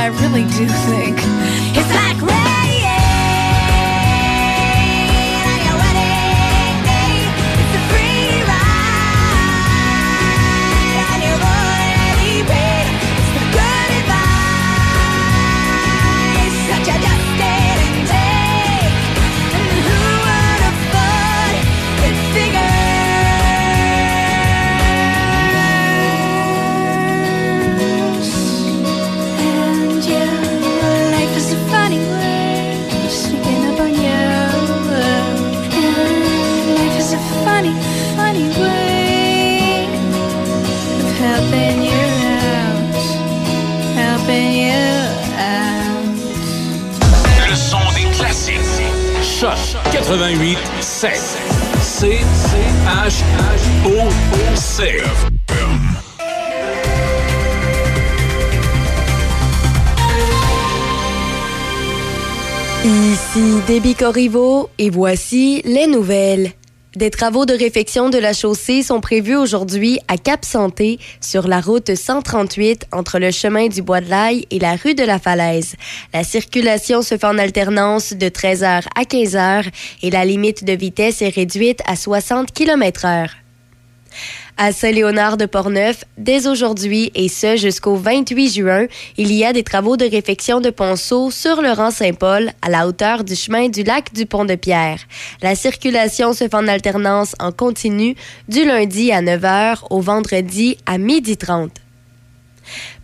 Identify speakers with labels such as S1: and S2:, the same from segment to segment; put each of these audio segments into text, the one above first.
S1: I really do think. It's like
S2: Choc 88 7. C H O C.
S3: Ici Déby Corriveau et voici les nouvelles. Des travaux de réfection de la chaussée sont prévus aujourd'hui à Cap Santé sur la route 138 entre le chemin du Bois de l'Aille et la rue de la Falaise. La circulation se fait en alternance de 13h à 15h et la limite de vitesse est réduite à 60 km heure. À Saint-Léonard de Portneuf, dès aujourd'hui et ce jusqu'au 28 juin, il y a des travaux de réfection de ponceau sur le rang Saint-Paul à la hauteur du chemin du lac du Pont-de-Pierre. La circulation se fait en alternance en continu du lundi à 9h au vendredi à 12h30.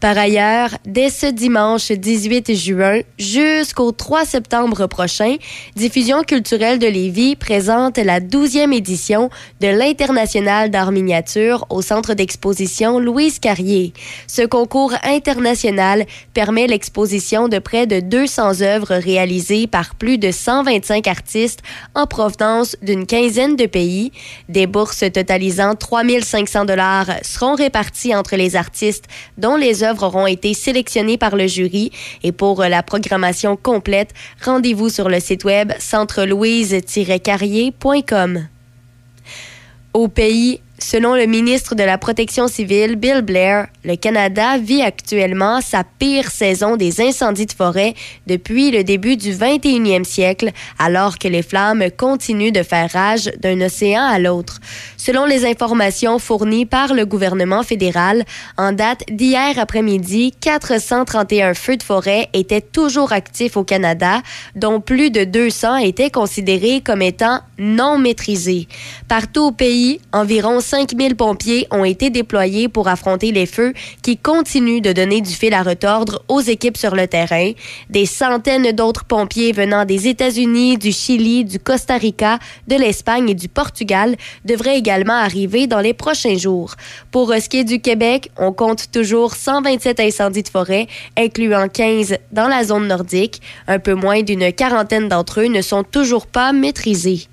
S3: Par ailleurs, dès ce dimanche 18 juin jusqu'au 3 septembre prochain, Diffusion culturelle de Lévis présente la 12e édition de l'International d'art miniature au centre d'exposition Louise Carrier. Ce concours international permet l'exposition de près de 200 œuvres réalisées par plus de 125 artistes en provenance d'une quinzaine de pays. Des bourses totalisant 3500 dollars seront réparties entre les artistes dont les œuvres auront été sélectionnées par le jury. Et pour la programmation complète, rendez-vous sur le site web centrelouise-carrier.com. Au pays, selon le ministre de la Protection civile, Bill Blair, le Canada vit actuellement sa pire saison des incendies de forêt depuis le début du 21e siècle, alors que les flammes continuent de faire rage d'un océan à l'autre. Selon les informations fournies par le gouvernement fédéral, en date d'hier après-midi, 431 feux de forêt étaient toujours actifs au Canada, dont plus de 200 étaient considérés comme étant non maîtrisés. Partout au pays, environ 5000 pompiers ont été déployés pour affronter les feux qui continuent de donner du fil à retordre aux équipes sur le terrain. Des centaines d'autres pompiers venant des États-Unis, du Chili, du Costa Rica, de l'Espagne et du Portugal devraient également arriver dans les prochains jours. Pour ce qui est du Québec, on compte toujours 127 incendies de forêt, incluant 15 dans la zone nordique. Un peu moins d'une quarantaine d'entre eux ne sont toujours pas maîtrisés.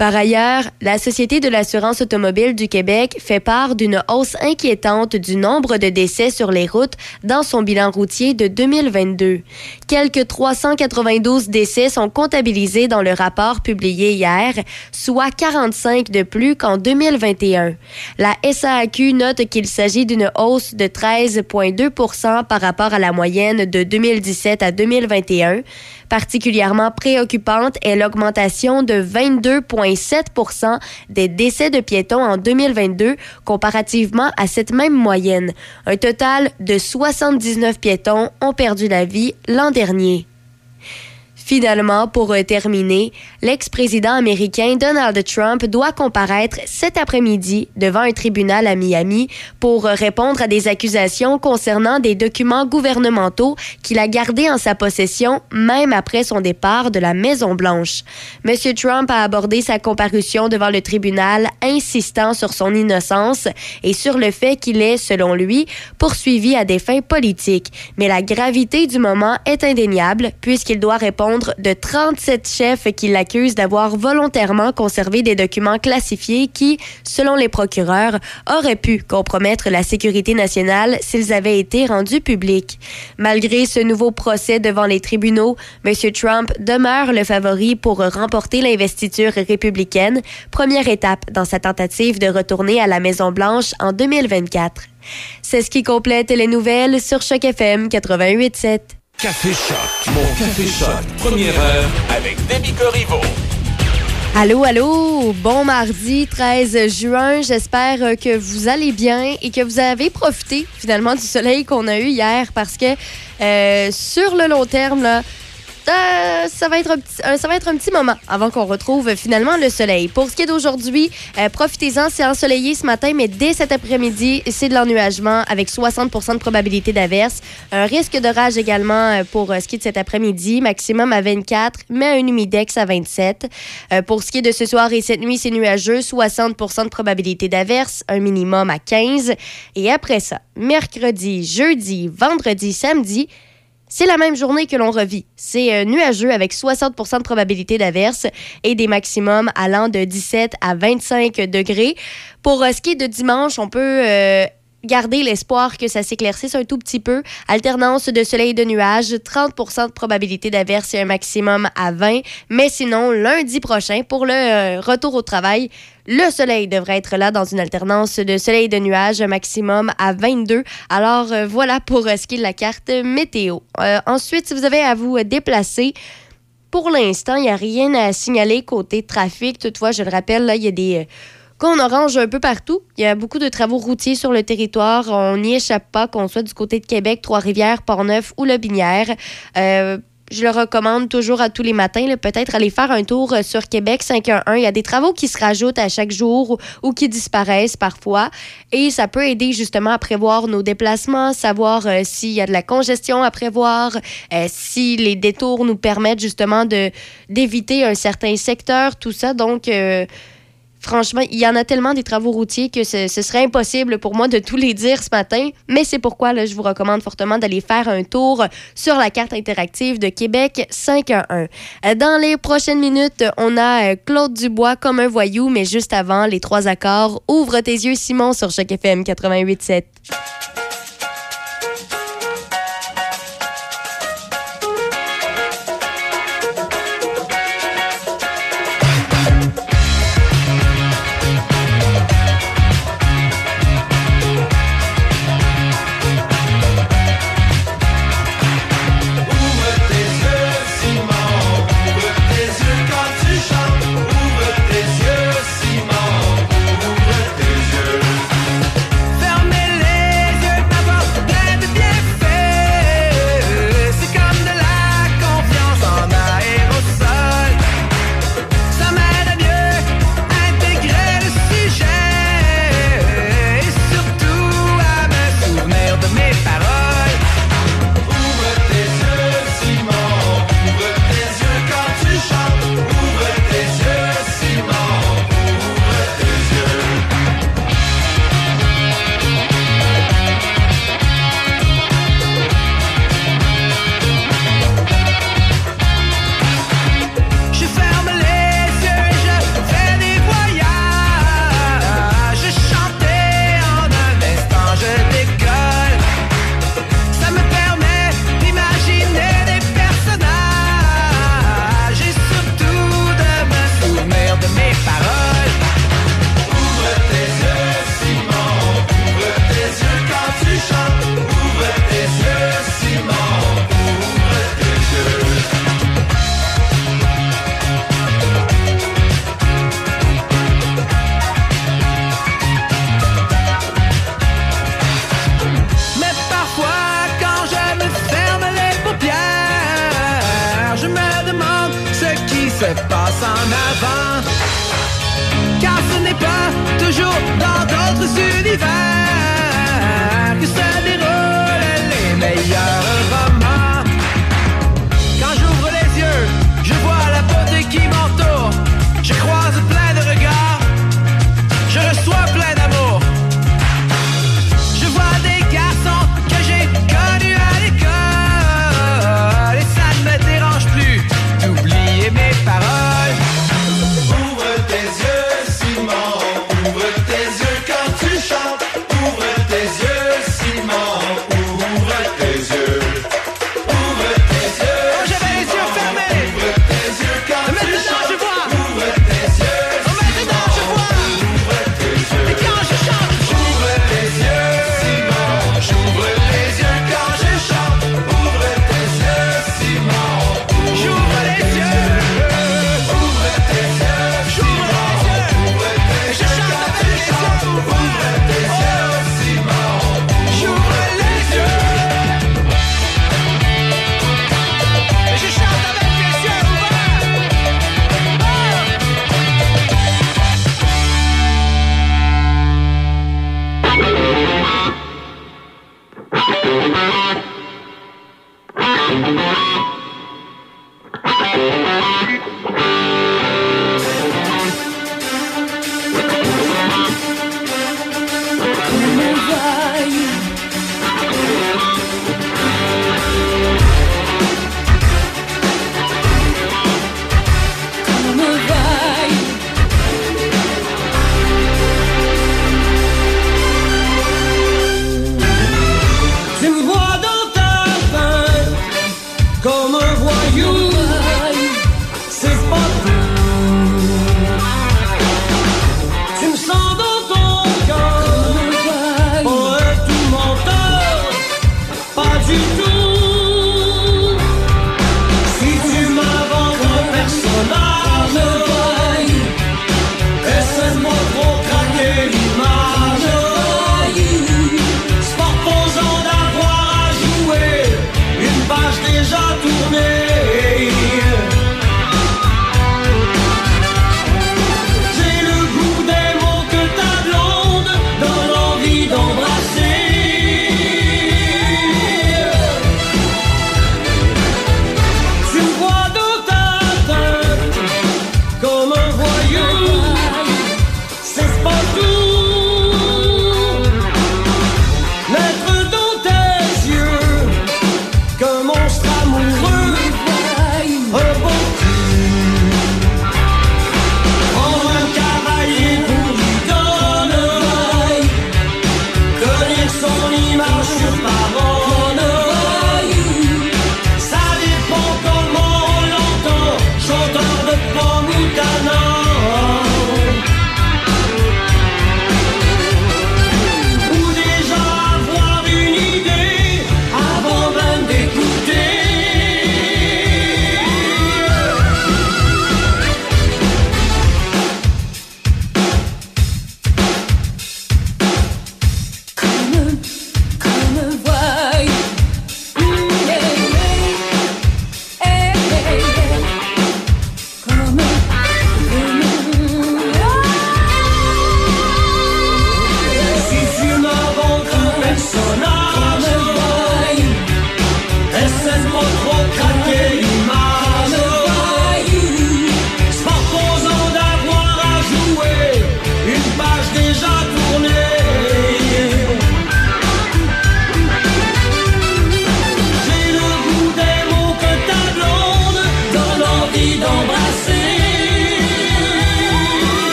S3: Par ailleurs, la Société de l'assurance automobile du Québec fait part d'une hausse inquiétante du nombre de décès sur les routes dans son bilan routier de 2022. Quelques 392 décès sont comptabilisés dans le rapport publié hier, soit 45 de plus qu'en 2021. La SAQ note qu'il s'agit d'une hausse de 13,2% par rapport à la moyenne de 2017 à 2021. Particulièrement préoccupante est l'augmentation de 22,7 des décès de piétons en 2022 comparativement à cette même moyenne. Un total de 79 piétons ont perdu la vie l'an dernier. Finalement, pour terminer, l'ex-président américain Donald Trump doit comparaître cet après-midi devant un tribunal à Miami pour répondre à des accusations concernant des documents gouvernementaux qu'il a gardés en sa possession même après son départ de la Maison-Blanche. M. Trump a abordé sa comparution devant le tribunal, insistant sur son innocence et sur le fait qu'il est, selon lui, poursuivi à des fins politiques. Mais la gravité du moment est indéniable puisqu'il doit répondre de 37 chefs qui l'accusent d'avoir volontairement conservé des documents classifiés qui, selon les procureurs, auraient pu compromettre la sécurité nationale s'ils avaient été rendus publics. Malgré ce nouveau procès devant les tribunaux, M. Trump demeure le favori pour remporter l'investiture républicaine, première étape dans sa tentative de retourner à la Maison-Blanche en 2024. C'est ce qui complète les nouvelles sur Choc FM 88.7.
S2: Café Choc. Mon Café Choc. Première heure avec Demi Corriveau.
S3: Allô, allô, bon mardi 13 juin. J'espère que vous allez bien et que vous avez profité finalement du soleil qu'on a eu hier parce que euh, sur le long terme, là, euh, ça, va être un petit, euh, ça va être un petit moment avant qu'on retrouve finalement le soleil. Pour ce qui est d'aujourd'hui, euh, profitez-en, c'est ensoleillé ce matin, mais dès cet après-midi, c'est de l'ennuagement avec 60% de probabilité d'averse. Un risque d'orage également pour ce qui est de cet après-midi, maximum à 24, mais un humidex à 27. pour ce qui est de ce soir et cette nuit, c'est nuageux, 60% de probabilité d'averse, un minimum à 15. Et après ça, mercredi, jeudi, vendredi, samedi, c'est la même journée que l'on revit. C'est euh, nuageux avec 60% de probabilité d'averse et des maximums allant de 17 à 25 degrés. Pour euh, ce qui est de dimanche, on peut euh, garder l'espoir que ça s'éclaircisse un tout petit peu. Alternance de soleil et de nuages, 30% de probabilité d'averse un maximum à 20. Mais sinon, lundi prochain, pour le retour au travail, le soleil devrait être là dans une alternance de soleil et de nuages, maximum à 22. Alors euh, voilà pour euh, ce qui est de la carte météo. Euh, ensuite, si vous avez à vous déplacer, pour l'instant, il n'y a rien à signaler côté trafic. Toutefois, je le rappelle, là, il y a des qu'on orange un peu partout. Il y a beaucoup de travaux routiers sur le territoire. On n'y échappe pas, qu'on soit du côté de Québec, Trois-Rivières, Port-Neuf ou Le Binière je le recommande toujours à tous les matins, peut-être aller faire un tour euh, sur Québec 511. Il y a des travaux qui se rajoutent à chaque jour ou, qui disparaissent parfois. Et ça peut aider justement à prévoir nos déplacements, savoir euh, s'il y a de la congestion à prévoir, euh, si les détours nous permettent justement d'éviter un certain secteur, tout ça. Donc, Franchement, il y en a tellement des travaux routiers que ce, serait impossible pour moi de tous les dire ce matin, mais c'est pourquoi je vous recommande fortement d'aller faire un tour sur la carte interactive de Québec 511. Dans les prochaines minutes, on a euh, Claude Dubois comme un voyou, mais juste avant, les trois accords. Ouvre tes yeux, Simon, sur chaque FM 88.7.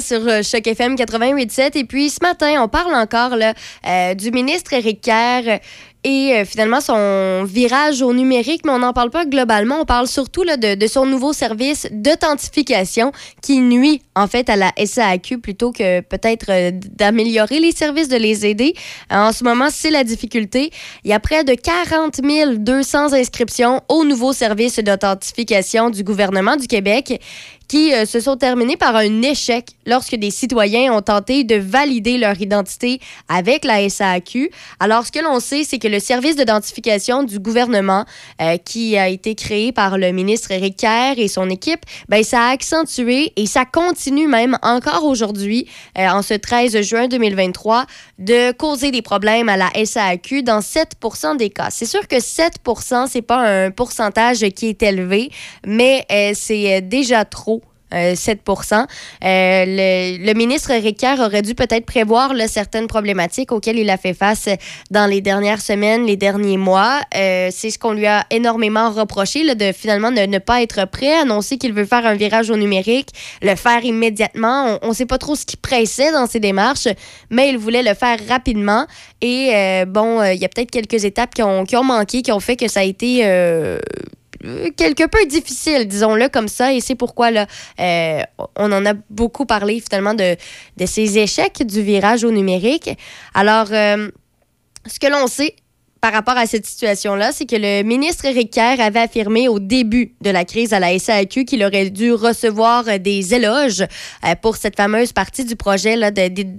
S3: Sur euh, Choc FM 88.7. Et puis ce matin, on parle encore là, euh, du ministre Éric Kerr et euh, finalement son virage au numérique, mais on n'en parle pas globalement. On parle surtout là, de, de, son nouveau service d'authentification qui nuit en fait à la SAQ plutôt que peut-être euh, d'améliorer les services, de les aider. En ce moment, c'est la difficulté. Il y a près de 40 200 inscriptions au nouveau service d'authentification du gouvernement du Québec qui euh, se sont terminées par un échec lorsque des citoyens ont tenté de valider leur identité avec la SAQ. Alors, ce que l'on sait, c'est que le service d'identification du gouvernement, euh, qui a été créé par le ministre Éric Kerr et son équipe, ben, ça a accentué et ça continue même encore aujourd'hui, euh, en ce 13 juin 2023, de causer des problèmes à la SAQ dans 7% des cas. C'est sûr que 7 c'est pas un pourcentage qui est élevé, mais c'est déjà trop 7 euh, euh, le, le, ministre Ricard aurait dû peut-être prévoir certaines problématiques auxquelles il a fait face dans les dernières semaines, les derniers mois. Euh, c'est ce qu'on lui a énormément reproché, de finalement ne, pas être prêt, annoncer qu'il veut faire un virage au numérique, le faire immédiatement. On ne sait pas trop ce qui pressait dans ses démarches, mais il voulait le faire rapidement. Et bon, il y a peut-être quelques étapes qui ont, manqué, qui ont fait que ça a été quelque peu difficile, disons-le comme ça, et c'est pourquoi là, euh, on en a beaucoup parlé finalement de, de ces échecs du virage au numérique. Alors, euh, ce que l'on sait, par rapport à cette situation-là, c'est que le ministre Éric Kerr avait affirmé au début de la crise à la SAQ qu'il aurait dû recevoir des éloges euh, pour cette fameuse partie du projet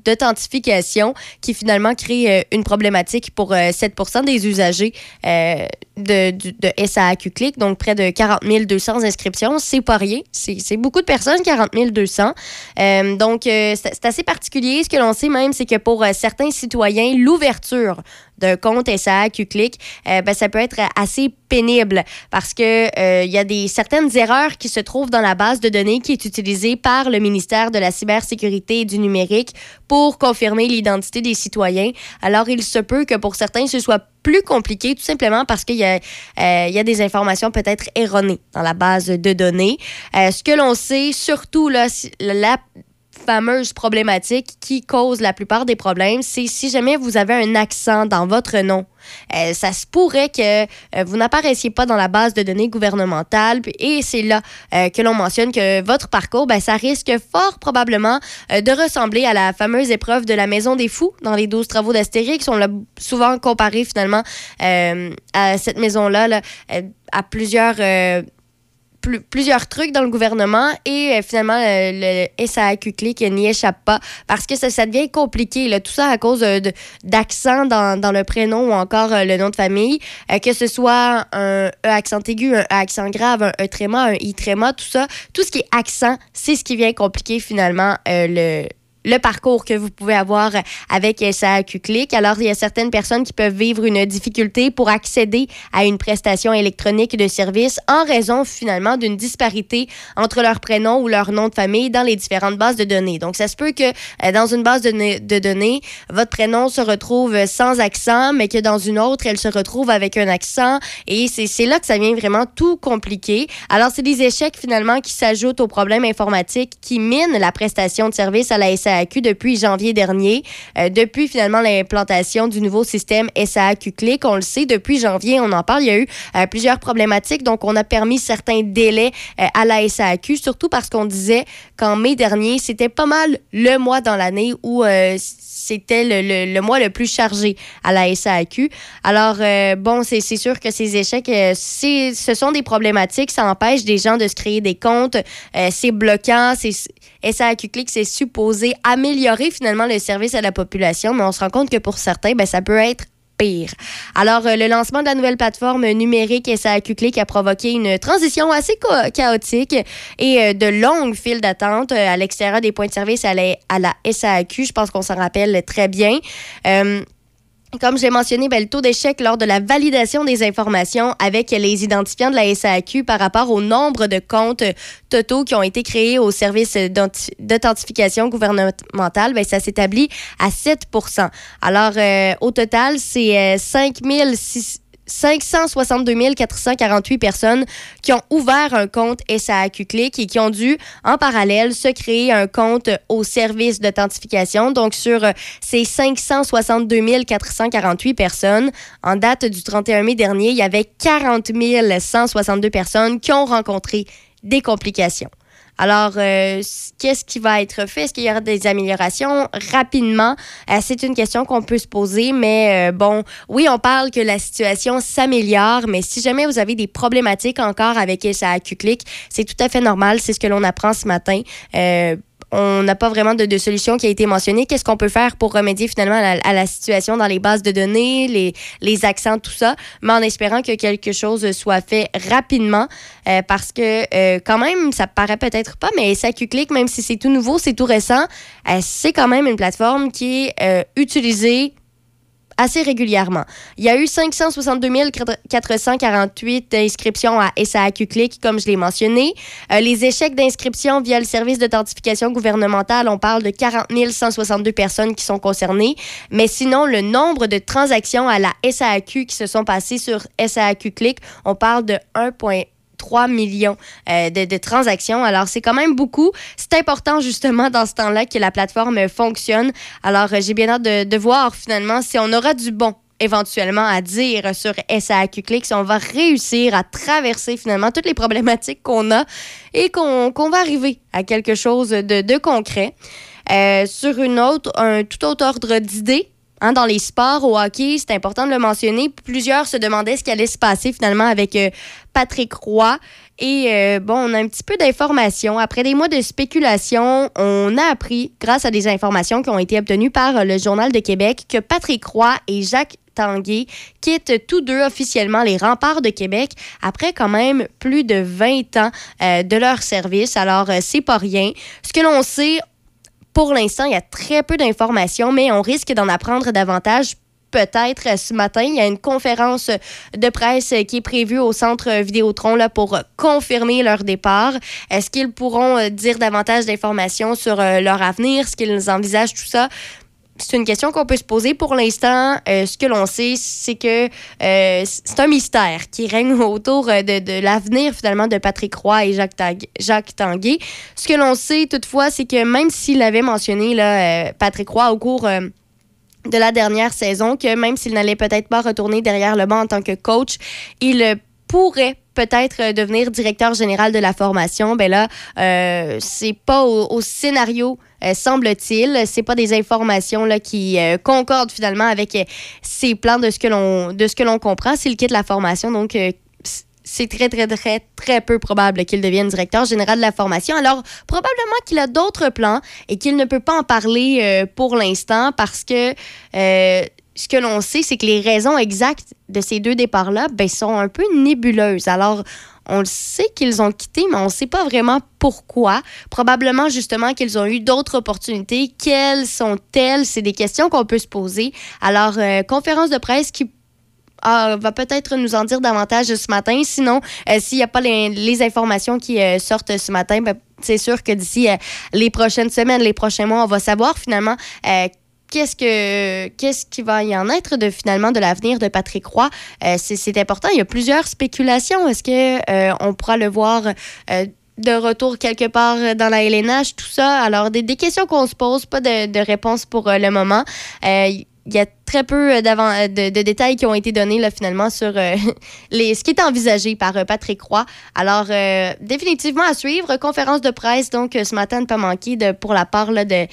S3: d'authentification qui finalement crée euh, une problématique pour 7 euh, des usagers de, de, SAQ Click, donc près de 40 200 inscriptions. C'est pas rien. C'est beaucoup de personnes, 40 200. donc, c'est assez particulier. Ce que l'on sait même, c'est que pour certains citoyens, l'ouverture d'un compte SAQ Click, euh, ben, ça peut être assez pénible parce que euh, il y a des certaines erreurs qui se trouvent dans la base de données qui est utilisée par le ministère de la cybersécurité et du numérique pour confirmer l'identité des citoyens. Alors il se peut que pour certains ce soit plus compliqué tout simplement parce qu'il y, euh, y a des informations peut-être erronées dans la base de données. ce que l'on sait surtout là la fameuse problématique qui cause la plupart des problèmes, c'est si jamais vous avez un accent dans votre nom. Euh, ça se pourrait que euh, vous n'apparaissiez pas dans la base de données gouvernementale et c'est là euh, que l'on mentionne que votre parcours, ben, ça risque fort probablement de ressembler à la fameuse épreuve de la Maison des Fous dans les 12 travaux d'Astérix. On l'a souvent comparé finalement à cette maison-là là, à plusieurs plusieurs trucs dans le gouvernement et euh, finalement, le, SAQ Click n'y échappe pas parce que ça, devient compliqué. Là, tout ça à cause d'accent dans, dans, le prénom ou encore euh, le nom de famille. Euh, que ce soit un E accent aigu, un E accent grave, un E tréma, un I tréma, tout ça. Tout ce qui est accent, c'est ce qui vient compliquer finalement le le parcours que vous pouvez avoir avec SAQ Click. Alors, il y a certaines personnes qui peuvent vivre une difficulté pour accéder à une prestation électronique de service en raison finalement d'une disparité entre leur prénom ou leur nom de famille dans les différentes bases de données. Donc, ça se peut que euh, dans une base de, données, votre prénom se retrouve sans accent, mais que dans une autre, elle se retrouve avec un accent. Et c'est là que ça vient vraiment tout compliquer. Alors, c'est des échecs finalement qui s'ajoutent aux problèmes informatiques qui minent la prestation de service à la SAQ depuis janvier dernier. Euh, depuis finalement l'implantation du nouveau système SAQ Click, on le sait, depuis janvier, on en parle, il y a eu euh, plusieurs problématiques. Donc, on a permis certains délais euh, à la SAQ, surtout parce qu'on disait qu'en mai dernier, c'était pas mal le mois dans l'année où c'était le, le, mois le plus chargé à la SAQ. Alors, bon, c'est sûr que ces échecs, ce sont des problématiques. Ça empêche des gens de se créer des comptes. c'est bloquant. C'est SAQ Click, c'est supposé améliorer finalement le service à la population, mais on se rend compte que pour certains, ben, ça peut être pire. Alors, euh, le lancement de la nouvelle plateforme numérique SAQ Click a provoqué une transition assez chaotique et euh, de longues files d'attente euh, à l'extérieur des points de service à la, à la SAQ. Je pense qu'on s'en rappelle très bien. Comme j'ai mentionné, ben, le taux d'échec lors de la validation des informations avec les identifiants de la SAQ par rapport au nombre de comptes totaux qui ont été créés au service d'authentification gouvernementale, ben, ça s'établit à 7% Alors, euh, au total, c'est 5 euh, 562 448 personnes qui ont ouvert un compte SAQ Click et qui ont dû, en parallèle, se créer un compte au service d'authentification. Donc, sur euh, ces 562 448 personnes, en date du 31 mai dernier, il y avait 40 162 personnes qui ont rencontré des complications. Alors, euh, qu'est-ce qui va être fait? Est-ce qu'il y aura des améliorations? Rapidement? Euh, c'est une question qu'on peut se poser, mais euh, bon, oui, on parle que la situation s'améliore, mais si jamais vous avez des problématiques encore avec SAQ Click, c'est tout à fait normal. C'est ce que l'on apprend ce matin on n'a pas vraiment de, solution qui a été mentionnée. Qu'est-ce qu'on peut faire pour remédier finalement à la, situation dans les bases de données, les, accents, tout ça, mais en espérant que quelque chose soit fait rapidement euh, parce que euh, quand même, ça paraît peut-être pas, mais SAQ Click, même si c'est tout nouveau, c'est tout récent, euh, c'est quand même une plateforme qui est utilisée assez régulièrement. Il y a eu 562 448 inscriptions à SAQ Click, comme je l'ai mentionné. Euh, les échecs d'inscription via le service d'authentification gouvernementale, on parle de 40 162 personnes qui sont concernées. Mais sinon, le nombre de transactions à la SAQ qui se sont passées sur SAQ Click, on parle de 1,1 3 millions euh, de, transactions. Alors, c'est quand même beaucoup. C'est important, justement, dans ce temps-là, que la plateforme fonctionne. Alors, euh, j'ai bien hâte de, voir, finalement, si on aura du bon éventuellement à dire sur SAQ si on va réussir à traverser finalement toutes les problématiques qu'on a et qu'on va arriver à quelque chose de, concret. Euh, sur une autre, un tout autre ordre d'idées, Hein, dans les sports, au hockey, c'est important de le mentionner. Plusieurs se demandaient ce qui allait se passer finalement avec euh, Patrick Roy. Et euh, bon, on a un petit peu d'informations. Après des mois de spéculation, on a appris, grâce à des informations qui ont été obtenues par euh, le Journal de Québec, que Patrick Roy et Jacques Tanguay quittent tous deux officiellement les remparts de Québec après quand même plus de 20 ans de leur service. Alors, c'est pas rien. Ce que l'on sait, pour l'instant, il y a très peu d'informations, mais on risque d'en apprendre davantage peut-être ce matin. Il y a une conférence de presse qui est prévue au centre Vidéotron là, pour confirmer leur départ. Est-ce qu'ils pourront euh, dire davantage d'informations sur euh, leur avenir, ce qu'ils envisagent, tout ça? C'est une question qu'on peut se poser. Pour l'instant, euh, ce que l'on sait, c'est que euh, c'est un mystère qui règne autour euh, de, l'avenir finalement de Patrick Roy et Jacques, Jacques Tanguay. Ce que l'on sait toutefois, c'est que même s'il avait mentionné là, Patrick Roy au cours de la dernière saison, que même s'il n'allait peut-être pas retourner derrière le banc en tant que coach, il pourrait peut-être devenir directeur général de la formation. Ben là, c'est pas au scénario euh, semble-t-il. C'est pas des informations qui euh, concordent finalement avec euh, ces plans de ce que l'on de ce que l'on comprend s'il quitte la formation. Donc c'est très, très, très, très peu probable qu'il devienne directeur général de la formation. Alors, probablement qu'il a d'autres plans et qu'il ne peut pas en parler pour l'instant parce que ce que l'on sait, c'est que les raisons exactes de ces deux départs-là ben, sont un peu nébuleuses. Alors, on le sait qu'ils ont quitté, mais on ne sait pas vraiment pourquoi. Probablement justement qu'ils ont eu d'autres opportunités. Quelles sont-elles? C'est des questions qu'on peut se poser. Alors, euh, conférence de presse qui ah, va peut-être nous en dire davantage ce matin. Sinon, euh, s'il n'y a pas les, informations qui euh, sortent ce matin, ben, c'est sûr que d'ici les prochaines semaines, les prochains mois, on va savoir finalement qu'est-ce que qu'est-ce qui va y en être de finalement de l'avenir de Patrick Roy? Euh, c'est important il y a plusieurs spéculations est-ce que euh, on pourra le voir euh, de retour quelque part dans la LNH, tout ça? Alors, des, questions qu'on se pose, pas de, de réponse pour le moment. Il y a très peu euh, euh, de, de, détails qui ont été donnés là, finalement sur euh, les, ce qui est envisagé par Patrick Roy. Alors, définitivement à suivre. Conférence de presse, donc ce matin, ne pas manquer de, pour la part là, de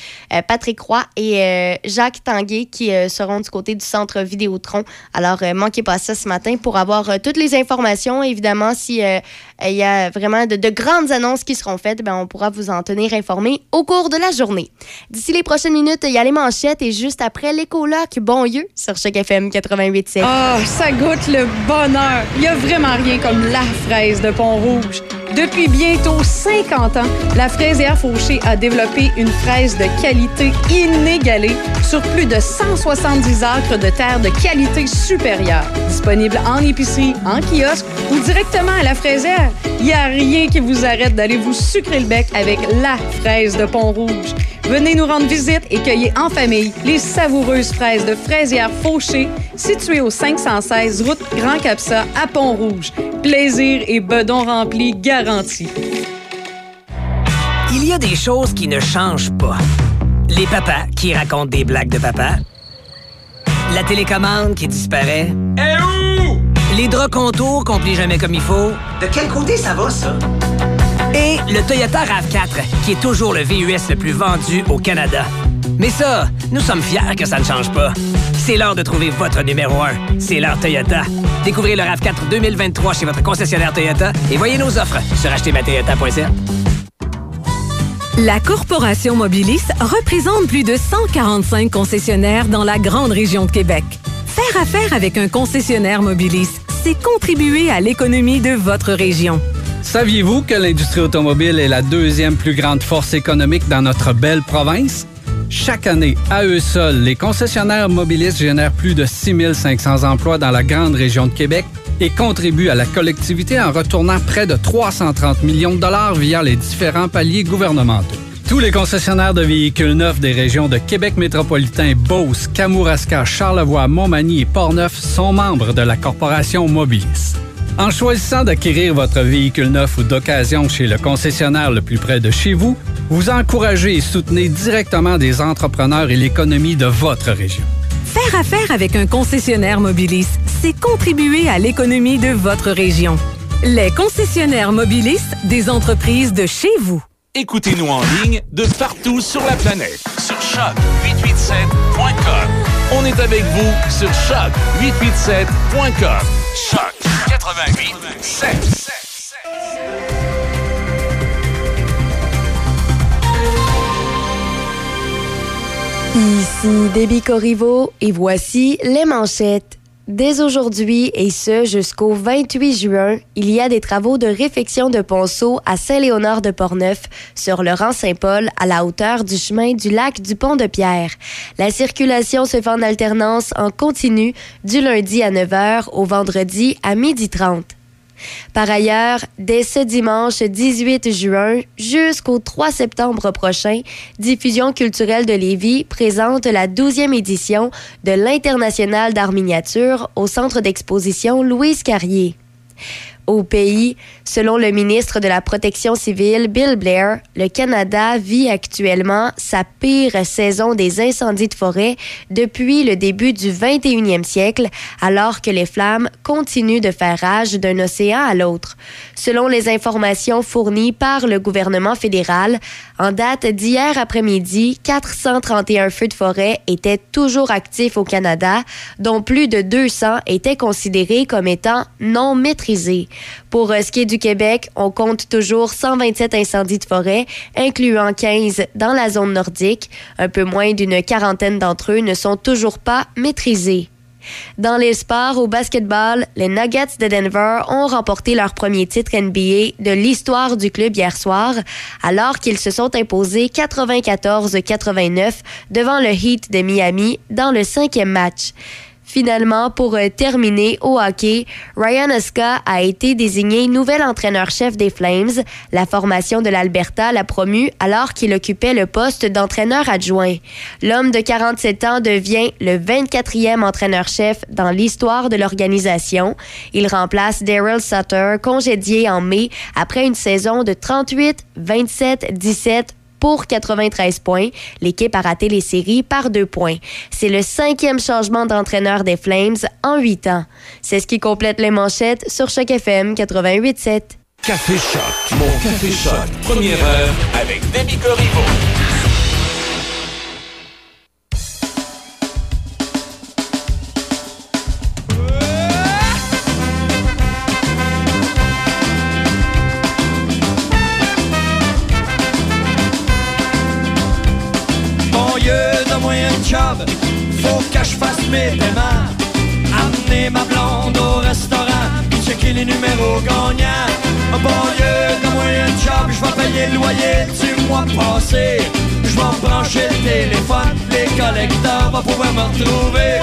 S3: Patrick Roy et Jacques Tanguay qui seront du côté du centre Vidéotron. Alors, manquez pas ça ce matin pour avoir toutes les informations. Évidemment, si il y a vraiment de, grandes annonces qui seront faites, ben, on pourra vous en tenir informé au cours de la journée. D'ici les prochaines minutes, il y a les manchettes et juste après l'écoloc, bon sur Choc FM 88.7.
S4: Ah, ça goûte le bonheur. Il n'y a vraiment rien comme la fraise de Pont-Rouge. Depuis bientôt 50 ans, la fraisière Fauché a développé une fraise de qualité inégalée sur plus de 170 acres de terre de qualité supérieure. Disponible en épicerie, en kiosque ou directement à la fraisière, il n'y a rien qui vous arrête d'aller vous sucrer le bec avec la fraise de Pont-Rouge. Venez nous rendre visite et cueillez en famille les savoureuses fraises de fraisière Fauché situé au 516 route Grand Capsa à Pont-Rouge. Plaisir et bedon rempli.
S5: Il y a des choses qui ne changent pas. Les papas qui racontent des blagues de papa. La télécommande qui disparaît.
S2: Eh où?
S5: Les draps contours qu'on plie jamais comme il faut.
S6: De quel côté ça va, ça?
S5: Et le Toyota RAV4, qui est toujours le VUS le plus vendu au Canada. Mais ça, nous sommes fiers que ça ne change pas. C'est l'heure de trouver votre numéro 1. C'est l'heure Toyota. Découvrez le RAV4 2023 chez votre concessionnaire Toyota et voyez nos offres sur achetermatoyota.ca.
S7: La Corporation Mobilis représente plus de 145 concessionnaires dans la grande région de Québec. Faire affaire avec un concessionnaire Mobilis, c'est contribuer à l'économie de votre région.
S8: Saviez-vous que l'industrie automobile est la deuxième plus grande force économique dans notre belle province? Chaque année, à eux seuls, les concessionnaires mobilistes génèrent plus de 6500 emplois dans la grande région de Québec et contribuent à la collectivité en retournant près de 330 millions de dollars via les différents paliers gouvernementaux. Tous les concessionnaires de véhicules neufs des régions de Québec métropolitain, Beauce, Kamouraska, Charlevoix, Montmagny et Portneuf sont membres de la Corporation Mobilis. En choisissant d'acquérir votre véhicule neuf ou d'occasion chez le concessionnaire le plus près de chez vous, vous encouragez et soutenez directement des entrepreneurs et l'économie de votre région.
S7: Faire affaire avec un concessionnaire Mobilis, c'est contribuer à l'économie de votre région. Les concessionnaires Mobilis des entreprises de chez vous.
S2: Écoutez-nous en ligne de partout sur la planète. Sur choc887.com. On est avec vous sur choc887.com. Choc 88
S3: Ici Déby Corriveau et voici les manchettes. Dès aujourd'hui et ce jusqu'au 28 juin, il y a des travaux de réfection de ponceau à Saint-Léonard de Portneuf sur le rang Saint-Paul à la hauteur du chemin du lac du Pont de Pierre. La circulation se fait en alternance en continu du lundi à 9h au vendredi à 12h30. Par ailleurs, dès ce dimanche 18 juin jusqu'au 3 septembre prochain, Diffusion culturelle de Lévis présente la 12e édition de l'International d'art miniature au centre d'exposition Louise Carrier. Au pays, selon le ministre de la Protection civile, Bill Blair, le Canada vit actuellement sa pire saison des incendies de forêt depuis le début du 21e siècle, alors que les flammes continuent de faire rage d'un océan à l'autre. Selon les informations fournies par le gouvernement fédéral, en date d'hier après-midi, 431 feux de forêt étaient toujours actifs au Canada, dont plus de 200 étaient considérés comme étant non maîtrisés. Pour euh, ce qui est du Québec, on compte toujours 127 incendies de forêt, incluant 15 dans la zone nordique. Un peu moins d'une quarantaine d'entre eux ne sont toujours pas maîtrisés. Dans les sports, au basketball, les Nuggets de Denver ont remporté leur premier titre NBA de l'histoire du club hier soir, alors qu'ils se sont imposés 94-89 devant le Heat de Miami dans le cinquième match. Finalement, pour euh, terminer au hockey, Ryan Oska a été désigné nouvel entraîneur-chef des Flames. La formation de l'Alberta l'a promu alors qu'il occupait le poste d'entraîneur adjoint. L'homme de 47 ans devient le 24e entraîneur-chef dans l'histoire de l'organisation. Il remplace Daryl Sutter, congédié en mai après une saison de 38, 27, 17, pour 93 points. L'équipe a raté les séries par deux points. C'est le cinquième changement d'entraîneur des Flames en huit ans. C'est ce qui complète les manchettes sur Choc FM 88.7.
S2: Café Choc. Mon Café Choc. Première heure avec Demi Corriveau.
S9: Mes ma blonde au restaurant, puis checker les numéros gagnants? Bon lieu de moyen job, je vais payer le loyer du mois passé. Je vais brancher le téléphone, les collecteurs vont pouvoir me retrouver.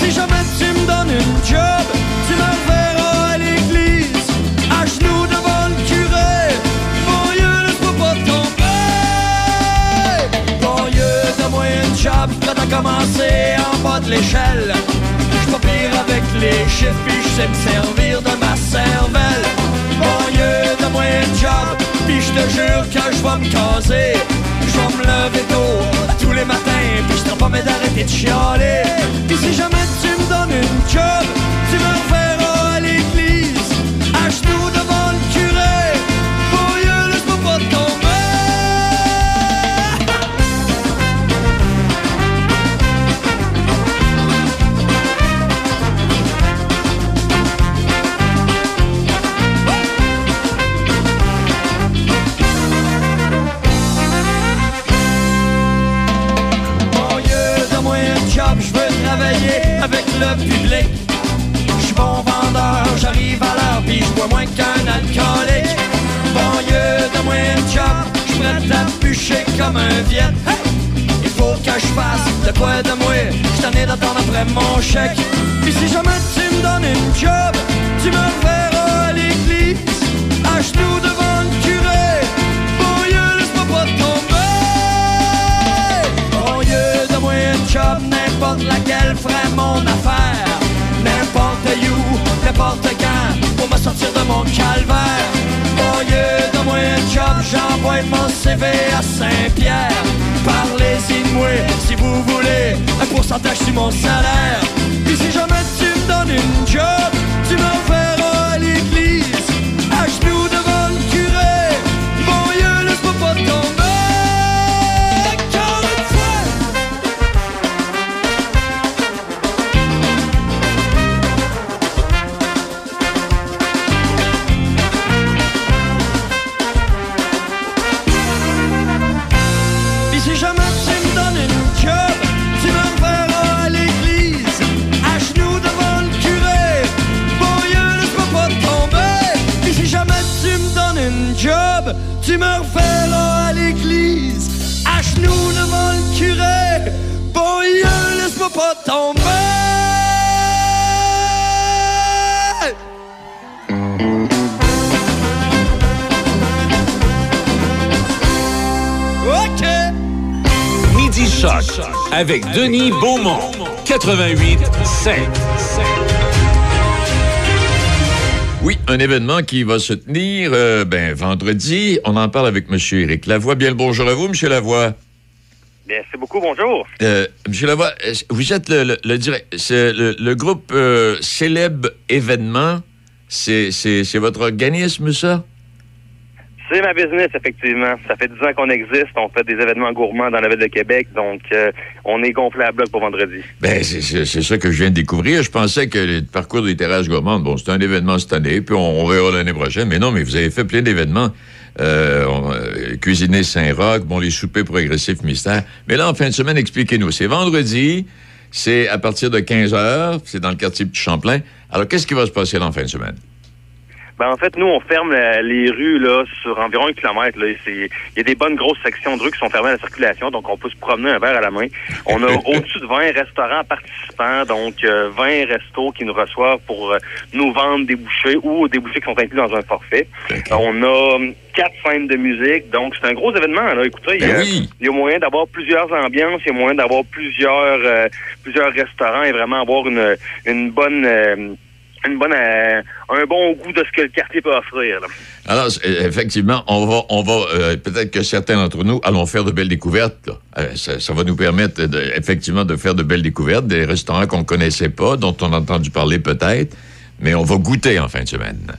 S9: Si jamais tu me donnes une job, tu me verras à l'église, à genoux devant le curé. Mon lieu ne pas job, prêt à commencer en bas de l'échelle. Je pas payé les chiffres, puis je sais me servir de ma cervelle. Banlieue, donne-moi un job, puis je te jure que je vais me caser. Je vais me lever tôt tous les matins, puis je te promets d'arrêter de chialer. Puis si jamais tu me donnes une job, tu me le public. Je bon vendeur, j'arrive à l'heure, puis je bois moins qu'un alcoolique. Banlieue, donne-moi un job, je suis prêt à bûcher comme un viet. Il faut que je fasse de quoi de moi, je t'en ai d'attendre après mon chèque. Puis si jamais tu me donnes une job, tu me reverras à l'église, à devant n'importe laquelle ferait mon affaire. N'importe où, n'importe quand, pour me sortir de mon calvaire. Banlieue, donne-moi un job, j'envoie mon CV à Saint-Pierre. Parlez-y de moi, si vous voulez, un pourcentage sur mon salaire. Puis si jamais tu me donnes une job, tu me reverras à l'église, à genoux devant le curé. Banlieue, laisse-moi pas tomber. Tu me reverras à l'église, à genoux devant le curé. Banlieue, laisse-moi pas tomber. OK.
S2: Midi Choc avec Denis Beaumont. 88 5.
S10: Oui, un événement qui va se tenir euh, ben, vendredi. On en parle avec M. Éric Lavoie. Bien le bonjour à vous, M. Lavoie.
S11: Merci beaucoup, bonjour.
S10: Euh, M. Lavoie, vous êtes le, le, le direct- c'est le, le groupe euh, Célèbre Événement. C'est c'est- c'est votre organisme, ça?
S11: C'est ma business, effectivement. Ça fait 10 ans qu'on existe. On fait des événements gourmands dans la ville de Québec. Donc, euh, on est gonflé à bloc pour vendredi.
S10: Ben, c'est- c'est c'est ça que je viens de découvrir. Je pensais que le parcours des terrasses gourmandes, bon, c'était un événement cette année, puis on, verra l'année prochaine. Mais non, mais vous avez fait plein d'événements. Euh, euh, cuisiner Saint-Roch, bon, les soupers progressifs mystères. Mais là, en fin de semaine, expliquez-nous. C'est vendredi, c'est à partir de 15 heures, c'est dans le quartier Petit Champlain. Alors, qu'est-ce qui va se passer là en fin de semaine?
S11: Ben, en fait, nous, on ferme la- les rues là sur environ un kilomètre. Il y a des bonnes grosses sections de rues qui sont fermées à la circulation, donc on peut se promener un verre à la main. On a au-dessus de 20 restaurants participants, donc euh, 20 restos qui nous reçoivent pour euh, nous vendre des bouchées ou des bouchées qui sont inclus dans un forfait. On a hum, quatre scènes de musique, donc c'est un gros événement. Là. Écoutez, il y a-
S10: Ben oui.
S11: il y a moyen d'avoir plusieurs ambiances, il y a moyen d'avoir plusieurs euh, plusieurs restaurants et vraiment avoir une, une bonne euh, une bonne euh, un bon goût de ce que le quartier peut offrir.
S10: Alors, effectivement, on va, on va euh, peut-être que certains d'entre nous allons faire de belles découvertes. Euh, ça, va nous permettre, de- effectivement, de faire de belles découvertes, des restaurants qu'on connaissait pas, dont on a entendu parler peut-être, mais on va goûter en fin de semaine.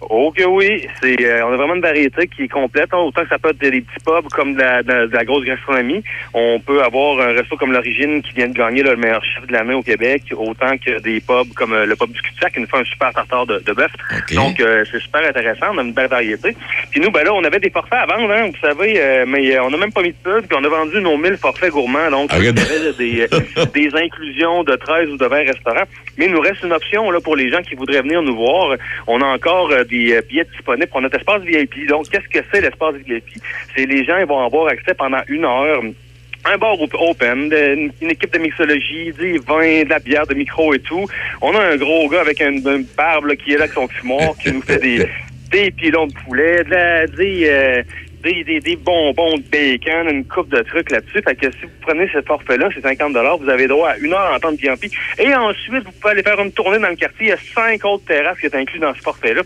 S11: Oh que oui, c'est euh, on a vraiment une variété qui est complète. hein. Autant que ça peut être des petits pubs comme de la, de de la grosse gastronomie. On peut avoir un resto comme l'origine qui vient de gagner là, le meilleur chef de l'année au Québec, autant que des pubs comme euh, le pub du cul-de-sac qui nous fait un super tartare de, de bœuf. Donc euh, c'est super intéressant, on a une belle variété. Puis nous, ben là, on avait des forfaits à vendre, hein, vous savez, euh, mais euh, on n'a même pas mis de pub, puis on a vendu nos 1000 forfaits gourmands. Donc il y avait des, des inclusions de 13 ou de 20 restaurants. Mais il nous reste une option là pour les gens qui voudraient venir nous voir. On a encore euh, des euh, billets disponibles pour notre espace VIP. Donc, qu'est-ce que c'est l'espace VIP? C'est les gens ils vont avoir accès pendant une heure un bar op- open, une, une équipe de mixologie, des vins, de la bière, de micro et tout. On a un gros gars avec une, une barbe là, qui est là avec son fumoir, qui nous fait des, des pilons de poulet, de la, des, euh, des, des, des bonbons de bacon, une coupe de trucs là-dessus. Fait que si vous prenez ce forfait-là, c'est 50 vous avez droit à une heure en temps de Prix. Et ensuite, vous pouvez aller faire une tournée dans le quartier. Il y a cinq autres terrasses qui sont inclus dans ce forfait-là.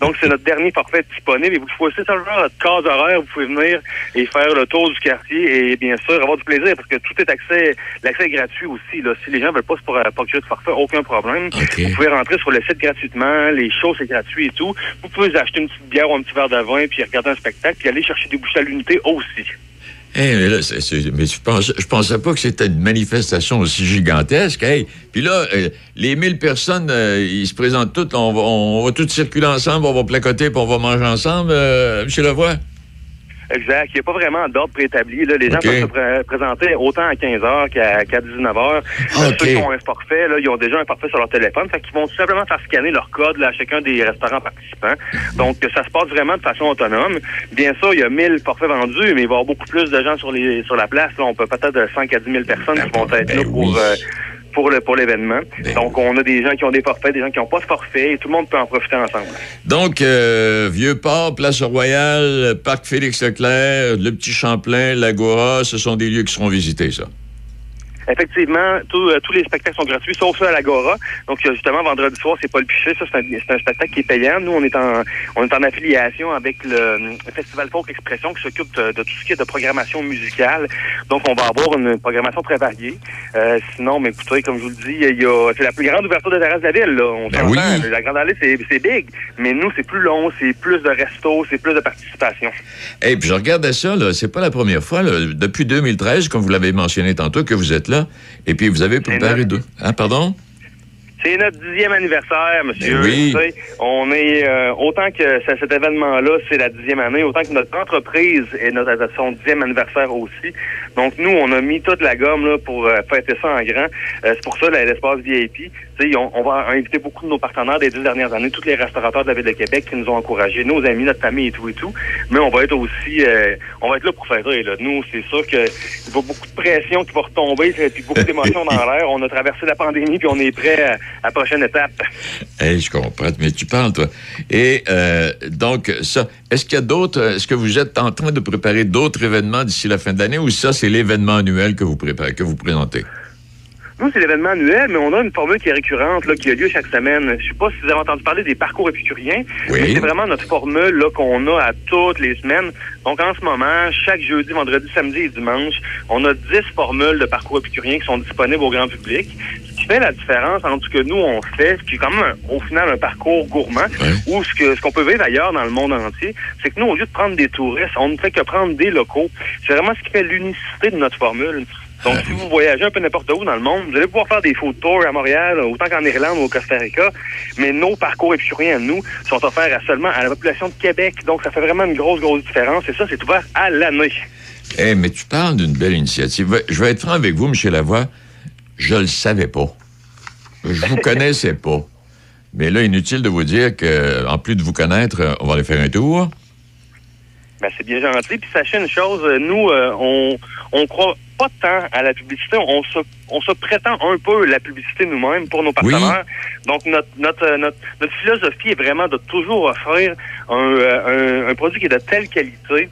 S11: Donc, c'est notre dernier forfait disponible. Et vous choisissez ça votre case horaire. Vous pouvez venir et faire le tour du quartier et bien sûr avoir du plaisir parce que tout est accès, l'accès est gratuit aussi. Là. Si les gens veulent pas se procurer de forfait, aucun problème. Vous pouvez rentrer sur le site gratuitement. Les shows, c'est gratuit et tout. Vous pouvez acheter une petite bière ou un petit verre de vin puis regarder un spectacle puis aller chercher des bouches à l'unité aussi.
S10: Eh, mais là, je pensais, je pensais pas que c'était une manifestation aussi gigantesque. Puis là, euh, les 1000 personnes, euh, ils se présentent toutes. On va, toutes circuler ensemble, on va placoter, puis on va manger ensemble, euh, M. Lavoie?
S11: Exact. Il n'y a pas vraiment d'ordre préétabli. Là. Les gens peuvent se pré- présenter autant à 15 h qu'à qu'à 19 h
S10: OK.
S11: Ceux qui ont un forfait, là, ils ont déjà un forfait sur leur téléphone. Fait qu'ils vont tout simplement faire scanner leur code là, à chacun des restaurants participants. Donc, ça se passe vraiment de façon autonome. Bien sûr, il y a 1000 forfaits vendus, mais il va y avoir beaucoup plus de gens sur les sur la place. Là. On peut peut-être de 5 à 10 000 personnes qui vont être là pour... euh, pour le pour l'événement. Donc on a des gens qui ont des forfaits, des gens qui n'ont pas de forfait et tout le monde peut en profiter ensemble.
S10: Donc, euh, Vieux-Port, Place Royale, Parc Félix-Leclerc, le Petit Champlain, l'Agora, ce sont des lieux qui seront visités, ça.
S11: Effectivement, tous euh, tous les spectacles sont gratuits, sauf ceux à l'Agora. Donc, justement, vendredi soir, c'est pas le Pichet. Ça, c'est un, spectacle qui est payant. Nous, on est en on est en affiliation avec le, Festival Folk Expression qui s'occupe de, de tout ce qui est de programmation musicale. Donc, on va avoir une programmation très variée. Euh, sinon, mais écoutez, comme je vous le dis, il y a c'est la plus grande ouverture de terrasse de la ville. Là. On
S10: Ben oui.
S11: La Grande Allée, c'est c'est big. Mais nous, c'est plus long, c'est plus de restos, c'est plus de participation.
S10: Et puis je regardais ça, là, c'est pas la première fois, là, depuis 2013, comme vous l'avez mentionné tantôt, que vous êtes là, et puis vous avez préparé deux. Hein, pardon?
S11: C'est notre dixième anniversaire, monsieur.
S10: Ben oui.
S11: On est euh, autant que cet événement-là, c'est la dixième année, autant que notre entreprise est notre son dixième anniversaire aussi. Donc nous, on a mis toute la gomme là pour euh, fêter ça en grand. Euh, c'est pour ça là, l'espace VIP. On, on va inviter beaucoup de nos partenaires des dix dernières années, tous les restaurateurs de la ville de Québec qui nous ont encouragés, nos amis, notre famille et tout et tout. Mais on va être aussi, euh, on va être là pour faire rire. Là. Nous, c'est sûr que il va beaucoup de pression qui va retomber, puis beaucoup d'émotions dans l'air. On a traversé la pandémie, puis on est prêt à la prochaine étape.
S10: Eh, je comprends, mais tu parles, toi. Et euh, donc, ça, est-ce qu'il y a d'autres, est-ce que vous êtes en train de préparer d'autres événements d'ici la fin de l'année ou ça, c'est l'événement annuel que vous préparez, que vous présentez?
S11: Nous, c'est l'événement annuel, mais on a une formule qui est récurrente, là, qui a lieu chaque semaine. Je sais pas si vous avez entendu parler des parcours épicuriens,
S10: Oui.
S11: mais c'est vraiment notre formule là, qu'on a à toutes les semaines. Donc, en ce moment, chaque jeudi, vendredi, samedi et dimanche, on a 10 formules de parcours épicuriens qui sont disponibles au grand public. Qui fait la différence entre ce que nous, on fait, ce qui est quand même, un- au final, un parcours gourmand, ou ce que ce qu'on peut vivre ailleurs dans le monde entier, c'est que nous, au lieu de prendre des touristes, on ne fait que prendre des locaux. C'est vraiment ce qui fait l'unicité de notre formule. Donc, si vous voyagez un peu n'importe où dans le monde, vous allez pouvoir faire des food tours à Montréal, autant qu'en Irlande ou au Costa Rica, mais nos parcours épicuriens à nous sont offerts à seulement à la population de Québec. Donc, ça fait vraiment une grosse, grosse différence. Et ça, c'est ouvert à l'année.
S10: Eh, mais tu parles d'une belle initiative. Je vais être franc avec vous, M. Lavoie. Je le savais pas. Je vous connaissais pas. Mais là, inutile de vous dire que, en plus de vous connaître, euh, on va aller faire un tour.
S11: Ben, c'est bien gentil. Puis sachez une chose, euh, nous, euh, on on croit pas tant à la publicité. On se on se prétend un peu la publicité nous-mêmes pour nos partenaires. Donc notre notre, notre notre philosophie est vraiment de toujours offrir un, un, un produit qui est de telle qualité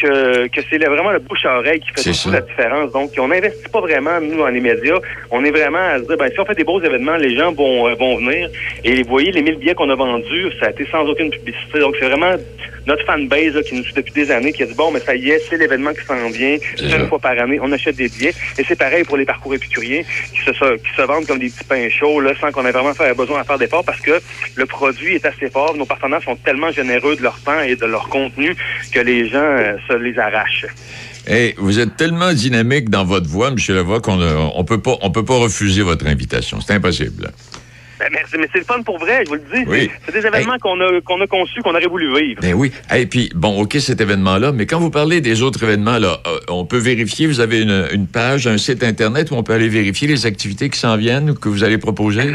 S11: que, que c'est vraiment le bouche à oreille qui fait
S10: ça.
S11: la différence. Donc, on n'investit pas vraiment, nous, dans les médias. On est vraiment à se dire, ben, si on fait des beaux événements, les gens vont, euh, vont venir. Et vous voyez, les 1000 billets qu'on a vendus, ça a été sans aucune publicité. Donc, c'est vraiment notre fanbase là, qui nous suit depuis des années, qui a dit, bon, mais ça y est, c'est l'événement qui s'en vient.
S10: C'est
S11: Une fois par année, on achète des billets. Et c'est pareil pour les parcours épicuriens qui se, qui se vendent comme des petits pains chauds, là, sans qu'on ait vraiment fait, besoin à faire d'efforts parce que le produit est assez fort. Nos partenaires sont tellement généreux de leur temps et de leur contenu que les gens euh, se les arrachent.
S10: Eh, vous êtes tellement dynamique dans votre voix, M. Lavoie, qu'on ne on peut pas, on peut pas refuser votre invitation. C'est impossible.
S11: Ben, merci, mais c'est le fun pour vrai, je vous le dis.
S10: Oui.
S11: C'est des événements qu'on a, qu'on a conçus, qu'on aurait voulu vivre.
S10: Ben oui. Et puis, bon, OK, cet événement-là, mais quand vous parlez des autres événements, là, euh, on peut vérifier, vous avez une, une page, un site Internet où on peut aller vérifier les activités qui s'en viennent ou que vous allez proposer?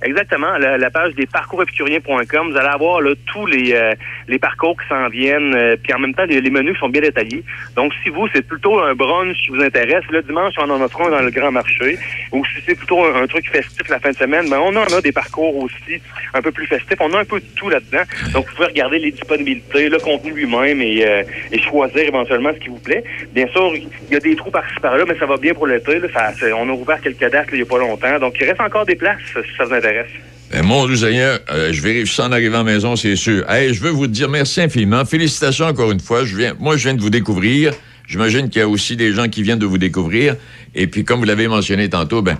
S11: Exactement, la, la page des parcoursépicuriens.com, vous allez avoir là, tous les, euh, les parcours qui s'en viennent, euh, puis en même temps, les, menus sont bien détaillés. Donc, si vous, c'est plutôt un brunch qui vous intéresse, le dimanche, on en offre un dans le grand marché, ou si c'est plutôt un, truc festif la fin de semaine, ben, on en a des parcours aussi un peu plus festifs. On a un peu de tout là-dedans. Donc, vous pouvez regarder les disponibilités, le contenu lui-même et, euh, et choisir éventuellement ce qui vous plaît. Bien sûr, il y a des trous par-ci par-là, mais ça va bien pour l'été. On a ouvert quelques dates il n'y a pas longtemps. Donc, il reste encore des places si ça vous intéresse.
S10: Ben, mon Dieu euh, je vérifie ça en arrivant à la maison, c'est sûr. Je veux vous dire merci infiniment. Félicitations encore une fois. Je viens, moi, je viens de vous découvrir. J'imagine qu'il y a aussi des gens qui viennent de vous découvrir. Et puis, comme vous l'avez mentionné tantôt, ben,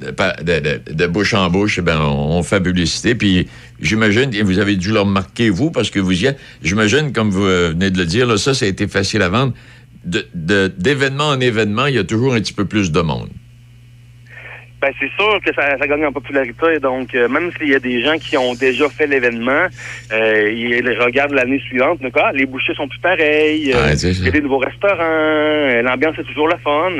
S10: de, bouche en bouche, ben, on, fait publicité. Puis, j'imagine, vous avez dû le remarquer, vous, parce que vous y êtes. J'imagine, comme vous euh, venez de le dire, là, ça, ça a été facile à vendre. D'événement en événement, il y a toujours un petit peu plus de monde.
S11: Ben, c'est sûr que ça, ça gagne en popularité. Donc, euh, même s'il y a des gens qui ont déjà fait l'événement, euh, ils regardent l'année suivante. Donc, ah, les bouchées sont plus pareilles. euh,
S10: ça.
S11: il y a des nouveaux restaurants. euh, L'ambiance est toujours la fun.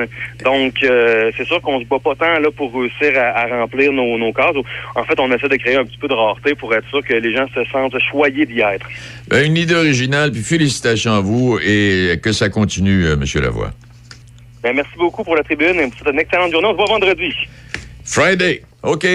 S11: Donc, c'est sûr qu'on se bat pas tant là pour réussir à, à remplir nos, nos cases. En fait, on essaie de créer un petit peu de rareté pour être sûr que les gens se sentent choyés d'y être.
S10: Ben, une idée originale, puis félicitations à vous et que ça continue, Monsieur Lavoie.
S11: Ben, merci beaucoup pour la tribune. C'est une excellente journée. On se voit vendredi.
S10: Friday, OK.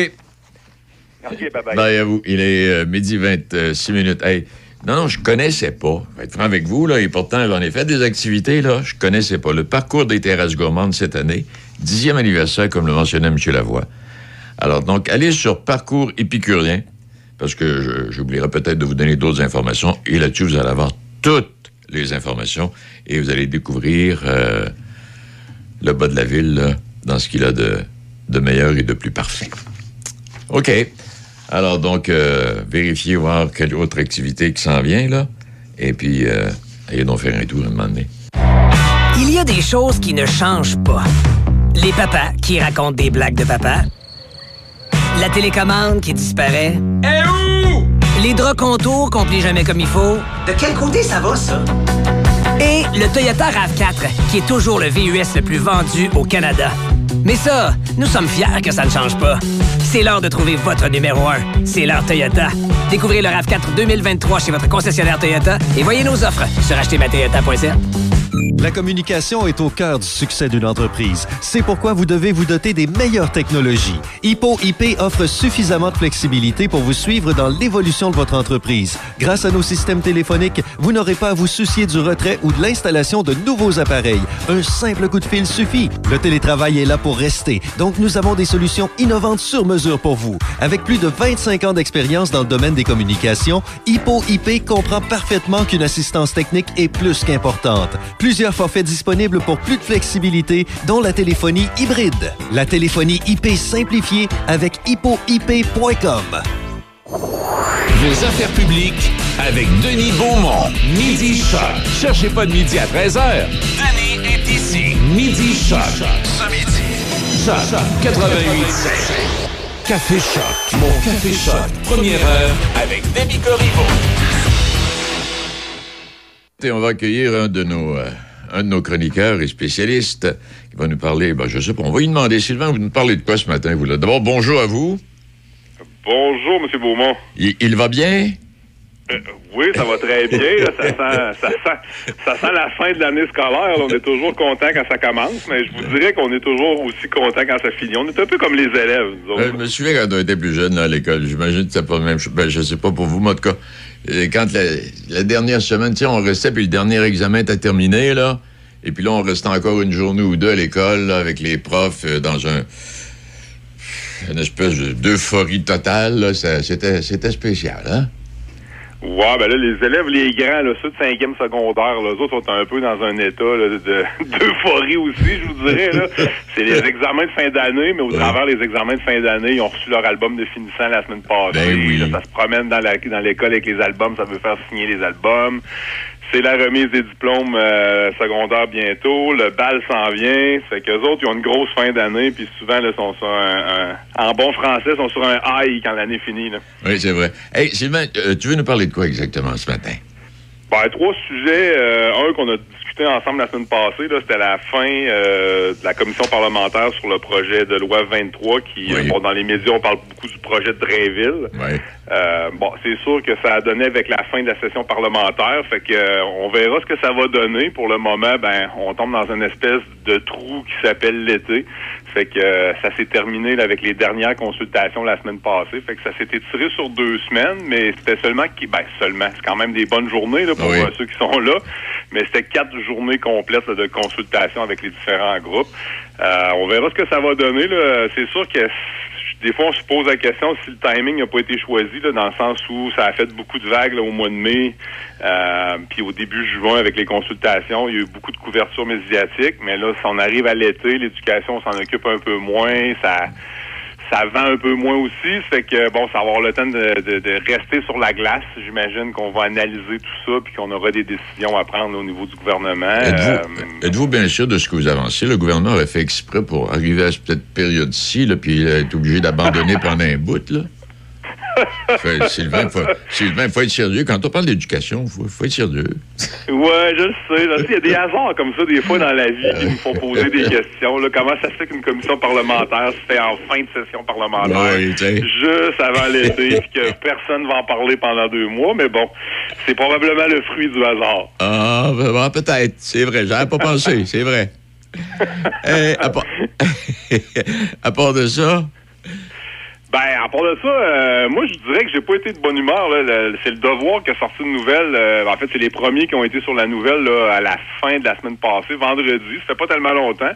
S11: Merci, bye bye.
S10: Bye à vous. Il est euh, midi 26 minutes. Hey, non, non, je connaissais pas. Je vais être franc avec vous, là, et pourtant, j'en ai fait des activités, là. Je connaissais pas. Le parcours des terrasses gourmandes cette année, dixième anniversaire, comme le mentionnait M. Lavoie. Alors, donc, allez sur Parcours épicurien, parce que j'oublierai peut-être de vous donner d'autres informations, et là-dessus, vous allez avoir toutes les informations, et vous allez découvrir euh, le bas de la ville, là, dans ce qu'il a de, de meilleur et de plus parfait. OK. Alors, donc, euh, vérifiez, voir quelle autre activité qui s'en vient, là. Et puis, euh, allez donc faire un tour un moment donné.
S5: Il y a des choses qui ne changent pas. Les papas qui racontent des blagues de papa. La télécommande qui disparaît.
S6: Eh où?
S5: Les draps contours qu'on plie jamais comme il faut.
S6: De quel côté ça va, ça?
S5: Et le Toyota RAV4, qui est toujours le VUS le plus vendu au Canada. Mais ça, nous sommes fiers que ça ne change pas. C'est l'heure de trouver votre numéro 1. C'est l'heure Toyota. Découvrez le RAV4 2023 chez votre concessionnaire Toyota et voyez nos offres sur achetermatoyota.ca.
S12: La communication est au cœur du succès d'une entreprise. C'est pourquoi vous devez vous doter des meilleures technologies. Hippo IP offre suffisamment de flexibilité pour vous suivre dans l'évolution de votre entreprise. Grâce à nos systèmes téléphoniques, vous n'aurez pas à vous soucier du retrait ou de l'installation de nouveaux appareils. Un simple coup de fil suffit. Le télétravail est là pour rester, donc nous avons des solutions innovantes sur mesure pour vous. Avec plus de 25 ans d'expérience dans le domaine des communications, Hippo IP comprend parfaitement qu'une assistance technique est plus qu'importante. Plusieurs forfaits disponibles pour plus de flexibilité, dont la téléphonie hybride. La téléphonie IP simplifiée avec hippoip.com.
S2: Les affaires publiques avec Denis Beaumont. Midi Choc. Cherchez pas de midi à 13h. Denis est ici. Midi Choc. Ce midi. Choc 88 Café Choc. Mon Café Choc. Première heure avec Demi Corriveau.
S10: Et on va accueillir un de nos, euh, un de nos chroniqueurs et spécialistes qui va nous parler, ben, je sais pas, on va lui demander, Sylvain, vous nous parlez de quoi ce matin, vous là? D'abord, bonjour à vous.
S13: Bonjour, M. Beaumont.
S10: Il, il va bien?
S13: Euh, oui, ça va très bien. là. Ça, sent, ça, sent, ça sent la fin de l'année scolaire. On est toujours content quand ça commence, mais je vous dirais qu'on est toujours aussi content quand ça finit. On est un peu comme les élèves.
S10: Euh, je me souviens quand on était plus jeune à l'école. J'imagine que c'est pas le même chose. Ben, je sais pas pour vous, mais en tout cas, euh, quand la, la dernière semaine, on restait, puis le dernier examen était terminé, là. Et puis là, on restait encore une journée ou deux à l'école, avec les profs, euh, dans un. Une espèce de- d'euphorie totale, c'était spécial, hein?
S13: Ouais, ben là, les élèves, les grands, là, ceux de cinquième secondaire, là, eux autres sont un peu dans un état là, de- d'euphorie aussi, je vous dirais. là. C'est les examens de fin d'année, mais au travers des examens de fin d'année, ils ont reçu leur album de finissant la semaine passée. Là, ça se promène dans la- dans l'école avec les albums, ça veut faire signer les albums. C'est la remise des diplômes euh, secondaires bientôt. Le bal s'en vient. Ça fait qu'eux autres, ils ont une grosse fin d'année, puis souvent, là, sont sur un, un- en bon français, sont sur un high quand l'année finit. Là.
S10: Oui, c'est vrai. Hey, Sylvain, euh, tu veux nous parler de quoi exactement ce matin?
S13: Ben, trois sujets. Euh, un qu'on a discuté ensemble la semaine passée, c'était la fin euh, de la commission parlementaire sur le projet de loi 23 qui,
S10: Oui.
S13: bon, dans les médias, on parle beaucoup du projet de Drainville. Euh, bon, c'est sûr que ça a donné avec la fin de la session parlementaire, fait que euh, on verra ce que ça va donner. Pour le moment, ben, on tombe dans une espèce de trou qui s'appelle l'été. Fait que euh, ça s'est terminé là, avec les dernières consultations la semaine passée. Fait que ça s'est étiré sur deux semaines, mais c'était seulement qui ben seulement, c'est quand même des bonnes journées là, pour
S10: Oui.
S13: euh, ceux qui sont là. Mais c'était quatre journées complètes là, de consultation avec les différents groupes. Euh, on verra ce que ça va donner. là. C'est sûr que des fois, on se pose la question si le timing n'a pas été choisi, là, dans le sens où ça a fait beaucoup de vagues là, au mois de mai, euh, puis au début juin avec les consultations, il y a eu beaucoup de couverture médiatique, mais là, si on arrive à l'été, l'éducation s'en occupe un peu moins, ça ça vend un peu moins aussi, fait que bon, ça va avoir le temps de, de- de rester sur la glace. J'imagine qu'on va analyser tout ça, puis qu'on aura des décisions à prendre au niveau du gouvernement. Euh,
S10: Êtes-vous êtes-vous bien sûr de ce que vous avancez? Le gouvernement aurait fait exprès pour arriver à cette période-ci, puis il a été obligé d'abandonner pendant un bout, là. Fait, Sylvain, faut, Sylvain, faut être sérieux. Quand on parle d'éducation, faut, faut être sérieux.
S13: Ouais, je le sais. Il y a des hasards comme ça, des fois, dans la vie, qui nous font poser des questions. Là. Comment ça se fait qu'une commission parlementaire se fait en fin de session parlementaire,
S10: Ouais,
S13: juste avant l'été, puis que personne va en parler pendant deux mois? Mais bon, c'est probablement le fruit du hasard.
S10: Ah, ben, ben, peut-être. C'est vrai. J'avais pas pensé. C'est vrai. Eh, à, part... à part de ça,
S13: Ben, à part de ça, euh, moi, je dirais que j'ai pas été de bonne humeur. Là. C'est le devoir qui a sorti une nouvelle. euh, en fait, c'est les premiers qui ont été sur la nouvelle là, à la fin de la semaine passée, vendredi. Ça fait pas tellement longtemps.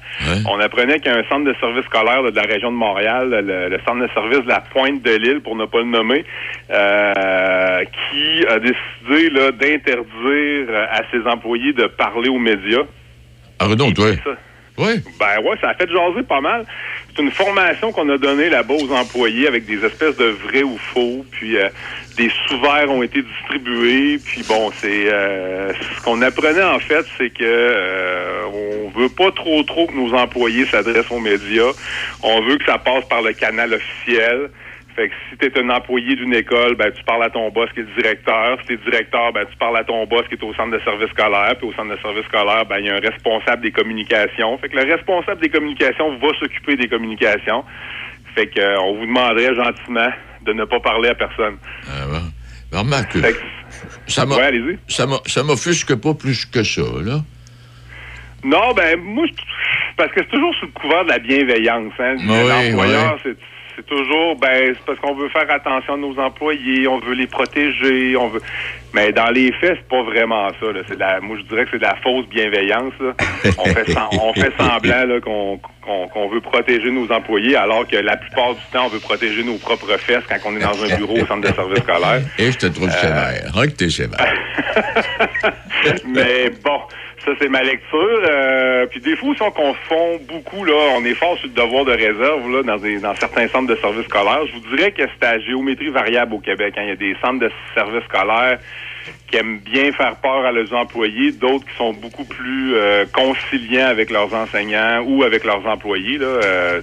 S13: On apprenait qu'il y a un centre de service scolaire là, de la région de Montréal, le, le centre de service de la Pointe de l'île, pour ne pas le nommer, euh, qui a décidé là, d'interdire euh, à ses employés de parler aux médias.
S10: Arnaud, toi.
S13: Oui. Ben ouais, ça a fait jaser pas mal. C'est une formation qu'on a donnée là-bas aux employés avec des espèces de vrais ou faux, puis euh, des sous-verts ont été distribués, puis bon, c'est euh, ce qu'on apprenait en fait, c'est que euh, on veut pas trop trop que nos employés s'adressent aux médias. On veut que ça passe par le canal officiel. Fait que si tu es un employé d'une école, ben tu parles à ton boss qui est le directeur. Si tu es directeur, ben tu parles à ton boss qui est au centre de service scolaire. Puis au centre de service scolaire, ben il y a un responsable des communications. Fait que le responsable des communications va s'occuper des communications. Fait que euh, on vous demanderait gentiment de ne pas parler à personne.
S10: Ah. Ben, remarque,
S13: Fait que-
S10: ça m'a-
S13: Ouais,
S10: ça m'offusque pas plus que ça, là.
S13: Non, ben moi, je- parce que c'est toujours sous le couvert de la bienveillance. Hein.
S10: Oui,
S13: L'employeur, c'est c'est toujours, ben, c'est parce qu'on veut faire attention à nos employés, on veut les protéger, on veut. Mais dans les faits, c'est pas vraiment ça. Là. C'est de la, moi, je dirais que c'est de la fausse bienveillance. Là. On fait, sem- on fait semblant là, qu'on qu'on qu'on veut protéger nos employés, alors que la plupart du temps, on veut protéger nos propres fesses quand on est dans un bureau au centre de service scolaire.
S10: Et je te trouve
S13: Euh,
S10: sévère. Hein, que t'es sévère.
S13: Mais bon, ça c'est ma lecture. Euh, puis des fois aussi on confond beaucoup là. On est fort sur le devoir de réserve là dans, des, dans certains centres de services scolaires. Je vous dirais que c'est à géométrie variable au Québec. hein. Il y a des centres de services scolaires qui aiment bien faire peur à leurs employés, d'autres qui sont beaucoup plus euh, conciliants avec leurs enseignants ou avec leurs employés. Là, Euh,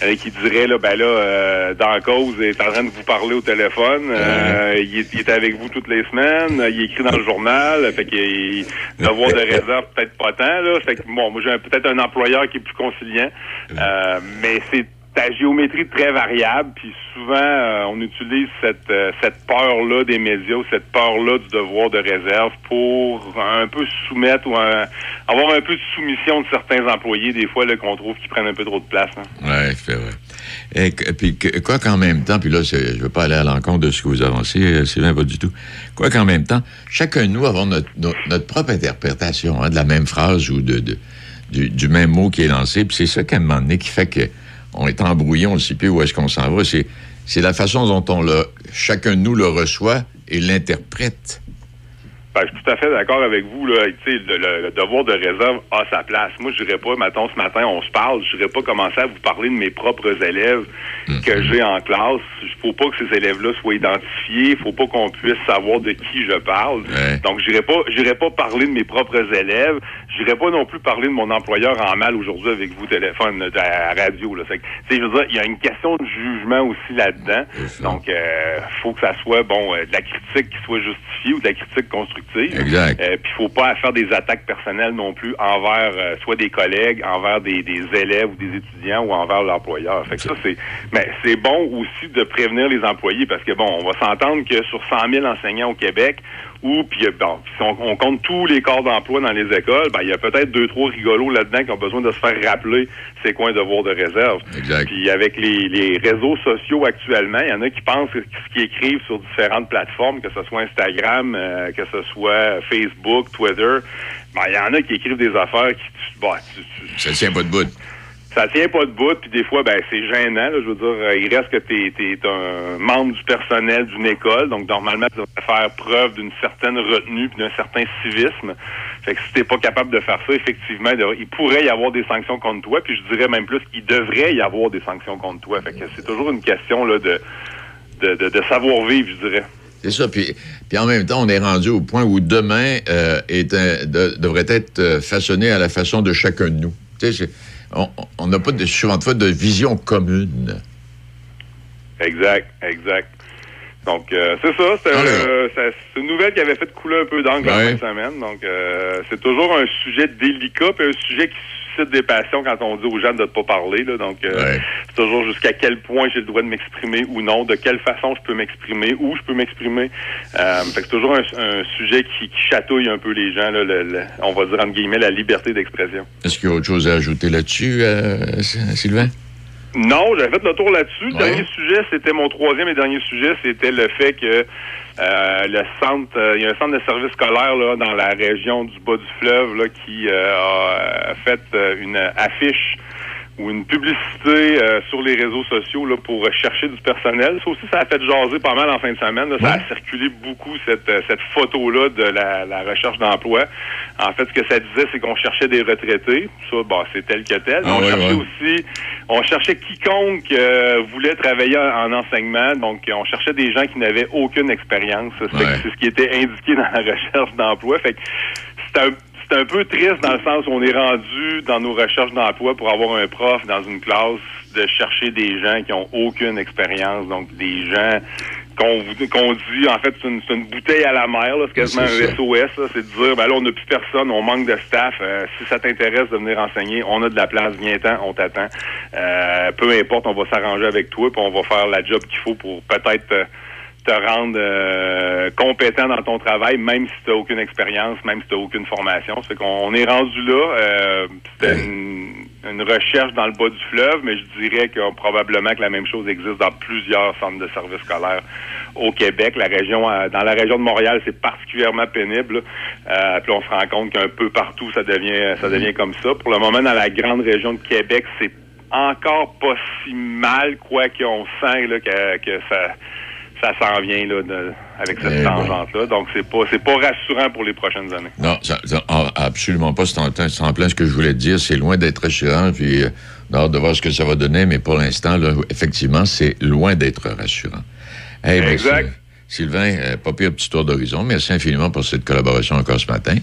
S13: a qui diraient là, ben là, euh, dans la cause, il est en train de vous parler au téléphone, euh, il, est, il est avec vous toutes les semaines, euh, il écrit dans le journal, fait qu'il devoir de réserve peut-être pas tant là. Fait que bon, moi j'ai peut-être un employeur qui est plus conciliant, euh, mais c'est ta géométrie très variable, puis souvent euh, on utilise cette euh, cette peur-là des médias ou cette peur-là du devoir de réserve pour un peu soumettre ou un- avoir un peu de soumission de certains employés des fois là qu'on trouve qui prennent un peu trop de place. hein.
S10: Oui, c'est vrai. Et puis quoi qu'en même temps, puis là, je ne veux pas aller à l'encontre de ce que vous avancez, euh, Sylvain, pas du tout. Quoi qu'en même temps, chacun de nous avons notre, notre, propre interprétation hein, de la même phrase ou de, de- du, du même mot qui est lancé. Puis c'est ça qu'à un moment donné qui fait que on est embrouillé, on ne sait plus où est-ce qu'on s'en va. C'est, la façon dont on le, chacun de nous le reçoit et l'interprète.
S13: Ben, je suis tout à fait d'accord avec vous. Là. Le, le- le devoir de réserve a sa place. Moi, je n'irais pas, mettons, ce matin, on se parle, je n'irais pas commencer à vous parler de mes propres élèves que j'ai en classe. Il faut pas que ces élèves-là soient identifiés. Il faut pas qu'on puisse savoir de qui je parle. Donc, j'irai pas, j'irai pas parler de mes propres élèves. J'irai pas non plus parler de mon employeur en mal aujourd'hui avec vous téléphone, à la radio. Là. Je veux dire, il y a une question de jugement aussi là-dedans. Donc, euh, faut que ça soit, bon, euh, de la critique qui soit justifiée ou de la critique constructive
S10: Exact.
S13: Euh, Puis il faut pas faire des attaques personnelles non plus envers euh, soit des collègues, envers des, des élèves ou des étudiants ou envers l'employeur. Fait que ça c'est, mais c'est bon aussi de prévenir les employés parce que bon, on va s'entendre que sur 100 000 enseignants au Québec, ou puis euh, bon, si on, on compte tous les corps d'emploi dans les écoles, ben il y a peut-être deux trois rigolos là-dedans qui ont besoin de se faire rappeler c'est quoi un devoir de réserve.
S10: Exact.
S13: Puis avec les, les réseaux sociaux actuellement, il y en a qui pensent que ce qu'ils écrivent sur différentes plateformes, que ce soit Instagram, euh, que ce soit Facebook, Twitter, ben il y en a qui écrivent des affaires qui bah, tu- tu-
S10: Ça tient pas de bout.
S13: Ça tient pas de bout, puis des fois, ben c'est gênant. là. je veux dire, euh, il reste que t'es es un membre du personnel d'une école, donc normalement, tu devrais faire preuve d'une certaine retenue puis d'un certain civisme. Fait que si t'es pas capable de faire ça, effectivement, il pourrait y avoir des sanctions contre toi, puis je dirais même plus qu'il devrait y avoir des sanctions contre toi. Fait que c'est toujours une question là de de, de, de savoir-vivre, je dirais.
S10: C'est ça. Puis, puis en même temps, on est rendu au point où demain euh, est un- de- devrait être euh, façonné à la façon de chacun de nous. Tu sais, on- n'a pas de, souvent de fois de vision commune.
S13: Exact, exact. Donc, euh, c'est ça. C'est euh, c'est une nouvelle qui avait fait couler un peu d'encre la fin de semaine. Donc, euh, c'est toujours un sujet délicat, puis un sujet qui des passions quand on dit aux gens de ne pas parler. Là. Donc, euh, c'est toujours jusqu'à quel point j'ai le droit de m'exprimer ou non, de quelle façon je peux m'exprimer, où je peux m'exprimer. Euh, c'est toujours un, un sujet qui, qui chatouille un peu les gens, là, le- le- on va dire entre guillemets la liberté d'expression.
S10: Est-ce qu'il y a autre chose à ajouter là-dessus, euh, Sylvain?
S13: Non, j'avais fait le tour là-dessus.
S10: Ouais.
S13: dernier sujet, c'était mon troisième et dernier sujet, c'était le fait que euh, le centre, euh, il y a un centre de service scolaire là, dans la région du bas du fleuve là, qui euh, a fait euh, une affiche ou une publicité euh, sur les réseaux sociaux là, pour chercher du personnel. Ça aussi, ça a fait jaser pas mal en fin de semaine. là. Ça a circulé beaucoup cette, euh, cette photo-là de la, la recherche d'emploi. En fait, ce que ça disait, c'est qu'on cherchait des retraités. Ça, bah, c'est tel que tel.
S10: Ah
S13: on
S10: ouais,
S13: cherchait
S10: ouais.
S13: aussi, on cherchait quiconque euh, voulait travailler en enseignement. Donc, on cherchait des gens qui n'avaient aucune expérience. C'est ce qui était indiqué dans la recherche d'emploi. Fait que c'est un c'est un peu triste dans le sens où on est rendu dans nos recherches d'emploi pour avoir un prof dans une classe de chercher des gens qui ont aucune expérience, donc des gens qu'on vous- qu'on dit en fait c'est une, une bouteille à la mer, c'est quasiment un. SOS, là, c'est de dire ben là on n'a plus personne, on manque de staff, euh, si ça t'intéresse de venir enseigner, on a de la place, viens-t'en, on t'attend. Euh, peu importe, on va s'arranger avec toi, puis on va faire la job qu'il faut pour peut-être euh, te rendre euh, compétent dans ton travail, même si tu n'as aucune expérience, même si tu n'as aucune formation. Ça fait qu'on on est rendu là. Euh, C'était une, une recherche dans le bas du fleuve, mais je dirais que euh, probablement que la même chose existe dans plusieurs centres de services scolaires au Québec. La région, euh, dans la région de Montréal, c'est particulièrement pénible. Euh, puis on se rend compte qu'un peu partout, ça devient, ça devient comme ça. Pour le moment, dans la grande région de Québec, c'est encore pas si mal, quoi qu'on sent là, que, que ça ça s'en vient là, de- avec cette
S10: Eh ben.
S13: tangente-là. Donc, c'est pas c'est pas rassurant pour les prochaines années.
S10: Non, ça- ça- ah, absolument pas. C'est en, plein ce que je voulais te dire. C'est loin d'être rassurant. Puis, euh, on a hâte de voir ce que ça va donner. Mais pour l'instant, là, effectivement, c'est loin d'être rassurant. Hey, ben,
S13: Exact.
S10: Sy- Sylvain, euh, pas pire petit tour d'horizon. Merci infiniment pour cette collaboration encore ce matin.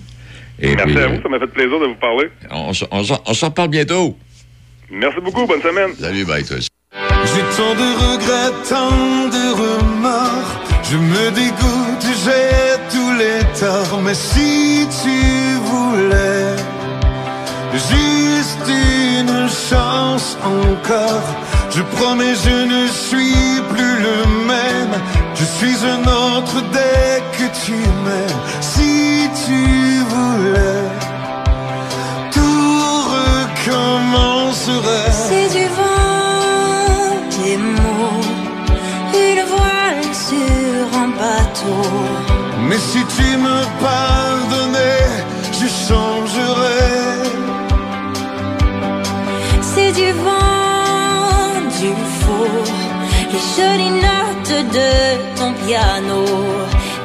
S10: Et
S13: Merci
S10: puis,
S13: à
S10: euh,
S13: vous, ça m'a fait plaisir de vous parler.
S10: on, s'en- on s'en reparle bientôt.
S13: Merci beaucoup, bonne semaine.
S10: Salut, bye, toi aussi.
S9: J'ai tant de regrets, tant de remords. Je me dégoûte, j'ai tous les torts. Mais si tu voulais juste une chance encore, je promets, je ne suis plus le même. Je suis un autre dès que tu m'aimes. Si tu voulais, tout recommencerait. Mais si tu me pardonnais, je changerais.
S14: C'est du vent, du faux, les jolies notes de ton piano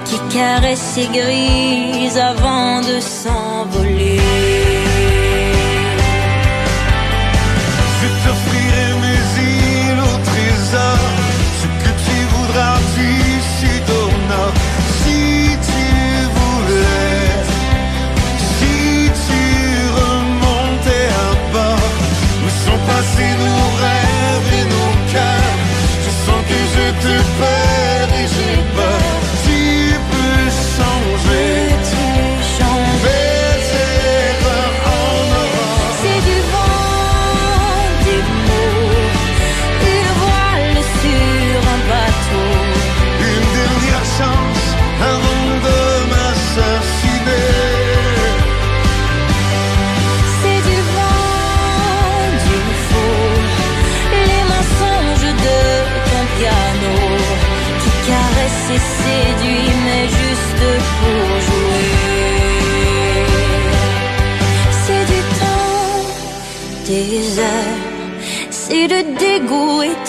S14: qui caressent et grisent avant de s'envoler.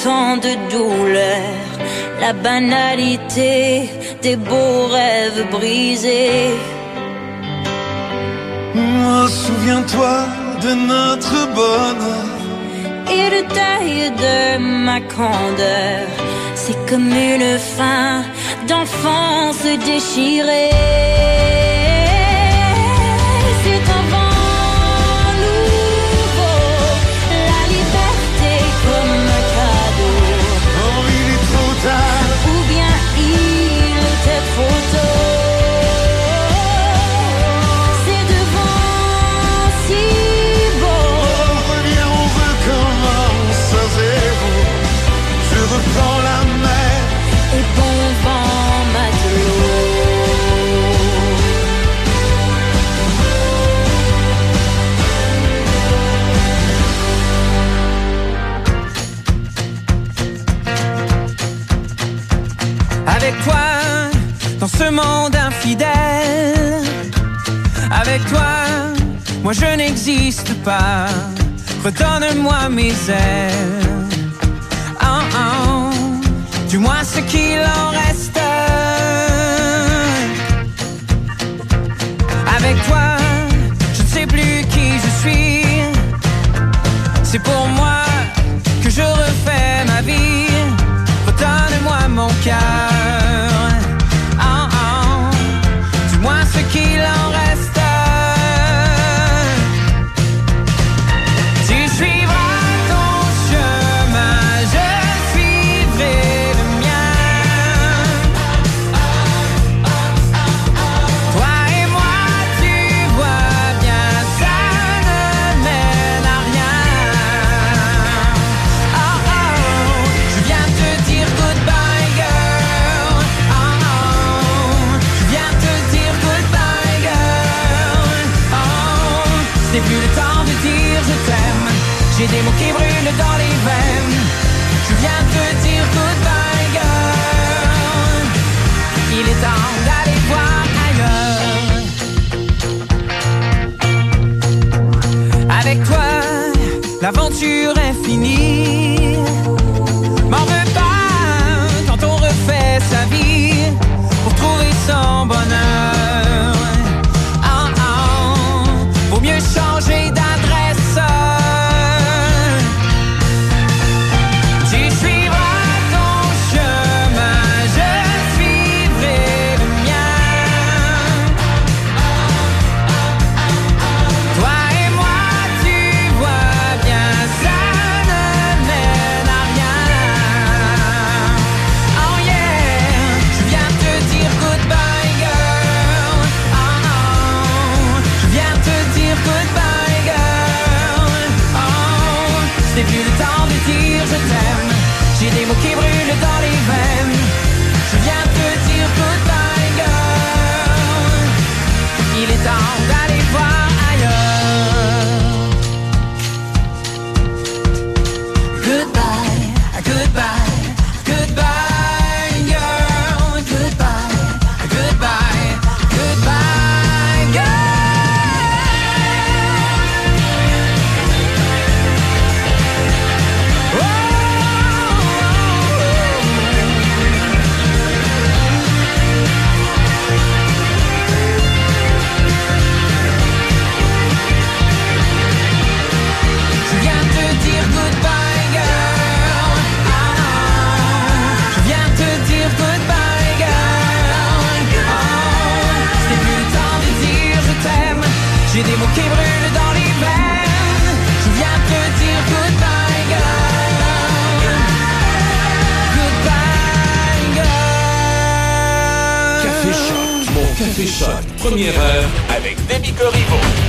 S14: tant de douleur, la banalité des beaux rêves brisés.
S9: Oh, Souviens-toi de notre bonheur
S14: et le taille de ma grandeur. C'est comme une fin d'enfance déchirée.
S15: ce monde infidèle. Avec toi, moi je n'existe pas. Redonne-moi mes ailes. Oh, oh. Dis-moi ce qu'il en reste. Avec toi, je ne sais plus qui je suis. C'est pour moi.
S2: Première heure, avec Demi Corriveau.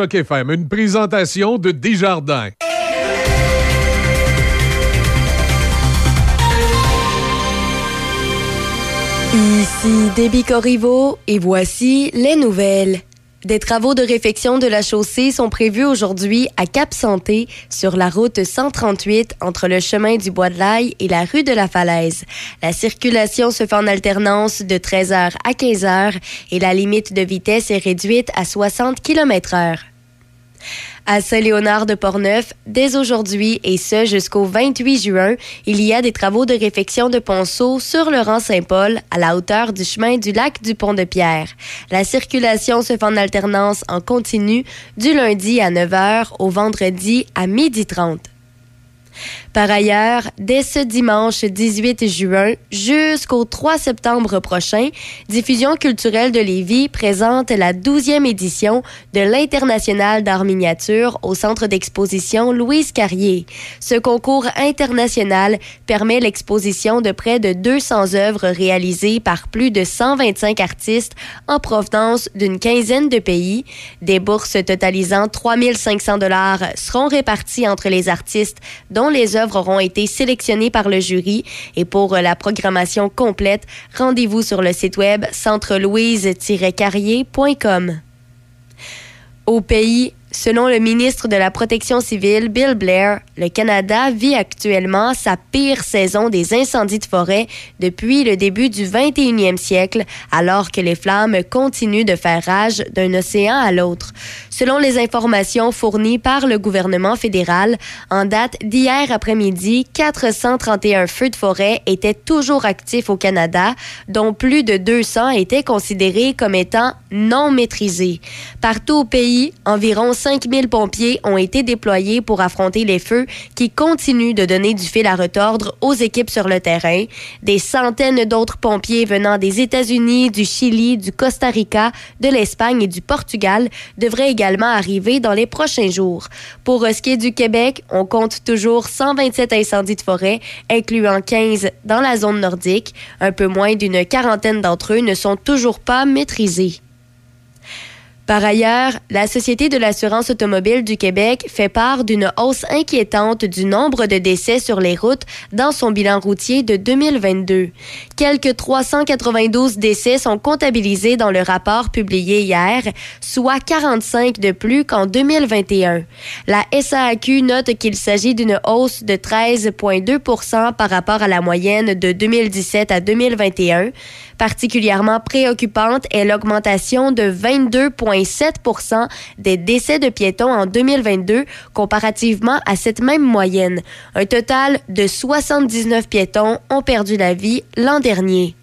S9: Une
S16: présentation de Desjardins.
S3: Ici Déby Corriveau et voici les nouvelles. Des travaux de réfection de la chaussée sont prévus aujourd'hui à Cap Santé sur la route 138 entre le chemin du Bois de l'Ail et la rue de la Falaise. La circulation se fait en alternance de 13h à 15h et la limite de vitesse est réduite à 60 km heure. À Saint-Léonard de Portneuf, dès aujourd'hui et ce jusqu'au 28 juin, il y a des travaux de réfection de ponceau sur le rang Saint-Paul à la hauteur du chemin du lac du Pont de Pierre. La circulation se fait en alternance en continu du lundi à 9h au vendredi à 12h30. Par ailleurs, dès ce dimanche 18 juin jusqu'au 3 septembre prochain, Diffusion culturelle de Lévis présente la 12e édition de l'International d'art miniature au centre d'exposition Louise Carrier. Ce concours international permet l'exposition de près de 200 œuvres réalisées par plus de 125 artistes en provenance d'une quinzaine de pays. Des bourses totalisant 3500 dollars seront réparties entre les artistes dont les œuvres auront été sélectionnées par le jury. Et pour la programmation complète, rendez-vous sur le site web centrelouise-carrier.com. Au pays, selon le ministre de la Protection civile, Bill Blair, le Canada vit actuellement sa pire saison des incendies de forêt depuis le début du 21e siècle, alors que les flammes continuent de faire rage d'un océan à l'autre. Selon les informations fournies par le gouvernement fédéral, en date d'hier après-midi, 431 feux de forêt étaient toujours actifs au Canada, dont plus de 200 étaient considérés comme étant non maîtrisés. Partout au pays, environ 5000 pompiers ont été déployés pour affronter les feux qui continuent de donner du fil à retordre aux équipes sur le terrain. Des centaines d'autres pompiers venant des États-Unis, du Chili, du Costa Rica, de l'Espagne et du Portugal devraient également arriver dans les prochains jours. Pour ce qui est du Québec, on compte toujours 127 incendies de forêt, incluant 15 dans la zone nordique. Un peu moins d'une quarantaine d'entre eux ne sont toujours pas maîtrisés. Par ailleurs, la Société de l'assurance automobile du Québec fait part d'une hausse inquiétante du nombre de décès sur les routes dans son bilan routier de 2022. Quelques 392 décès sont comptabilisés dans le rapport publié hier, soit 45 de plus qu'en 2021. La SAQ note qu'il s'agit d'une hausse de 13,2% par rapport à la moyenne de 2017 à 2021. Particulièrement préoccupante est l'augmentation de 22,7 des décès de piétons en 2022 comparativement à cette même moyenne. Un total de 79 piétons ont perdu la vie l'an dernier.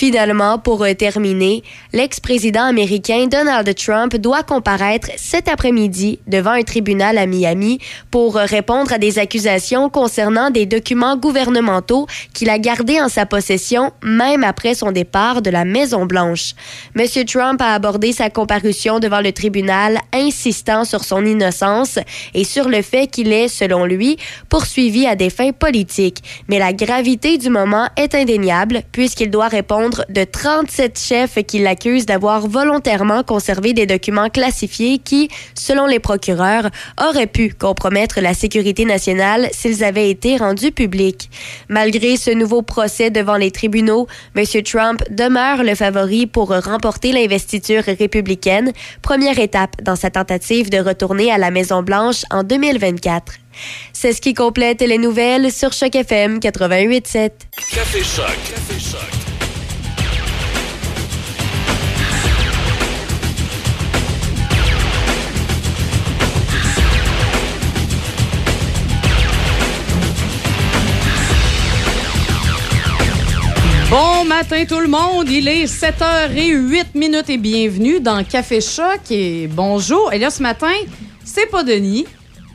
S3: Finalement, pour terminer, l'ex-président américain Donald Trump doit comparaître cet après-midi devant un tribunal à Miami pour répondre à des accusations concernant des documents gouvernementaux qu'il a gardés en sa possession même après son départ de la Maison-Blanche. M. Trump a abordé sa comparution devant le tribunal insistant sur son innocence et sur le fait qu'il est, selon lui, poursuivi à des fins politiques. Mais la gravité du moment est indéniable puisqu'il doit répondre de 37 chefs qui l'accusent d'avoir volontairement conservé des documents classifiés qui, selon les procureurs, auraient pu compromettre la sécurité nationale s'ils avaient été rendus publics. Malgré ce nouveau procès devant les tribunaux, M. Trump demeure le favori pour remporter l'investiture républicaine, première étape dans sa tentative de retourner à la Maison-Blanche en 2024. C'est ce qui complète les nouvelles sur Choc FM 88.7.
S2: Café Choc. Café Choc.
S4: Bon matin tout le monde, il est 7h08 minutes et bienvenue dans Café Choc et bonjour. Et là ce matin, c'est pas Denis.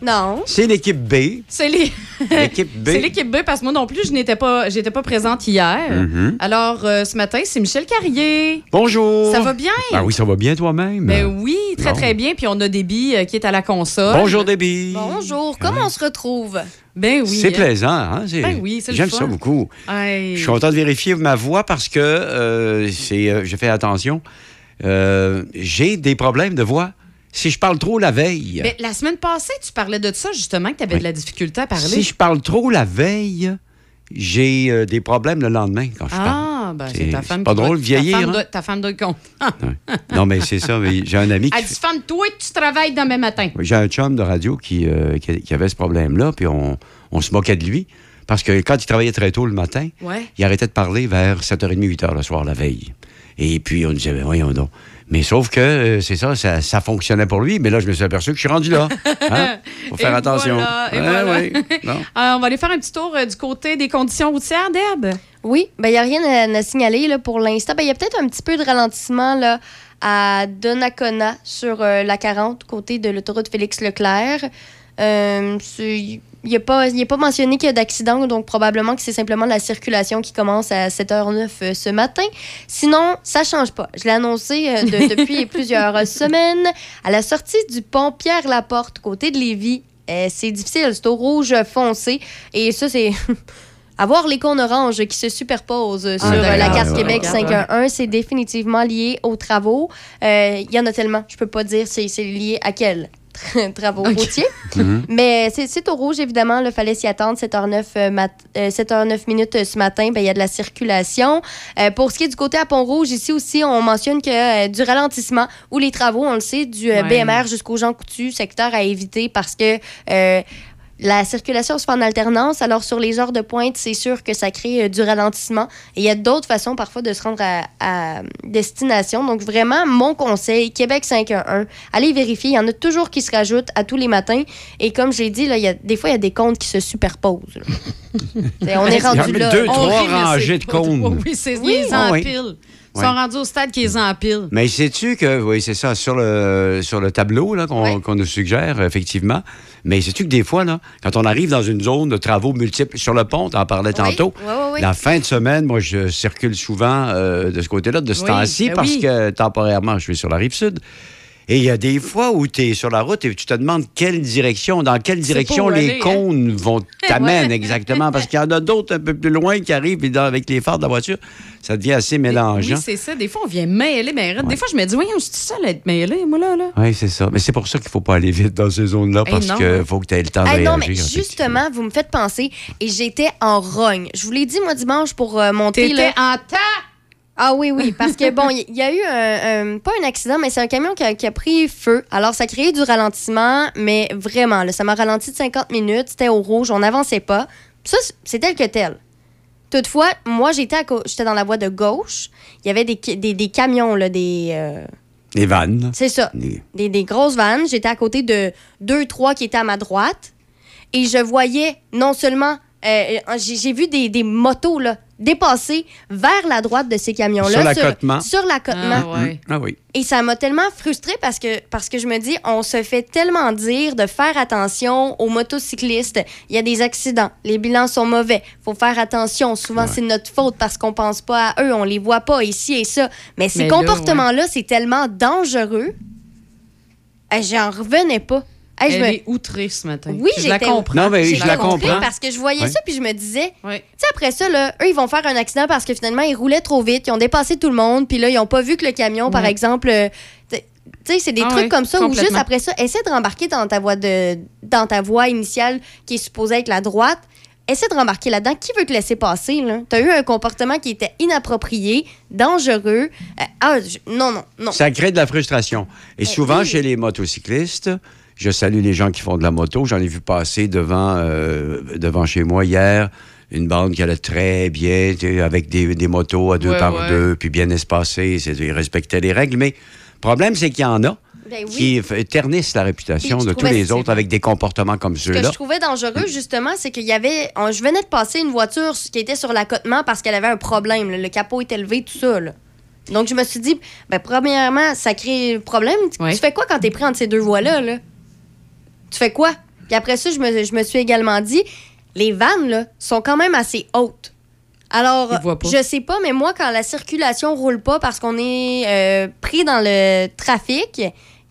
S4: Non.
S17: C'est l'équipe B.
S4: C'est les-
S17: L'équipe B.
S4: c'est l'équipe B parce que moi non plus je n'étais pas j'étais pas présente hier.
S17: Mhm.
S4: Alors euh, ce matin, c'est Michel Carrier.
S17: Bonjour.
S4: Ça va bien?
S17: Ah oui, ça va bien toi-même.
S4: Ben oui, très
S17: Bon.
S4: très bien. Puis on a Déby euh, qui est à la console.
S17: Bonjour, Déby.
S3: Bonjour, comment on se retrouve?
S4: Ben oui.
S17: C'est plaisant, hein? c'est-
S4: Ben oui, c'est le
S17: J'aime ça beaucoup. Je suis content de vérifier ma voix parce que euh, c'est, euh, je fais attention. Euh, j'ai des problèmes de voix. Si je parle trop la veille,
S4: Ben, la semaine passée, tu parlais de ça justement que tu avais de la difficulté à parler.
S17: si je parle trop la veille, j'ai euh, des problèmes le lendemain quand je parle.
S4: Ah, ben c'est ta femme
S17: pas
S4: qui
S17: drôle vieillir,
S4: Ta femme
S17: hein?
S4: doit, ta femme doit être contente.
S17: Non, mais c'est ça. mais J'ai un ami qui
S4: Elle dit Femme, toi, tu travailles demain matin.
S17: J'ai un chum de radio qui, euh, qui, qui avait ce problème-là, puis on, on se moquait de lui. Parce que quand il travaillait très tôt le matin,
S4: Ouais.
S17: il arrêtait de parler vers 7h30, 8h le soir, la veille. Et puis on disait, ben, voyons donc. Mais sauf que euh, c'est ça, ça, ça fonctionnait pour lui. Mais là, je me suis aperçu que je suis rendu là. Hein? Faut faire
S4: Et
S17: attention.
S4: voilà, et
S17: Ouais,
S4: voilà.
S17: ouais. Non.
S4: Euh, on va aller faire un petit tour euh, du côté des conditions routières, Deb?
S3: Oui, il n'y a rien à, à signaler là, pour l'instant. Il y a peut-être un petit peu de ralentissement là, à Donnacona sur euh, la 40, côté de l'autoroute Félix-Leclerc. Euh, il n'est pas, il est pas mentionné qu'il y a d'accident, donc probablement que c'est simplement la circulation qui commence à 7h09 euh, ce matin. Sinon, ça change pas. Je l'ai annoncé euh, de- depuis plusieurs semaines. À la sortie du pont Pierre-Laporte, côté de Lévis, euh, c'est difficile. C'est au rouge foncé. Et ça, c'est... Avoir les cônes oranges qui se superposent sur
S4: Ah,
S3: euh, la carte
S4: Ouais,
S3: Québec
S4: ouais.
S3: 511, c'est définitivement lié aux travaux. Euh, Il y en a tellement, je peux pas dire c'est c'est lié à quels travaux routiers.
S17: Mhm.
S3: Mais c'est- au rouge, évidemment. Il fallait s'y attendre. 7h09, euh, mat- euh, 7h09 minutes euh, ce matin, ben, il y a de la circulation. Euh, pour ce qui est du côté à Pont-Rouge, ici aussi, on mentionne que euh, du ralentissement ou les travaux, on le sait, du euh,
S4: Ouais.
S3: BMR jusqu'au Jean Coutu, secteur à éviter parce que... la circulation se fait en alternance. Alors, sur les heures de pointe, c'est sûr que ça crée euh, du ralentissement. Et il y a d'autres façons parfois de se rendre à, à destination. Donc, vraiment, mon conseil, Québec 511, allez vérifier. Il y en a toujours qui se rajoutent à tous les matins. Et comme j'ai dit, là, il y a, des fois, il y a des comptes qui se superposent. on est
S17: Il y a
S3: rendu là.
S17: deux,
S4: On
S17: trois rangées de
S4: trop- Oui, c'est
S3: Oui.
S4: ils
S17: Ah oui.
S4: Ils
S17: Ouais.
S4: sont rendus au stade qu'ils empilent.
S17: Mais sais-tu que, oui, c'est ça, sur le, sur le tableau là, qu'on,
S3: Ouais.
S17: nous suggère, effectivement. Mais sais-tu que des fois, là, quand on arrive dans une zone de travaux multiples, sur le pont, t'en parlais tantôt,
S3: Oui, oui, oui.
S17: la fin de semaine, moi, je circule souvent euh, de ce côté-là, de ce temps-ci,
S4: ben
S17: parce que temporairement, je suis sur la rive sud. Et il y a des fois où tu es sur la route et tu te demandes quelle direction, dans quelle direction les
S4: aller, hein?
S17: cônes vont t'amèner exactement. Parce qu'il y en a d'autres un peu plus loin qui arrivent et dans- avec les phares de la voiture, ça devient assez mélangeant.
S4: Oui, c'est ça. Des fois, on vient mêler, mais arrête. Des fois, je me dis, voyons, c'est ça, être mêlé, moi, là, là.
S17: Oui, c'est ça. Mais c'est pour ça qu'il ne faut pas aller vite dans ces zones-là,
S4: Eh
S17: parce qu'il faut que tu aies le temps de réagir.
S3: non, mais justement, vous me faites penser, et j'étais en rogne. Je vous l'ai dit, moi, dimanche, pour euh, monter.
S4: T'étais en temps!
S3: Ah oui, oui, parce que bon, il y, y a eu un, un- pas un accident, mais c'est un camion qui a, qui a pris feu. Alors, ça a créé du ralentissement, mais vraiment, là, ça m'a ralenti de 50 minutes. C'était au rouge, on n'avançait pas. Ça, c'est tel que tel. Toutefois, moi, j'étais j'étais dans la voie de gauche. Il y avait des, des, des camions, là, des. euh,
S17: Les vannes.
S3: c'est ça. Des, des grosses vannes. J'étais à côté de deux, trois qui étaient à ma droite. Et je voyais non seulement. euh, j'ai j'ai vu des, des motos là, dépasser vers la droite de ces camions-là.
S17: Sur l'accotement.
S3: Sur l'accotement.
S4: Ah, ouais.
S17: Ah oui.
S3: Et ça m'a tellement frustrée parce que, parce que je me dis, on se fait tellement dire de faire attention aux motocyclistes. Il y a des accidents, les bilans sont mauvais, faut faire attention. Souvent, c'est notre faute parce qu'on pense pas à eux, on les voit pas ici et ça. Mais ces comportements-là, c'est tellement dangereux. Eh, J'en revenais pas. Eh, je
S4: Elle
S3: me-
S4: est outrée ce matin.
S3: Oui,
S4: je la comprends.
S17: Non, mais je la comprends.
S3: parce que je voyais ça puis je me disais, tu sais, après ça, là, eux, ils vont faire un accident parce que finalement, ils roulaient trop vite, ils ont dépassé tout le monde, puis là, ils n'ont pas vu que le camion, par exemple. euh, tu sais, c'est des
S4: Ah
S3: trucs comme ça où juste après ça, essaie de rembarquer dans ta voie de dans ta voie initiale qui est supposée être la droite. Essaie de rembarquer là-dedans. Qui veut te laisser passer, là? T'as eu un comportement qui était inapproprié, dangereux. Euh, ah, je- non, non, non.
S17: Ça crée de la frustration. Et souvent, chez les motocyclistes, je salue les gens qui font de la moto. J'en ai vu passer devant, euh, devant chez moi hier une bande qui allait très bien, avec des, des motos à deux
S4: Ouais,
S17: par
S4: ouais.
S17: deux, puis bien espacées. c'est- Ils respectaient les règles. Mais le problème, c'est qu'il y en a
S3: Ben oui.
S17: qui ternissent la réputation de tous les autres avec des comportements comme
S3: Ce que
S17: ceux-là.
S3: je trouvais dangereux, justement, c'est qu'il y avait. on- je venais de passer une voiture qui était sur l'accotement parce qu'elle avait un problème. là. Le capot est élevé, tout ça. là. Donc, je me suis dit, ben, premièrement, ça crée un problème. Tu- fais quoi quand t'es pris entre ces deux voies-là? Là? Tu fais quoi? Puis après ça, je me, je me suis également dit, les vannes, là, sont quand même assez hautes. Alors, je sais pas, mais moi, quand la circulation roule pas parce qu'on est euh, pris dans le trafic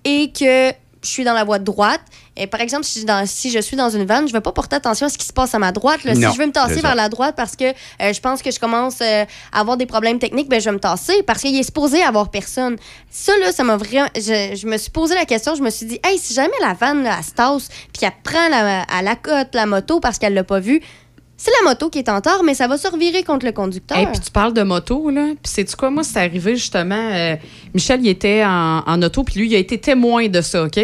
S3: et que je suis dans la voie de droite, et par exemple, si, je- dans- si je suis dans une vanne, je vais pas porter attention à ce qui se passe à ma droite. là.
S17: Non,
S3: si je veux me tasser vers la droite parce que euh, je pense que je commence euh, à avoir des problèmes techniques, ben, je vais me tasser parce qu'il est supposé avoir personne. Ça, là, ça m'a vraiment. Je, je me suis posé la question, je me suis dit, hey, si jamais la vanne, là, elle se tasse, puis qu'elle prend la, à la cote la moto parce qu'elle l'a pas vue, c'est la moto qui est en tort, mais ça va se revirer contre le conducteur.
S4: Et puis tu parles de moto, là. Puis sais-tu quoi? Moi, c'est arrivé justement. euh, Michel, il était en, en auto, puis lui, il a été témoin de ça, OK?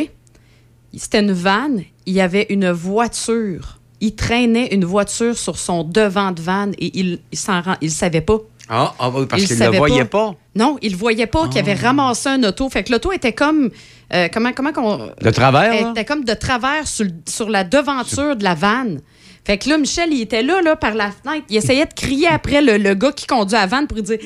S4: C'était une vanne. Il y avait une voiture. Il traînait une voiture sur son devant de vanne et il il s'en rend, il savait pas.
S17: Ah, ah oui, parce
S4: Il
S17: qu'ils ne le voyaient pas.
S4: Non, il voyait pas qu'il avait ramassé un auto. Fait que l'auto était comme euh, comment comment qu'on
S17: De travers,
S4: elle était comme de travers sur, sur la devanture de la vanne. Fait que là, Michel, il était là, là, par la fenêtre. Il essayait de crier après le, le gars qui conduit la vanne pour lui dire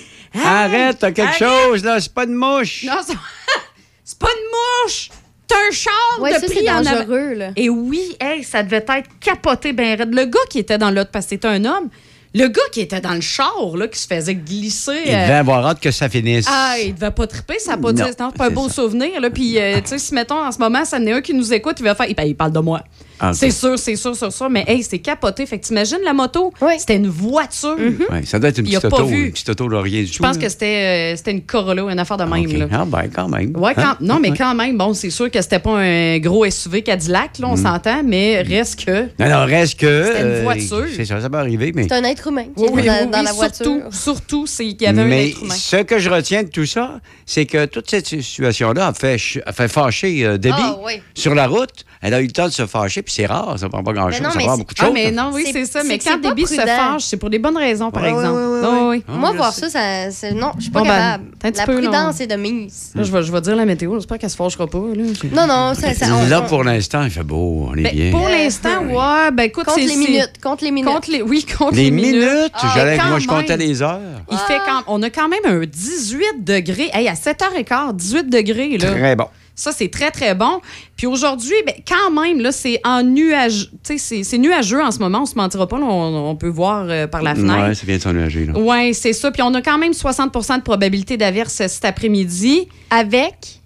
S17: Arrête, t'as quelque
S4: arrête!
S17: chose, là, c'est pas de mouche.
S4: Non, c'est- c'est pas une mouche! T'as un char
S3: Ouais,
S4: de
S3: ça,
S4: prix
S3: c'est
S4: en
S3: dangereux, là.
S4: Et oui, hey, ça devait être capoté ben raide. Le gars qui était dans l'autre, parce que c'était un homme, le gars qui était dans le char, là, qui se faisait glisser.
S17: Il
S4: euh,
S17: devait avoir hâte que ça finisse.
S4: ah, il devait pas triper, ça a pas
S17: Non,
S4: dit, non, c'est pas un beau
S17: ça.
S4: souvenir. Là. Puis, euh, tu sais, si mettons en ce moment, ça en est un qui nous écoute, il va faire, il, il parle de moi.
S17: Ah.
S4: C'est sûr, c'est sûr, c'est sûr. Mais hey, c'est capoté. Fait que t'imagines la moto, c'était une voiture.
S17: Ouais, ça doit être une
S4: Il a
S17: petite
S4: pas
S17: auto,
S4: vu.
S17: une petite auto laurier du
S4: Je pense que c'était euh, c'était une Corolla, une affaire de même. là.
S17: Ah, ben, quand même.
S4: Ouais, quand-
S17: Hein?
S4: non, mais quand même, bon, c'est sûr que c'était pas un gros SUV Cadillac, là, on
S17: Mm.
S4: s'entend, mais reste que.
S17: Non, non, reste que.
S4: C'était une
S17: euh,
S4: voiture.
S17: C'est ça, ça peut arriver, mais.
S3: C'est un être humain qui
S4: Oui,
S3: est
S4: oui,
S3: dans,
S4: oui,
S3: dans
S4: oui,
S3: la voiture.
S4: Surtout, surtout c'est qu'il y avait un être humain.
S17: ce que je retiens de tout ça, c'est que toute cette situation-là a fait, ch- a fait fâcher euh, Debbie
S3: Ah, oui.
S17: sur la route. Elle a eu le temps de se fâcher, puis c'est rare, ça prend pas grand-chose, ça
S3: mais
S17: prend beaucoup de
S4: Ah,
S17: choses.
S4: mais
S17: hein.
S4: non, oui,
S3: C'est-
S4: ça. Mais quand
S3: c'est pas
S4: Debbie se fâche, c'est pour des bonnes raisons, par exemple.
S17: ouais, ouais,
S4: Ah,
S17: ouais.
S4: oui.
S3: Moi, voir ça, ça non, je suis pas
S4: Bon, ben,
S3: capable. la prudence est de mise.
S4: Là, je vais, je vais dire la météo. J'espère qu'elle se fâchera pas. Là.
S3: Non, non, ça, ça on-
S17: Là, pour l'instant, il fait beau, on est
S4: Ben,
S17: bien.
S4: pour l'instant, ouais. Ben, écoute,
S3: Compte
S4: c'est.
S3: les minutes, compte les minutes.
S4: Contre les, oui, contre
S17: Les
S4: les,
S17: minutes,
S4: Ah,
S17: j'allais, moi, je comptais les heures.
S4: Il fait quand, on a quand même un 18 degrés. Hey, à 7h15, 18 degrés. Là.
S17: Très bon.
S4: Ça, c'est très, très bon. Puis aujourd'hui, ben, quand même, là, c'est en nuage. C'est- c'est nuageux en ce moment. On se mentira pas. là, on, on peut voir euh, par la fenêtre.
S17: Ouais, c'est bien de s'ennuager.
S4: Oui, c'est ça. Puis on a quand même 60% de probabilité d'averse cet après-midi.
S3: Avec.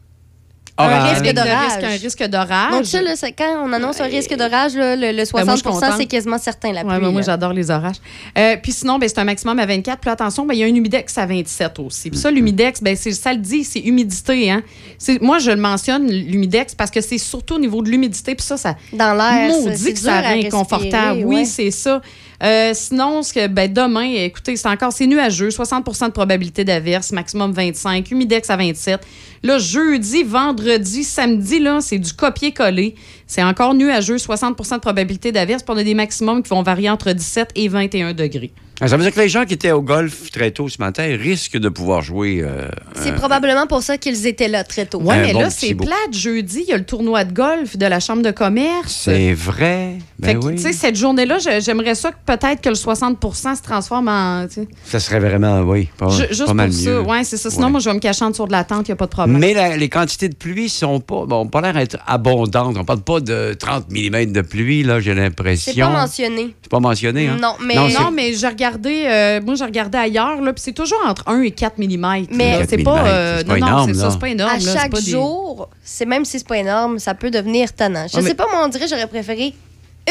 S3: Un risque d'orage.
S4: un risque d'orage.
S3: Donc, ça, là, c'est- quand on annonce un risque d'orage, là, le, le
S4: Ben, moi, je suis
S3: 60
S4: contente.
S3: c'est quasiment certain, la
S4: Ouais, mais moi, j'adore les orages. Euh, puis sinon, ben, c'est un maximum à 24. Puis attention, ben, il y a un humidex à 27 aussi. Puis ça, l'humidex, ben, c'est- ça le dit, c'est humidité. Hein? C'est- Moi, je le mentionne, l'humidex, parce que c'est surtout au niveau de l'humidité. Puis ça, ça
S3: Dans l'air, ça,
S4: maudit que ça rend inconfortable.
S3: respirer,
S4: Oui,
S3: ouais.
S4: c'est ça. Euh, sinon, ce que, ben, demain, écoutez, c'est encore c'est nuageux, 60% de probabilité d'averse, maximum 25, humidex à 27. Là, jeudi, vendredi, samedi, là, c'est du copier-coller. C'est encore nuageux, 60% de probabilité d'averse. Puis on a des maximums qui vont varier entre 17 et 21 degrés.
S17: Ah, Ça veut dire que les gens qui étaient au golf très tôt ce matin risquent de pouvoir jouer. euh,
S3: C'est
S17: un-
S3: probablement pour ça qu'ils étaient là très tôt.
S17: Un
S4: mais
S17: bon
S4: là, c'est plate. Jeudi, il y a le tournoi de golf de la Chambre de commerce.
S17: C'est vrai.
S4: Fait
S17: Ben
S4: que,
S17: oui.
S4: tu sais, cette journée-là, j'aimerais ça que peut-être que le 60% se transforme en.
S17: Ça serait vraiment, oui, pas,
S4: Ju-
S17: pas
S4: juste
S17: mal
S4: pour
S17: mieux.
S4: ça. Ouais, c'est ça. Sinon,
S17: Ouais.
S4: moi, je vais me cacher en dessous de la tente, il n'y a pas de problème.
S17: Mais la- les quantités de pluie sont pas, bon, pas l'air d'être abondantes. On parle pas de 30 mm de pluie, là, j'ai l'impression.
S3: C'est pas mentionné.
S17: C'est pas mentionné, hein?
S3: Non, mais-
S4: non, mais j'ai regardé, euh, moi, j'ai regardé ailleurs, là, puis c'est toujours entre 1 et 4 mm.
S3: Mais-
S4: c'est
S17: 4
S4: pas. euh,
S17: pas
S4: non,
S17: énorme,
S4: c'est pas énorme.
S3: à
S4: là,
S3: chaque
S4: pas des-
S3: jour, c'est même si c'est pas énorme, ça peut devenir tannant. Je
S4: Ah,
S3: sais
S4: mais-
S3: pas, moi, on dirait j'aurais préféré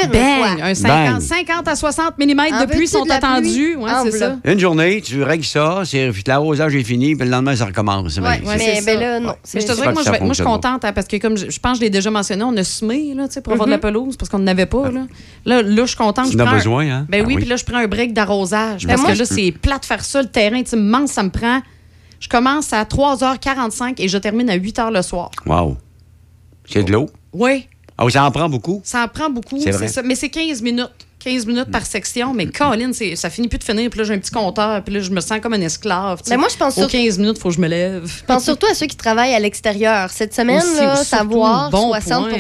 S3: une
S4: Bang!
S3: fois.
S4: Un 50,
S17: Bang.
S4: 50 à 60 mm
S3: En
S4: de pluie
S3: veux-tu
S4: sont
S3: de
S4: attendus.
S3: pluie?
S4: Ouais,
S3: En
S4: c'est ça.
S17: Une journée, tu règles ça, c'est l'arrosage est fini, puis le lendemain, ça recommence.
S3: Ouais,
S17: Ben,
S3: ouais, mais ben là, non.
S4: Mais je te dirais que moi, je,
S17: ça
S4: vais- moi, je suis contente hein, parce que, comme je, je pense que je l'ai déjà mentionné, on a semé là, tu sais, pour avoir de la pelouse parce qu'on n'en avait pas. Là, là, là, je suis contente.
S17: Tu
S4: je
S17: en as besoin, hein?
S4: Ben
S17: Ah
S4: oui, puis là, je prends un break d'arrosage.
S3: Ben
S4: Parce
S3: moi,
S4: que là, c'est plat de faire ça. Le terrain est immense, ça me prend. Je commence à 3h45 et je termine à 8h le soir.
S17: Wow. C'est de l'eau?
S4: Oui,
S17: Ah oui, ça en prend beaucoup.
S4: ça en prend beaucoup.
S17: C'est
S4: c'est
S17: vrai.
S4: ça. Mais c'est 15 minutes. 15 minutes par section. Mais Colin, c'est- ça finit plus de finir. Puis là, j'ai un petit compteur. Puis là, je me sens comme un esclave. tu.
S3: Ben moi, je pense
S4: Aux
S3: sur-
S4: 15 minutes, il faut que je me lève.
S3: Je pense surtout à ceux qui travaillent à l'extérieur. Cette semaine,
S4: Aussi,
S3: là, savoir
S4: bon
S3: 60
S4: point.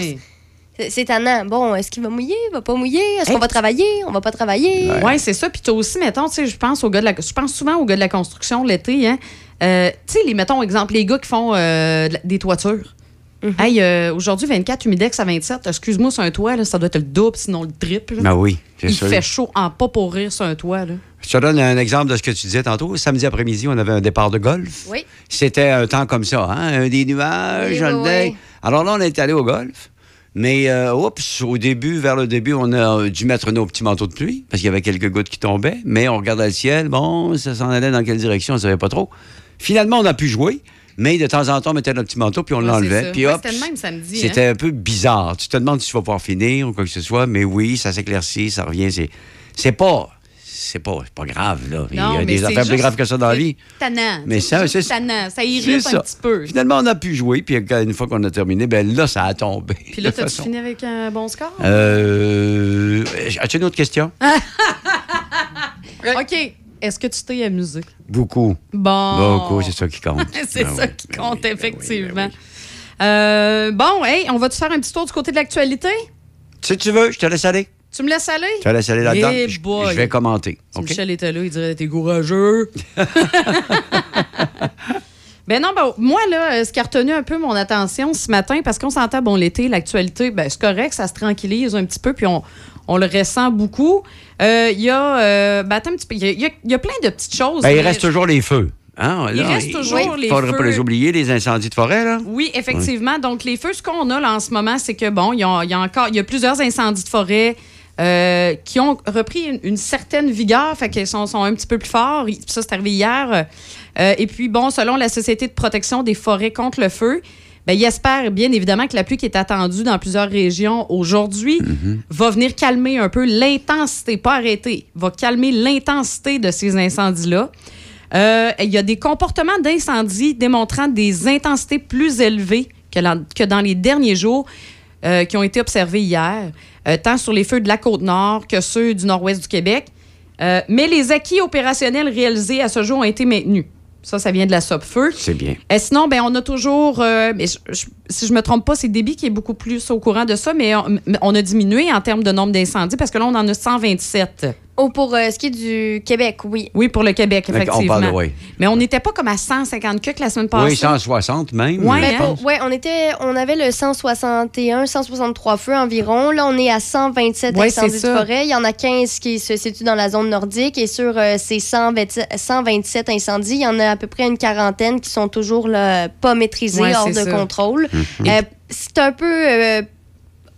S3: C'est- tannant. Bon, est-ce qu'il va mouiller? Il va pas mouiller? Est-ce
S4: Hey.
S3: qu'on va travailler? On va pas travailler?
S4: Oui, c'est ça. Puis t'as aussi, mettons, tu sais, je pense aux gars de la, je pense souvent aux gars de la construction l'été, hein. Euh, tu sais, les, mettons, exemple, les gars qui font euh, de la- toitures. Hey, euh, aujourd'hui, 24, humidex à 27. Excuse-moi, sur un toit, là, ça doit être le double, sinon le triple.
S17: Ben oui, c'est
S4: Il
S17: sûr.
S4: fait chaud en pas pour rire sur un toit. Là.
S17: Je te donne un exemple de ce que tu disais tantôt. Samedi après-midi, on avait un départ de golf.
S3: Oui.
S17: C'était un temps comme ça, hein? Des nuages,
S3: Oui,
S17: un
S3: oui.
S17: Alors là, on est allé au golf. Mais, euh, oups, au début, vers le début, on a dû mettre nos petits manteaux de pluie parce qu'il y avait quelques gouttes qui tombaient. Mais on regardait le ciel. Bon, ça s'en allait dans quelle direction, on ne savait pas trop. Finalement, on a pu jouer. Mais de temps en temps, on mettait notre petit manteau puis on
S4: Ouais,
S17: l'enlevait.
S4: Ouais, c'était le même samedi,
S17: C'était
S4: hein.
S17: un peu bizarre. Tu te demandes si tu vas pouvoir finir ou quoi que ce soit. Mais oui, ça s'éclaircit, ça revient. C'est, pas... C'est pas, c'est pas grave, là. Il y
S4: Non,
S17: a des affaires plus graves que ça dans la vie.
S4: Tannant.
S17: Mais ça, c'est-
S4: tannant. Ça irrite
S17: ça.
S4: un petit peu.
S17: Finalement, on a pu jouer, puis une fois qu'on a terminé, ben là, ça a tombé.
S4: Puis là, t'as-tu fini avec un bon score?
S17: Euh, As-tu une autre question?
S4: OK. Est-ce que tu t'es amusé?
S17: Beaucoup.
S4: Bon.
S17: Beaucoup, c'est ça qui compte.
S4: C'est
S17: Ben
S4: ça
S17: oui.
S4: qui compte, effectivement. Euh, bon, hey, on va-tu faire un petit tour du côté de l'actualité?
S17: Si tu veux, je te laisse aller.
S4: Tu me laisses aller?
S17: Je te laisse aller là-dedans. Je, vais commenter.
S4: Si? Michel était là, il dirait T'es courageux. Ben non, ben, moi, là, euh, ce qui a retenu un peu mon attention ce matin, parce qu'on s'entend, bon, l'été, l'actualité, ben, c'est correct, ça se tranquillise un petit peu, puis on, on le ressent beaucoup. Euh, Il y a, euh, ben, y a- y, a- y a plein de petites choses.
S17: Ben, il reste toujours les feux. Hein?
S4: Il reste toujours les
S17: faudrait pas les oublier, les incendies de forêt, là.
S4: Oui, effectivement. Donc, les feux, ce qu'on a là en ce moment, c'est que, bon, il y a, il y a encore, il y a plusieurs incendies de forêt euh, qui ont repris une, une certaine vigueur, fait qu'ils sont, sont un petit peu plus forts. Ça, c'est arrivé hier. Euh, et puis, bon, selon la Société de protection des forêts contre le feu, ben, il espère bien évidemment que la pluie qui est attendue dans plusieurs régions aujourd'hui va venir calmer un peu l'intensité, pas arrêter, va calmer l'intensité de ces incendies-là. Euh, Il y a des comportements d'incendie démontrant des intensités plus élevées que, la- que dans les derniers jours euh, qui ont été observés hier, euh, tant sur les feux de la Côte-Nord que ceux du nord-ouest du Québec. Mais les acquis opérationnels réalisés à ce jour ont été maintenus. Ça, ça vient de la SOPFEU.
S17: C'est bien.
S4: Et sinon, ben, on a toujours, euh, mais je- je- si je me trompe pas, c'est Débit qui est beaucoup plus au courant de ça, mais on, mais on a diminué en termes de nombre d'incendies parce que là, on en a 127.
S3: Oh, pour euh, ce qui est du Québec, oui.
S4: Oui, pour le Québec, effectivement.
S17: parle de- ouais.
S4: Mais on n'était pas comme à 150 que la semaine passée.
S17: Oui, 160 même.
S3: Pour- ouais, on était, on avait le 161, 163 feux environ. Là, on est à 127
S4: Ouais,
S3: incendies de
S4: ça.
S3: forêt. Il y en a 15 qui se situent dans la zone nordique et sur euh, ces 127, 127 incendies, il y en a à peu près une quarantaine qui sont toujours là, pas maîtrisés,
S4: Ouais,
S3: hors de
S4: ça.
S3: contrôle.
S17: Mhm.
S3: Euh, c'est un peu euh,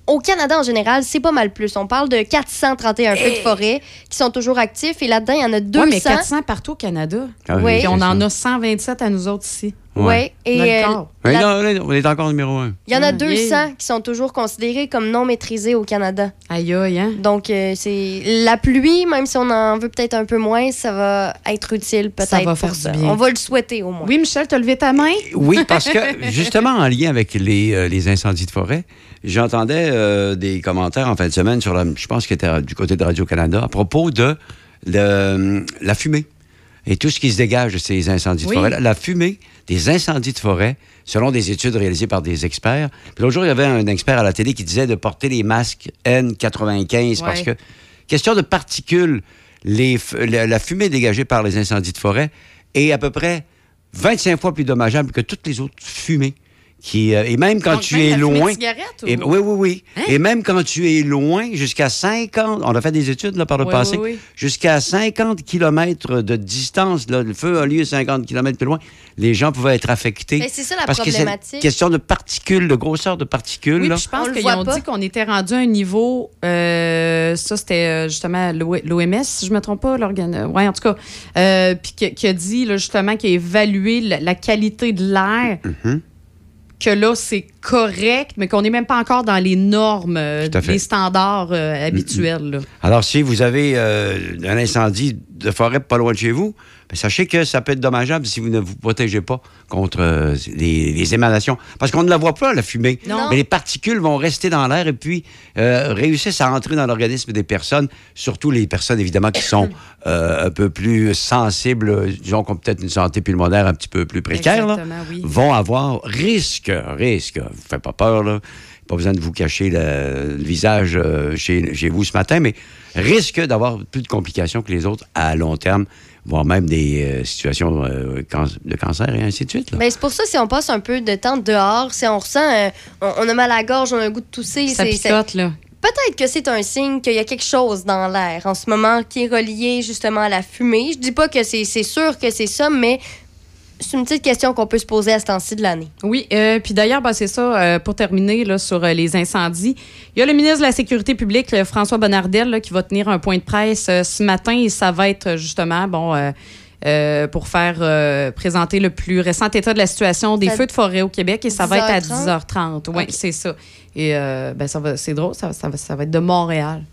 S3: au Canada en général, c'est pas mal plus. On parle de 431 feux de forêt qui sont toujours actifs et là-dedans, il y en a 200.
S4: Ouais, mais 400 partout au Canada.
S17: Ah oui,
S3: Oui.
S4: Puis on en a 127 à nous autres ici.
S3: Ouais.
S4: Dans
S3: Et euh,
S4: corps.
S17: Mais
S3: la-
S17: non, là, on est encore numéro un.
S3: il y en a
S4: Ah,
S3: 200
S4: yeah.
S3: qui sont toujours considérés comme non maîtrisés au Canada.
S4: Aïe, aïe, hein?
S3: Donc, euh, c'est la pluie, même si on en veut peut-être un peu moins, ça va être utile peut-être
S4: Ça va
S3: pour
S4: faire
S3: ça.
S4: bien.
S3: On va le souhaiter au moins.
S4: Oui, Michel, t'as levé ta main?
S17: Oui, parce que justement, en lien avec les, euh, les incendies de forêt, j'entendais euh, des commentaires en fin de semaine sur la, je pense que c'était du côté de Radio-Canada, à propos de le- la fumée et tout ce qui se dégage de ces incendies
S4: Oui.
S17: de forêt. La fumée des incendies de forêt, selon des études réalisées par des experts. Puis l'autre jour, il y avait un expert à la télé qui disait de porter les masques N95 parce que, question de particules, les, la fumée dégagée par les incendies de forêt est à peu près 25 fois plus dommageable que toutes les autres fumées. Qui, euh, et même quand
S4: Donc,
S17: tu
S4: même
S17: es loin.
S4: cigarette, ou-
S17: Et, oui, oui, oui.
S4: Hein?
S17: Et même quand tu es loin, jusqu'à 50, on a fait des études là, par le
S4: Oui,
S17: passé,
S4: oui, oui.
S17: jusqu'à 50 km de distance, là, le feu a lieu 50 km plus loin, les gens pouvaient être affectés.
S3: Mais c'est ça la
S17: parce que
S3: problématique.
S17: c'est question de particules, de grosseur de particules.
S4: Oui,
S17: là.
S4: puis je pense qu'ils ont
S3: pas.
S4: dit qu'on était rendu à un niveau. euh, ça, c'était euh, justement l'OMS, si je ne me trompe pas, l'organe. Oui, en tout cas. euh, puis qui, qui a dit, là, justement, qui a évalué la, la qualité de l'air.
S17: Mhm.
S4: Que là, c'est correct, mais qu'on n'est même pas encore dans les normes, euh, les standards euh, habituels. là.
S17: Alors, si vous avez euh, un incendie de forêt pas loin de chez vous, sachez que ça peut être dommageable si vous ne vous protégez pas contre euh, les, les émanations. Parce qu'on ne la voit pas, la fumée.
S3: Non.
S17: Mais les particules vont rester dans l'air et puis euh, réussissent à entrer dans l'organisme des personnes, surtout les personnes, évidemment, qui sont euh, un peu plus sensibles, disons, qui ont peut-être une santé pulmonaire un petit peu plus précaire, là,
S4: Exactement, oui.
S17: vont avoir risque, risque, vous faites pas peur, là. Pas besoin de vous cacher le, le visage euh, chez, chez vous ce matin, mais risque d'avoir plus de complications que les autres à long terme, voire même des euh, situations euh, can- de cancer et ainsi de suite. là.
S3: Ben, c'est pour ça, si on passe un peu de temps dehors, si on ressent, euh, on, on a mal à la gorge, on a un goût de tousser,
S4: Ça picote, là.
S3: Peut-être que c'est un signe qu'il y a quelque chose dans l'air en ce moment qui est relié justement à la fumée. Je dis pas que c'est c'est sûr que c'est ça, mais c'est une petite question qu'on peut se poser à ce temps-ci de l'année.
S4: Oui, euh, puis d'ailleurs, ben, c'est ça, euh, pour terminer là, sur euh, les incendies. Il y a le ministre de la Sécurité publique, le François Bonnardel, là, qui va tenir un point de presse euh, ce matin et ça va être justement, bon, euh, euh, pour faire euh, présenter le plus récent état de la situation des feux de forêt au Québec et ça va être à
S3: 10h30?
S4: 10h30. Oui, c'est ça. Et euh, ben, ça va, c'est drôle, ça, ça va, ça va être de Montréal.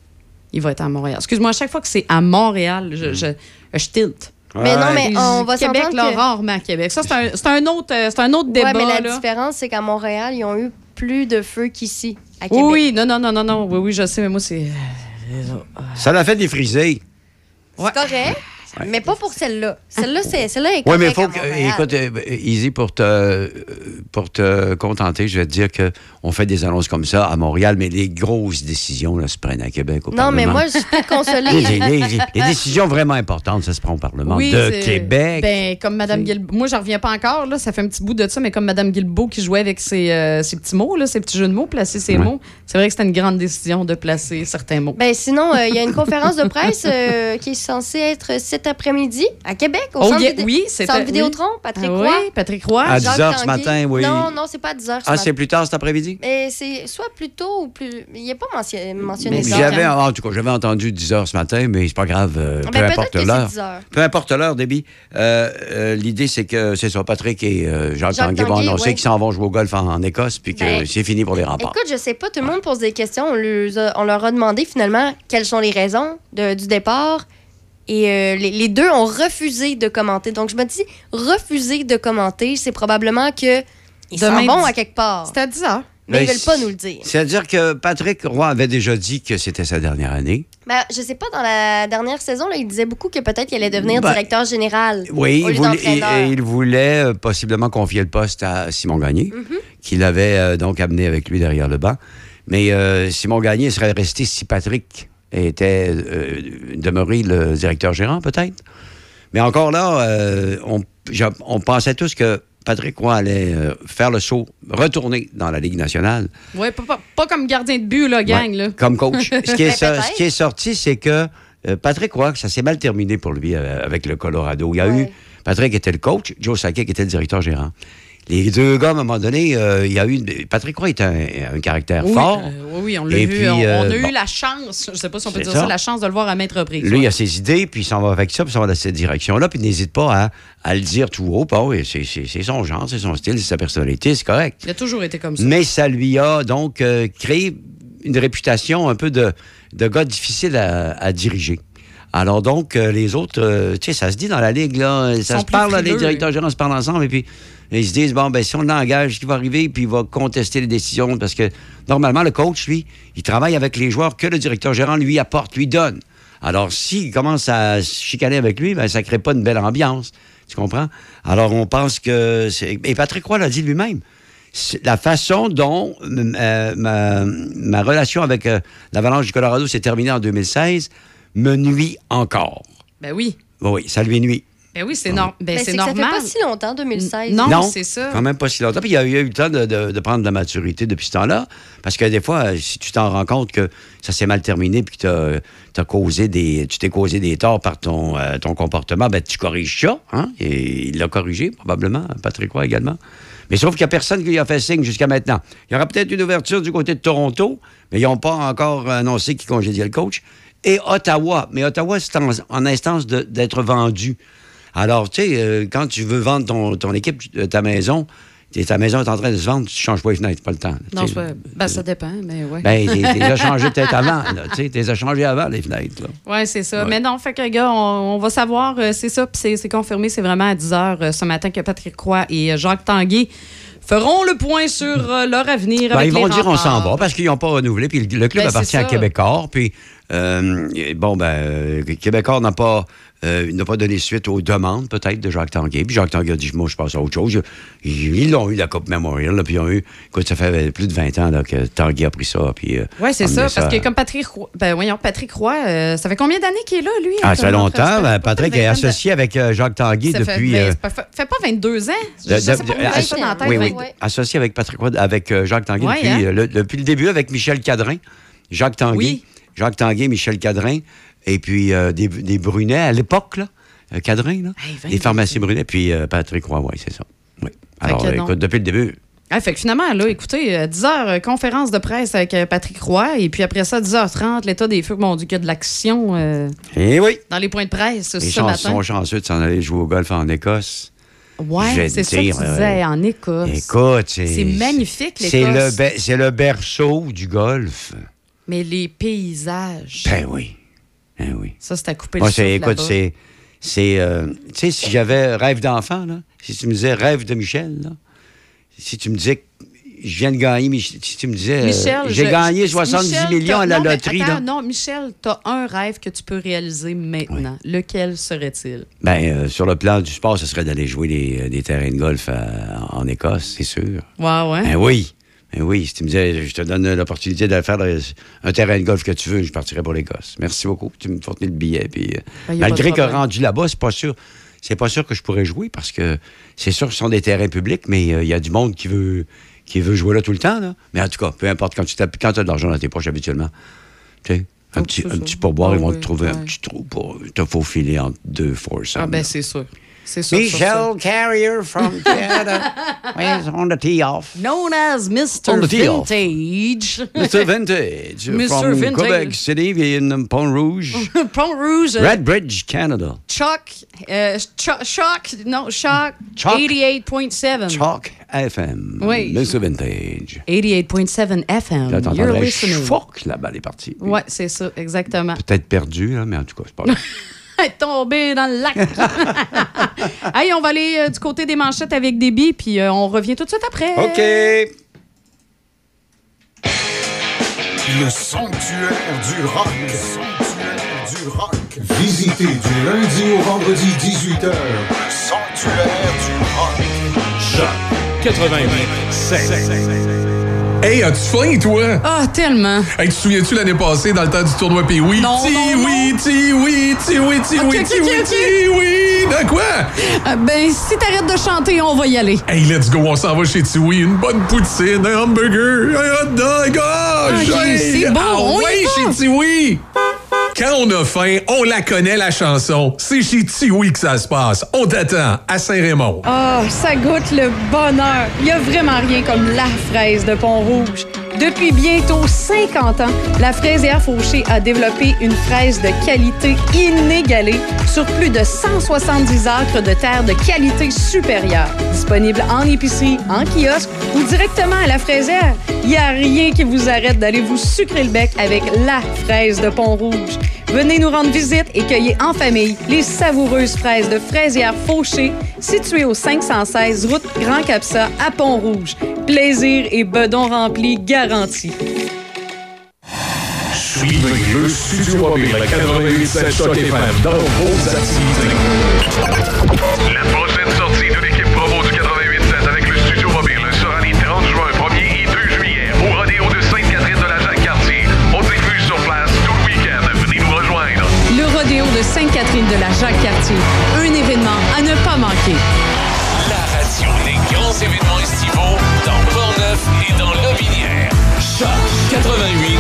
S4: Il va être à Montréal. Excuse-moi, à chaque fois que c'est à Montréal, je, je, je tilte.
S3: Mais non, mais on va
S4: Québec,
S3: s'entendre
S4: là,
S3: que-
S4: rarement à Québec. Ça, c'est un, c'est un autre, euh, c'est un autre débat.
S3: ouais, mais la
S4: là.
S3: différence, c'est qu'à Montréal, ils ont eu plus de feux qu'ici, à Québec.
S4: Oui, oui, non, non, non, non, non. Oui, oui, je sais, mais moi, c'est.
S17: Ça l'a fait défriser.
S3: C'est correct. Mais pas pour celle-là. Celle-là, c'est, celle-là est
S17: Oui, mais il faut que. Écoute, euh, Easy, pour te, euh, pour te contenter, je vais te dire qu'on fait des annonces comme ça à Montréal, mais les grosses décisions là, se prennent à Québec. Au
S3: Non, mais
S17: Parlement.
S3: moi, je suis très
S17: Les,
S3: consolée.
S17: les- les- les décisions vraiment importantes, ça se prend au Parlement
S4: Oui,
S17: de Québec.
S4: Ben, comme Mme Guilbeault. Moi, j'en reviens pas encore, là. Ça fait un petit bout de ça, mais comme Mme Guilbeault qui jouait avec ses, euh, ses petits mots, là, ses petits jeux de mots, placer ses
S17: Ouais.
S4: mots. C'est vrai que c'était une grande décision de placer certains mots.
S3: Ben sinon, euh, il y a une conférence de presse euh, qui est censée être cet après-midi à Québec, au
S4: Oh,
S3: centre,
S4: yeah, oui.
S3: Vidéotron, Patrick
S4: Ah
S3: Roy.
S4: oui, Patrick Roy.
S17: À
S3: Jacques
S17: 10 heures ce matin, oui.
S3: Non, non, c'est pas à 10 heures ce
S17: Ah, c'est plus tard cet après-midi?
S3: Mais c'est soit plus tôt ou plus... Il n'est pas mentionné, mentionné
S17: Mais
S3: ça.
S17: J'avais, en tout cas, j'avais entendu 10 heures ce matin, mais c'est pas grave. euh,
S3: Ben,
S17: peu importe l'heure.
S3: 10 heures.
S17: Peu importe l'heure, Déby. Euh, euh, L'idée, c'est que c'est ça, Patrick et euh, Jacques,
S3: Jacques
S17: Tanguay vont annoncer
S3: ouais.
S17: qu'ils s'en vont jouer au golf en, en Écosse, puis que
S3: Ben,
S17: c'est fini pour les remparts.
S3: Écoute, je sais pas, tout le monde pose des questions. On, leur a, on leur a demandé finalement quelles sont les raisons de- du départ. Et euh, les, les deux ont refusé de commenter. Donc je me dis, refuser de commenter, c'est probablement que ils
S4: Demain,
S3: vont
S4: dix-
S3: à quelque part.
S4: C'est à 10 heures.
S3: Mais ils
S17: Ben,
S3: veulent pas nous le dire.
S17: C'est-à-dire que Patrick Roy avait déjà dit que c'était sa dernière année.
S3: Ben, je sais pas, dans la dernière saison, là, il disait beaucoup que peut-être qu'il allait devenir
S17: Ben,
S3: directeur général.
S17: Oui,
S3: au lieu
S17: il voulait,
S3: d'entraîneur.
S17: il- il voulait, euh, possiblement confier le poste à Simon Gagné,
S3: Mhm.
S17: qu'il avait euh, donc amené avec lui derrière le banc. Mais euh, Simon Gagné serait resté si Patrick était euh, demeuré le directeur gérant, peut-être. Mais encore là, euh, on, on pensait tous que Patrick Roy allait euh, faire le saut, retourner dans la Ligue nationale.
S4: Ouais, pas, pas- pas comme gardien de but, là, gang.
S17: Ouais,
S4: Là.
S17: Comme coach. ce, qui est, ce qui sorti, c'est que Patrick Roy, ça s'est mal terminé pour lui avec le Colorado. Il y a eu. Patrick était le coach, Joe Sakic était le directeur gérant. Les deux gars, à un moment donné, euh, il y a eu. Patrick Roy est un, un caractère
S4: Oui,
S17: fort.
S4: euh, oui, oui, on l'a vu.
S17: puis,
S4: on, on
S17: euh,
S4: a
S17: bon.
S4: eu la chance, je sais pas si on peut dire
S17: ça.
S4: ça, la chance de le voir à maintes reprises.
S17: Lui, il a ses idées, puis il s'en va avec ça, puis il s'en va dans cette direction-là, puis il n'hésite pas à, à le dire tout haut. Oui, c'est son genre, c'est son style, c'est sa personnalité, c'est correct.
S4: Il a toujours été comme ça.
S17: Mais ça lui a donc euh, créé une réputation un peu de, de gars difficile à, à diriger. Alors donc, euh, les autres, euh, tu sais, ça se dit dans la ligue, là, ça se parle, là, les directeurs gérants se parlent ensemble, et puis ils se disent, bon, ben si on l'engage, ce qui va arriver, puis il va contester les décisions, parce que normalement, le coach, lui, il travaille avec les joueurs que le directeur gérant lui apporte, lui donne. Alors, s'il commence à chicaner avec lui, ben, ça ne crée pas une belle ambiance. Tu comprends? Alors, on pense que... Et Patrick Roy l'a dit lui-même. C'est La façon dont euh, ma, ma relation avec euh, l'Avalanche du Colorado s'est terminée en 2016 me nuit encore.
S4: Ben oui.
S17: Oui, ça lui nuit.
S4: Ben oui, c'est nor- ben,
S3: Ben,
S4: c'est
S3: que ça
S4: normal.
S3: fait pas si longtemps, 2016.
S4: Non, c'est ça.
S17: Quand même pas si longtemps. Puis il y a, il y a eu le temps de, de- de prendre de la maturité depuis ce temps-là. Parce que des fois, euh, si tu t'en rends compte que ça s'est mal terminé puis que tu as causé des. Tu t'es causé des torts par ton, euh, ton comportement, ben tu corriges ça. Hein? Et il l'a corrigé, probablement. Patrick Roy également. Mais sauf qu'il n'y a personne qui lui a fait signe jusqu'à maintenant. Il y aura peut-être une ouverture du côté de Toronto, mais ils n'ont pas encore annoncé qu'ils congédiaient le coach. Et Ottawa. Mais Ottawa, c'est en, en instance d'être vendu. Alors, tu sais, euh, quand tu veux vendre ton, ton équipe, euh, ta maison, ta maison est en train de se vendre, tu changes pas les fenêtres, pas le temps.
S4: Non,
S17: tu
S4: ben, ça dépend, mais ouais.
S17: Ben, t'es t'es as changé peut-être avant, tu sais, t'es as changé avant, les fenêtres.
S4: Oui, c'est ça.
S17: Ouais.
S4: Mais non, fait que, gars, on, on va savoir, euh, c'est ça, puis c'est- confirmé, c'est vraiment à 10 h euh, ce matin que Patrick Roy et Jacques Tanguay feront le point sur euh, leur avenir
S17: Ben,
S4: avec
S17: ils vont
S4: les
S17: dire on s'en va parce qu'ils n'ont pas renouvelé. Puis le, le club
S4: Ben,
S17: appartient à
S4: ça.
S17: Québécois. Puis, bon, ben, Québécois n'a pas, euh, n'a pas donné suite aux demandes, peut-être, de Jacques Tanguay. Puis Jacques Tanguay a dit moi, je passe à autre chose. Ils l'ont eu, la Coupe Memorial. Là, puis ils ont eu. Écoute, ça fait plus de 20 ans là, que Tanguay a pris ça. Puis, euh,
S4: Oui, c'est ça, parce que comme Patrick Roy, ben voyons, Patrick Roy, euh, ça fait combien d'années qu'il est là, lui?
S17: Ah, ça fait longtemps. Ben, Patrick est associé avec euh, Jacques Tanguay
S4: Ça
S17: depuis. euh,
S4: ça fait, fait pas 22 ans? Je
S17: de-
S4: sais
S17: de-
S4: pas ça dans la tête.
S17: oui, oui. Associé avec Patrick Roy, avec Jacques Tanguay
S4: Ouais,
S17: depuis,
S4: hein?
S17: le, depuis le début, avec Michel Cadrin. Jacques Tanguay.
S4: Oui.
S17: Jacques Tanguay, Michel Cadrin. Et puis euh, des, des Brunets à l'époque, là. euh, Cadrin, là. des pharmacies Brunet. Puis euh, Patrick Roy, oui, c'est ça. Oui. Alors,
S4: non.
S17: écoute, depuis le début.
S4: Ah, fait que finalement, là, écoutez, euh, 10h, conférence de presse avec Patrick Roy, et puis après ça, 10h30, l'état des feux, mon Dieu, qu'il y a de l'action euh,
S17: Eh oui.
S4: dans les points de presse
S17: Les
S4: matin.
S17: sont chanceux de s'en aller jouer au golf en Écosse.
S4: Ouais, c'est ça que tu disais,
S17: euh,
S4: en Écosse.
S17: Écoute, c'est.
S4: C'est magnifique,
S17: C'est le,
S4: l'Écosse.
S17: be- c'est le berceau du golf.
S4: Mais les paysages.
S17: Ben oui. Oui.
S4: Ça, c'est à couper
S17: Moi,
S4: le souffle
S17: écoute, c'est. c'est euh, tu sais, si j'avais rêve d'enfant, là, si tu me disais rêve de Michel, là, si tu me disais je viens de gagner, mais tu me disais, euh, j'ai gagné
S4: je-
S17: 70
S4: Michel,
S17: millions à la
S4: non,
S17: loterie.
S4: attends,
S17: là.
S4: non, Michel, tu as un rêve que tu peux réaliser maintenant. Lequel serait-il?
S17: Ben, euh, sur le plan du sport, ce serait d'aller jouer des, des terrains de golf en Écosse, c'est sûr.
S4: Ouais, ouais.
S17: Ben oui. Ben oui, si tu me disais, je te donne l'opportunité de faire euh, un terrain de golf que tu veux, je partirais pour l'Écosse. Merci beaucoup. Tu me fournis le billet. Puis, euh,
S4: Ben,
S17: malgré que rendu là-bas, c'est pas sûr. C'est pas sûr que je pourrais jouer parce que c'est sûr que ce sont des terrains publics, mais euh, il y a du monde qui veut, qui veut jouer là tout le temps. Là. Mais en tout cas, peu importe, quand tu as, quand as de l'argent dans tes poches habituellement, tu sais, un petit, un petit pourboire, ils vont te trouver un petit trou pour te faufiler entre deux forces.
S4: Ah, ben, c'est sûr. C'est sûr. sûr,
S17: Michel
S4: sûr.
S17: Carrier from Canada. On the tee off?
S4: Known as Mr. Vintage.
S17: Mr. Vintage.
S4: Mr.
S17: From
S4: Vintage.
S17: Quebec City in Pont-Rouge.
S4: Pont-Rouge. euh,
S17: Redbridge, Canada.
S4: Chuck. euh, Chuck. Choc. Non. Choc. 88.7.
S17: Chalk FM.
S4: Oui.
S17: Mr. Vintage.
S4: 88.7 FM.
S17: Là,
S4: You're listening.
S17: choc, la balle est partie.
S4: Ouais, c'est ça, exactement.
S17: Peut-être perdu, là, mais en tout cas, c'est pas grave.
S4: est tombé dans le lac. hey, on va aller euh, du côté des manchettes avec Déby, puis euh, on revient tout de suite après.
S17: OK.
S18: Le sanctuaire du rock. Le sanctuaire du rock. Visitez du lundi au vendredi 18h. Le sanctuaire du rock.
S2: Choc 88
S19: Hey, as-tu faim, toi?
S4: Ah, tellement.
S19: Hey, tu te souviens-tu l'année passée dans le temps du tournoi Pee oui?
S4: Non,
S19: Ti
S4: non,
S19: oui, ti oui, ti oui, ti
S4: Ok,
S19: oui,
S4: ok,
S19: ti
S4: ok,
S19: oui,
S4: ok.
S19: ti oui. De quoi?
S4: Euh, ben, si t'arrêtes de chanter, on va y aller.
S19: Hey, let's go, on s'en va chez Tiwi. Une bonne poutine, un hamburger, un hot dog. Ah,
S4: Ok,
S19: j'ai-
S4: c'est bon,
S19: Ah
S4: on y
S19: ouais,
S4: va.
S19: chez Tiwi. Quand on a faim, on la connaît, la chanson. C'est chez Tiwi que ça se passe. On t'attend à Saint-Raymond.
S4: Ah, ça goûte le bonheur. Il y a vraiment rien comme la fraise de Pont-Rouge. Depuis bientôt 50 ans, la fraisière Fauché a développé une fraise de qualité inégalée sur plus de 170 acres de terre de qualité supérieure. Disponible en épicerie, en kiosque ou directement à la fraisière, il n'y a rien qui vous arrête d'aller vous sucrer le bec avec la fraise de Pont-Rouge. Venez nous rendre visite et cueillez en famille les savoureuses fraises de fraisière Fauché, situées au 516 route Grand Capsa à Pont-Rouge. Plaisir et bedon rempli garantis.
S2: Suivez le Studio Mobile 88.7 Choc FM dans vos activités.
S20: De la Jacques-Cartier.
S4: Un événement à ne pas manquer.
S2: La radio des grands événements estivaux dans Portneuf et dans Lobinière. Choc 88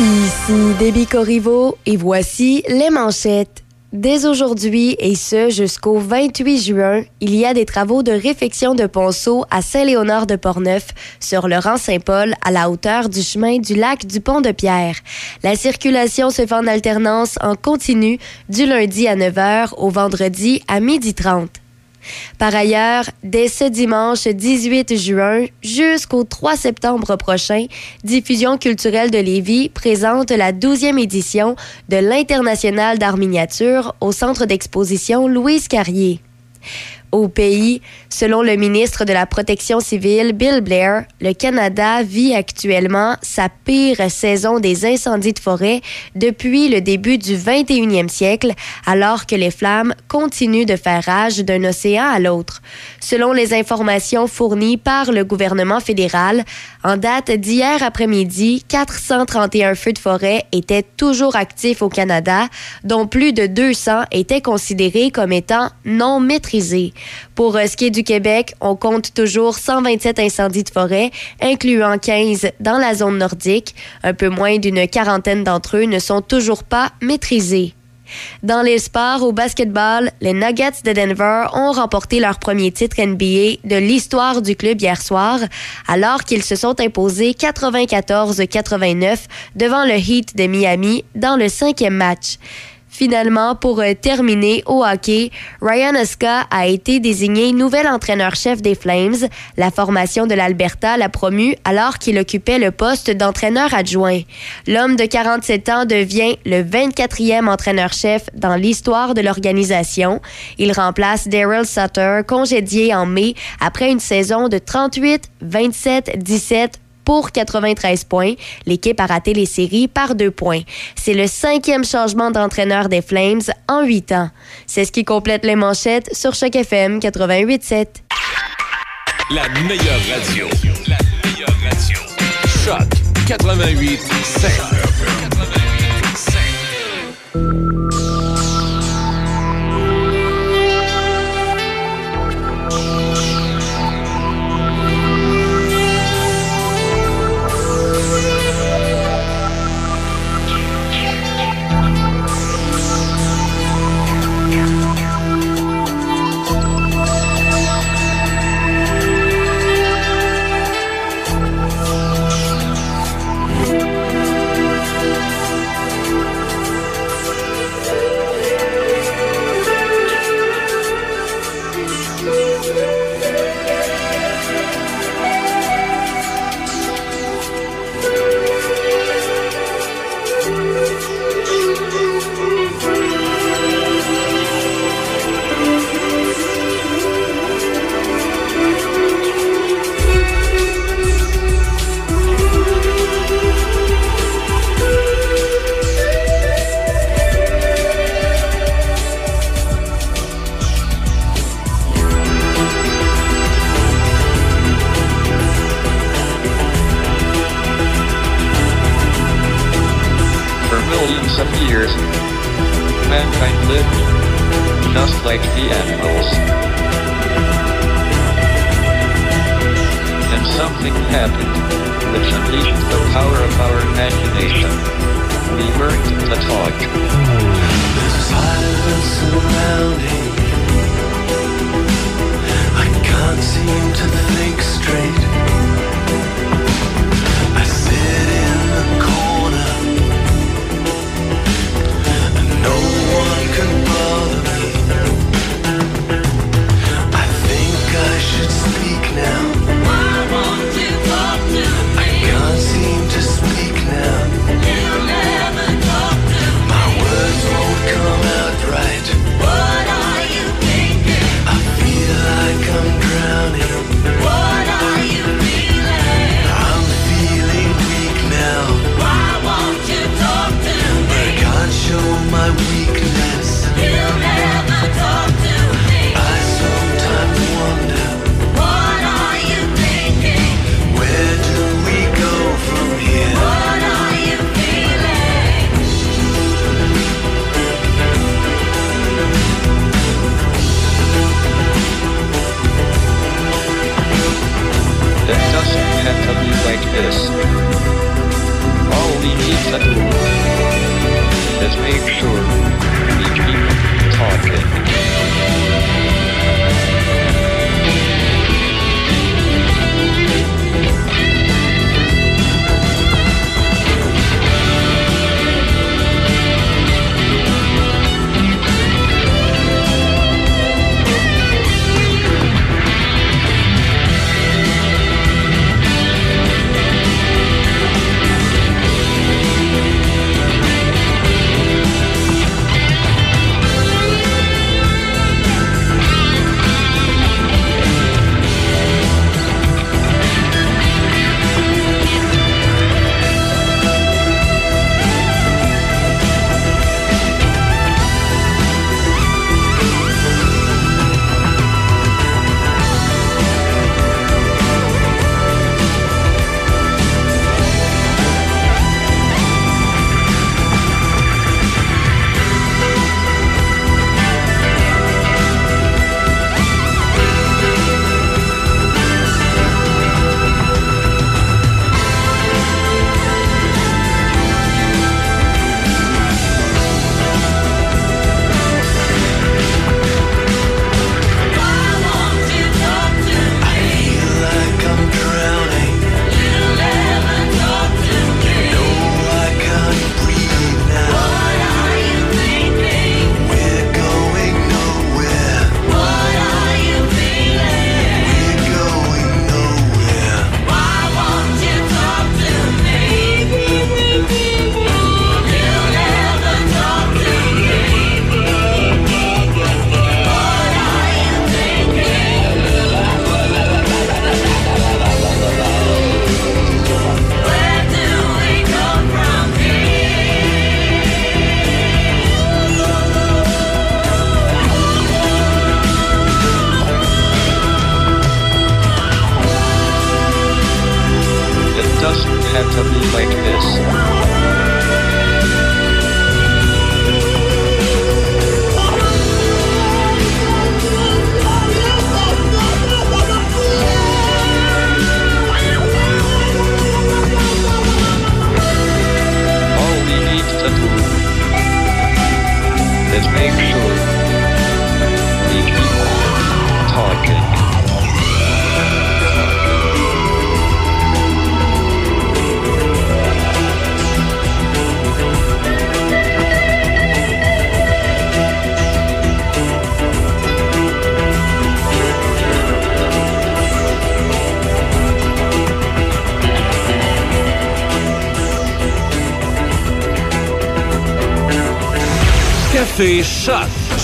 S3: Ici Déby Corriveau et voici les manchettes. Dès aujourd'hui et ce jusqu'au 28 juin, il y a des travaux de réfection de ponceau à Saint-Léonard de Portneuf sur le rang Saint-Paul à la hauteur du chemin du lac du Pont de Pierre. La circulation se fait en alternance en continu du lundi à 9h au vendredi à 12h30. Par ailleurs, dès ce dimanche 18 juin jusqu'au 3 septembre prochain, Diffusion culturelle de Lévis présente la 12e édition de l'International d'art miniature au centre d'exposition Louise Carrier. Au pays, selon le ministre de la Protection civile, Bill Blair, le Canada vit actuellement sa pire saison des incendies de forêt depuis le début du 21e siècle, alors que les flammes continuent de faire rage d'un océan à l'autre. Selon les informations fournies par le gouvernement fédéral, en date d'hier après-midi, 431 feux de forêt étaient toujours actifs au Canada, dont plus de 200 étaient considérés comme étant non maîtrisés. Pour euh, ce qui est du Québec, on compte toujours 127 incendies de forêt, incluant 15 dans la zone nordique. Un peu moins d'une quarantaine d'entre eux ne sont toujours pas maîtrisés. Dans les sports, au basketball, les Nuggets de Denver ont remporté leur premier titre NBA de l'histoire du club hier soir, alors qu'ils se sont imposés 94-89 devant le Heat de Miami dans le cinquième match. Finalement, pour euh, terminer au hockey, Ryan Oska a été désigné nouvel entraîneur-chef des Flames. La formation de l'Alberta l'a promu alors qu'il occupait le poste d'entraîneur adjoint. L'homme de 47 ans devient le 24e entraîneur-chef dans l'histoire de l'organisation. Il remplace Daryl Sutter, congédié en mai après une saison de 38, 27, 17 pour 93 points. L'équipe a raté les séries par deux points. C'est le cinquième changement d'entraîneur des Flames en huit ans. C'est ce qui complète les manchettes sur Choc FM 88.7.
S2: La meilleure radio. La meilleure radio. Choc 88
S21: years, mankind lived just like the animals. And something happened, which unleashed the power of our imagination. We learned to talk.
S22: There's silence surrounding. I can't seem to think straight. Can bother me. I think I should
S21: doesn't have to be like this. All we need to do is make sure we keep talking.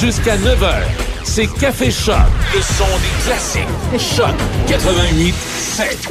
S2: Jusqu'à 9h. C'est Café Choc. Le son des classiques. Choc 88 7.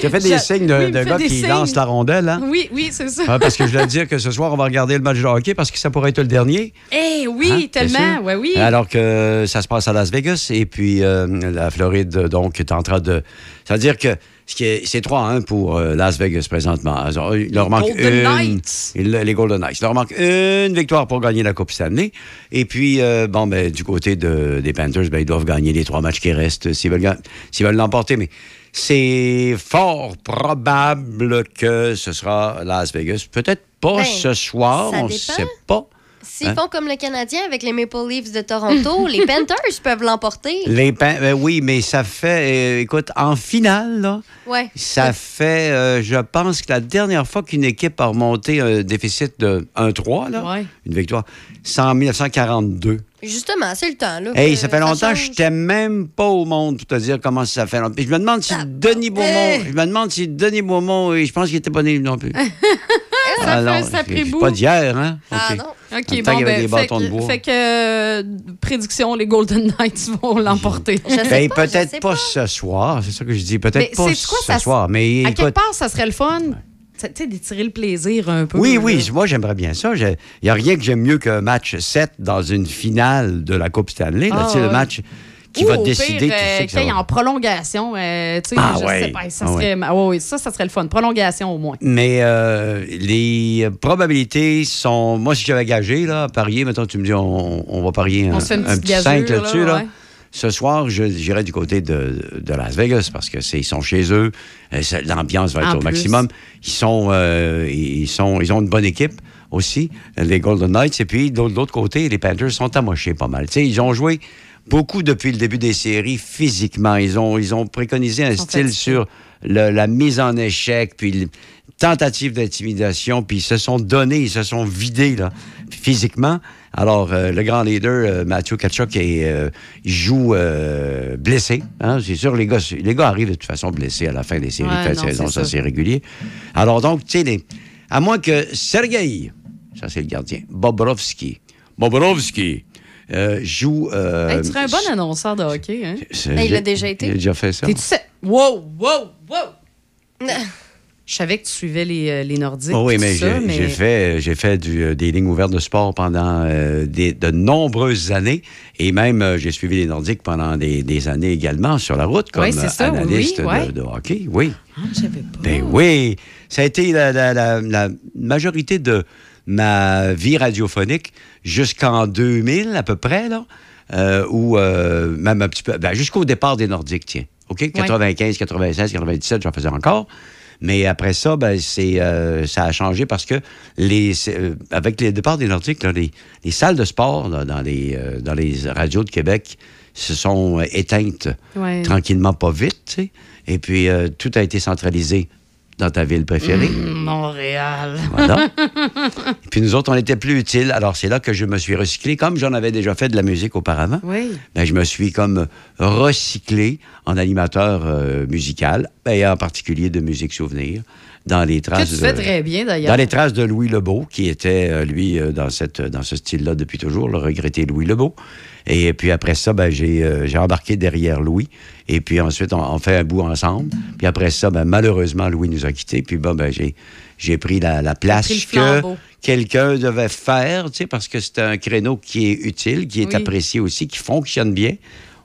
S17: Tu as fait des
S4: Je-
S17: signes de,
S4: oui,
S17: gars qui
S4: signes.
S17: lancent la rondelle, hein?
S4: Oui, oui, c'est ça.
S17: Ah, parce que je voulais dire que ce soir, on va regarder le match de hockey parce que ça pourrait être le dernier.
S4: Eh oui,
S17: Hein,
S4: tellement. Ouais, oui.
S17: Alors que ça se passe à Las Vegas et puis euh, la Floride, donc, est en train de. C'est-à-dire que c'est 3-1 pour euh, Las Vegas présentement. Alors, Il leur manque
S4: Golden
S17: une-
S4: Knights.
S17: il- les Golden Knights. Il leur manque une victoire pour gagner la Coupe Stanley. Et puis, euh, bon, ben, du côté de- des Panthers, ben, ils doivent gagner les trois matchs qui restent s'ils veulent, ga- s'ils veulent l'emporter. Mais c'est fort probable que ce sera Las Vegas. Peut-être pas
S3: Ben,
S17: ce soir, on ne sait pas.
S3: S'ils
S17: Hein?
S3: font comme le Canadien avec les Maple Leafs de Toronto, les Panthers peuvent l'emporter.
S17: Les ben oui, mais ça fait, euh, écoute, en finale, là,
S3: Ouais.
S17: ça fait, euh, je pense que la dernière fois qu'une équipe a remonté un déficit de 1-3, là,
S4: Ouais.
S17: une victoire, c'est en 1942.
S3: Justement, c'est le temps. Là,
S17: Hey, ça fait longtemps je n'étais même pas au monde pour te dire comment ça fait longtemps. Puis je me demande si Denis Beaumont, je me demande si Denis Beaumont, euh, je pense qu'il était pas né non plus.
S4: Ça fait un sacré bout.
S17: pas d'hier, hein?
S3: Ah non.
S4: OK, bon,
S17: il y avait
S4: ben,
S17: des
S4: fait,
S17: de
S4: que-
S17: bois.
S4: fait que, euh, prédiction, les Golden Knights vont l'emporter.
S17: Ben, peut-être pas, ce soir, c'est ça que je dis. Peut-être pas
S4: quoi,
S17: ce
S4: ça-
S17: soir, mais
S4: À quelque part, ça serait le fun, tu sais, d'étirer le plaisir un peu.
S17: Oui,
S4: là.
S17: oui, moi j'aimerais bien ça. Il n'y a rien que j'aime mieux qu'un match 7 dans une finale de la Coupe Stanley. là.
S4: Ah,
S17: tu sais, le
S4: ouais.
S17: match qui
S4: Ou
S17: va
S4: au
S17: décider.
S4: pire,
S17: tu sais
S4: euh,
S17: ça
S4: qu'il
S17: va-
S4: en prolongation, euh, tu sais,
S17: Ah
S4: je
S17: ouais.
S4: sais pas, ça
S17: Ah
S4: serait, ah ouais, ouais, ça, ça serait le fun. Prolongation au moins.
S17: Mais euh, les probabilités sont. Moi, si j'avais gagé, là, parier, maintenant tu me dis, on, on va parier
S4: On
S17: un, un petit 5
S4: gageure,
S17: là-dessus.
S4: là.
S17: Ce soir, je- j'irai du côté de, de Las Vegas parce que ils sont chez eux. L'ambiance va être
S4: En
S17: au
S4: plus.
S17: maximum. Ils sont, euh, ils sont, ils ont une bonne équipe aussi, les Golden Knights. Et puis de l'autre côté, les Panthers sont amochés pas mal. Tu sais, ils ont joué beaucoup depuis le début des séries physiquement. Ils ont, ils ont préconisé un style sur le- la mise en échec, puis le- tentative d'intimidation, puis ils se sont donnés, ils se sont vidés là, physiquement. Alors, euh, le grand leader, euh, Matthew Kachuk, est, euh, il joue euh, blessé. hein. C'est sûr, les gars, les gars arrivent de toute façon blessés à la fin des séries
S4: Ouais,
S17: de fin de
S4: non,
S17: saison,
S4: c'est
S17: ça c'est régulier. Alors donc, tu sais, à moins que Sergei, ça c'est le gardien, Bobrovski, Bobrovski euh, joue... euh,
S4: Hey, tu serais un bon annonceur de hockey, hein?
S3: Ben, il l'a déjà été.
S17: Il a déjà fait ça.
S4: T'es-tu... Wow, wow, wow! Je savais que tu suivais les, euh, les Nordiques.
S17: Oh oui, mais j'ai j'ai fait, j'ai fait du, euh, des lignes ouvertes de sport pendant euh, des- de nombreuses années. Et même, euh, j'ai suivi les Nordiques pendant des, des années également sur la route comme
S4: Oui, c'est ça,
S17: analyste
S4: oui,
S17: de, de hockey. Oui.
S4: Ah, je savais pas.
S17: Ben oui. Ça a été la, la- la- la majorité de ma vie radiophonique jusqu'en 2000 à peu près, là. euh, ou euh, même un petit peu, ben, jusqu'au départ des Nordiques, tiens. OK? 95, 96, 97, j'en faisais encore. Mais après ça, ben, c'est, euh, ça a changé parce que les, euh, avec le départ des Nordiques, là, les, les salles de sport là, dans, les, euh, dans les radios de Québec se sont éteintes
S4: Ouais.
S17: tranquillement, pas vite. Et puis, tout a été centralisé dans ta ville préférée.
S4: Mm, Montréal.
S17: Voilà. Et puis nous autres, on était plus utiles. Alors c'est là que je me suis recyclé. Comme j'en avais déjà fait de la musique auparavant,
S4: Oui.
S17: ben, je me suis comme recyclé en animateur euh, musical, ben, et en particulier de musique souvenir, dans les
S4: Que
S17: traces
S4: tu fais
S17: de-
S4: très bien, d'ailleurs.
S17: dans les traces de Louis Lebeau, qui était, euh, lui, euh, dans, cette, dans ce style-là depuis toujours, le regretté Louis Lebeau. Et puis après ça, ben, j'ai euh, j'ai embarqué derrière Louis. Et puis ensuite, on, on fait un bout ensemble. Puis après ça, ben, malheureusement, Louis nous a quittés. Puis bon, ben, j'ai j'ai pris la, la place que quelqu'un devait faire, tu sais, parce que c'est un créneau qui est utile, qui est
S4: Oui.
S17: apprécié aussi, qui fonctionne bien.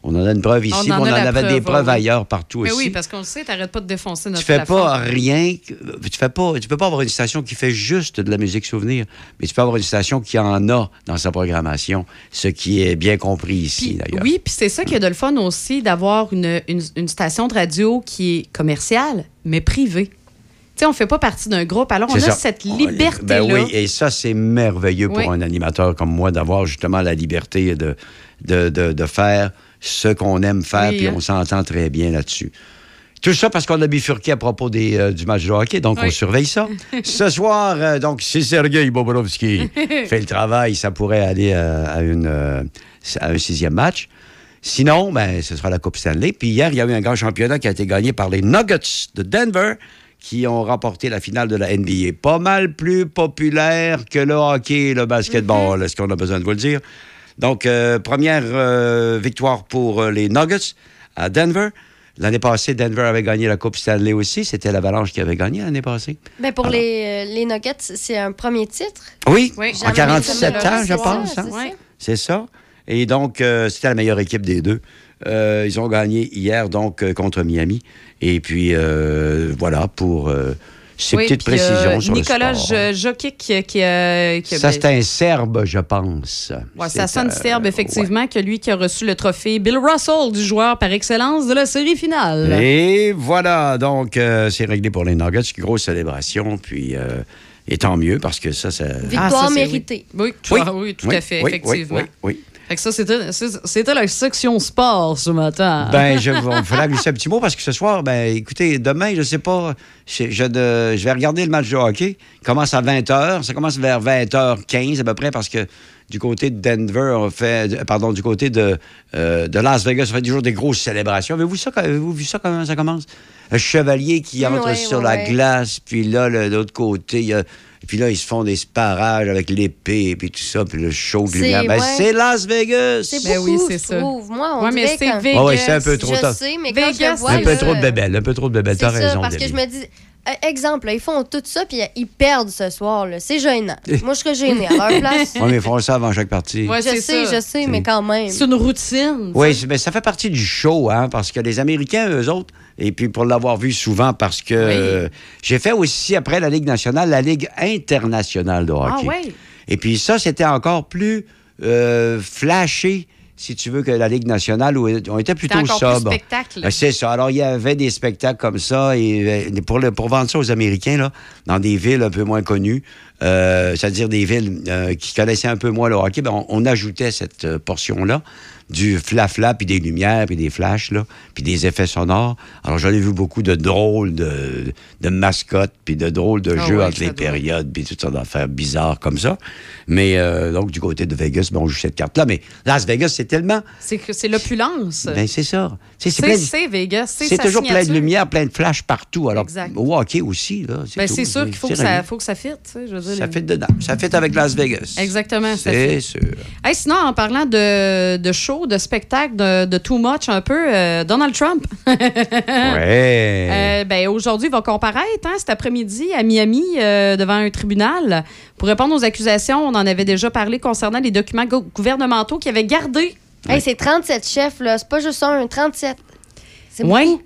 S17: On en a une preuve ici,
S4: On
S17: mais
S4: en
S17: on
S4: a
S17: en avait des
S4: preuve,
S17: preuves
S4: oui.
S17: ailleurs, partout
S4: Mais
S17: aussi.
S4: oui, parce qu'on le sait, t'arrêtes pas de défoncer notre
S17: Tu fais
S4: plafond.
S17: pas rien, tu fais pas, tu peux pas avoir une station qui fait juste de la musique souvenir, mais tu peux avoir une station qui en a dans sa programmation, ce qui est bien compris ici d'ailleurs.
S4: Oui, puis c'est ça qui est de le fun aussi, d'avoir une, une- une station de radio qui est commerciale, mais privée. Tu sais, on fait pas partie d'un groupe, alors on a
S17: ça.
S4: cette
S17: On-
S4: liberté-là.
S17: Ben oui, et ça, c'est merveilleux pour un animateur comme moi d'avoir justement la liberté de, de, de- de faire ce qu'on aime faire,
S4: Oui,
S17: puis
S4: hein.
S17: on s'entend très bien là-dessus. Tout ça parce qu'on a bifurqué à propos des, euh, du match de hockey, donc on surveille ça. Ce soir, euh, donc, si Sergei Bobrovski fait le travail, ça pourrait aller euh, à, une, à un sixième match. Sinon, ben, ce sera la Coupe Stanley. Puis hier, il y a eu un grand championnat qui a été gagné par les Nuggets de Denver qui ont remporté la finale de la NBA. Pas mal plus populaire que le hockey et le basketball, est-ce qu'on a besoin de vous le dire? Donc, euh, première euh, victoire pour euh, les Nuggets à Denver. L'année passée, Denver avait gagné la Coupe Stanley aussi. C'était l'Avalanche qui avait gagné l'année passée.
S3: Ben pour les, euh, les Nuggets, c'est un premier titre.
S17: Oui,
S3: Oui.
S17: en 47
S3: Jamais
S17: ans, je pense.
S3: C'est
S17: hein?
S3: ça,
S17: C'est ça. Et donc, euh, c'était la meilleure équipe des deux. Euh, ils ont gagné hier, donc, euh, contre Miami. Et puis, euh, voilà, pour euh, ces
S4: Oui,
S17: petites
S4: euh,
S17: précisions sur
S4: Nicolas
S17: le sport.
S4: Jo- Jokic qui, qui, euh, qui a-
S17: Ça, c'est un Serbe, je pense.
S4: Ouais, ça sonne
S17: euh,
S4: serbe, effectivement, que lui qui a reçu le trophée Bill Russell du joueur par excellence de la série finale.
S17: Et voilà, donc, euh, c'est réglé pour les Nuggets. Grosse célébration, puis... euh, et tant mieux, parce que ça, ça...
S3: Victoire
S4: ça, c'est-
S3: méritée.
S4: Oui, tout, ah oui, tout
S17: oui,
S4: à fait,
S17: oui,
S4: effectivement.
S17: Oui, oui, oui.
S4: Fait que ça, c'était la section sport ce matin.
S17: Ben, je, il fallait glisser un petit mot parce que ce soir, ben, écoutez, demain, je sais pas, je, je, de- je vais regarder le match de hockey. Il commence à 20h. Ça commence vers 20h15 à peu près parce que du côté de Denver, on fait, pardon, du côté de, euh, de Las Vegas, on fait toujours des grosses célébrations. Avez-vous ça, avez-vous vu ça comment ça commence? Un chevalier qui entre sur la glace, puis là, de l'autre côté, il y a. Et puis là, ils se font des sparages avec l'épée, puis tout ça, puis le show de lumière. Ben,
S3: ouais.
S17: c'est Las Vegas!
S3: C'est
S4: Ben
S3: beaucoup,
S4: oui, c'est ça.
S3: trouve. Moi, on
S4: Ouais, mais c'est
S3: quand-
S4: Vegas.
S17: Ah ouais, c'est un peu trop
S3: Je
S17: tard.
S3: sais, mais quand je vois,
S17: Un peu
S3: là,
S17: trop de bébelles, un peu trop de bébelles. T'as raison,
S3: parce que je me dis... euh, exemple, là, ils font tout ça, puis ils perdent ce soir. là. C'est gênant. Moi, je serais gênée à leur place.
S17: Oui, mais ils font ça avant chaque partie.
S4: Ouais,
S3: je sais,
S4: ça.
S3: je sais, mais quand même.
S4: C'est une routine.
S17: Oui, mais ça fait partie du show, hein, parce que les Américains, eux autres, et puis pour l'avoir vu souvent, parce que euh, j'ai fait aussi, après la Ligue nationale, la Ligue internationale de
S4: Ah
S17: hockey.
S4: ouais?
S17: Et puis ça, c'était encore plus euh, flashé, si tu veux, que la Ligue nationale, où on était plutôt sobre.
S4: spectacle.
S17: Euh, C'est ça. Alors, il y avait des spectacles comme ça. Et pour, le- pour vendre ça aux Américains, là, dans des villes un peu moins connues, euh, c'est-à-dire des villes qui connaissaient un peu moins le hockey, ben, on, on ajoutait cette portion-là du flafla, puis des lumières, puis des flashs, là, puis des effets sonores. Alors, j'en ai vu beaucoup de drôles de, de mascottes, puis de drôles de
S4: Ah
S17: jeux
S4: ouais,
S17: entre les
S4: doit.
S17: périodes, puis toutes sortes d'affaires bizarres comme ça. Mais euh, donc, du côté de Vegas, ben, on joue cette carte-là. Mais Las Vegas, c'est tellement...
S4: C'est que c'est l'opulence.
S17: Ben, c'est ça.
S4: C'est
S17: de-
S4: c'est Vegas. C'est
S17: c'est toujours plein de
S4: signature.
S17: lumière, plein de flash partout. Alors,
S4: Exact.
S17: au hockey aussi, là.
S4: Ben, c'est sûr qu'il faut,
S17: C'est
S4: que ça- faut que ça fitte. dire,
S17: dedans. Ça fait avec Las Vegas.
S4: Exactement,
S17: C'est sûr.
S4: Hey, sinon, en parlant de, de show, de spectacle, de, de too much un peu, euh, Donald Trump.
S17: Ouais.
S4: Euh, ben, aujourd'hui, il va comparaître hein, cet après-midi à Miami euh, devant un tribunal pour répondre aux accusations. On en avait déjà parlé concernant les documents gou- gouvernementaux qu'il avait gardés.
S3: Hey, c'est 37 chefs, là. C'est pas juste un, 37. C'est
S4: Oui.
S3: beaucoup.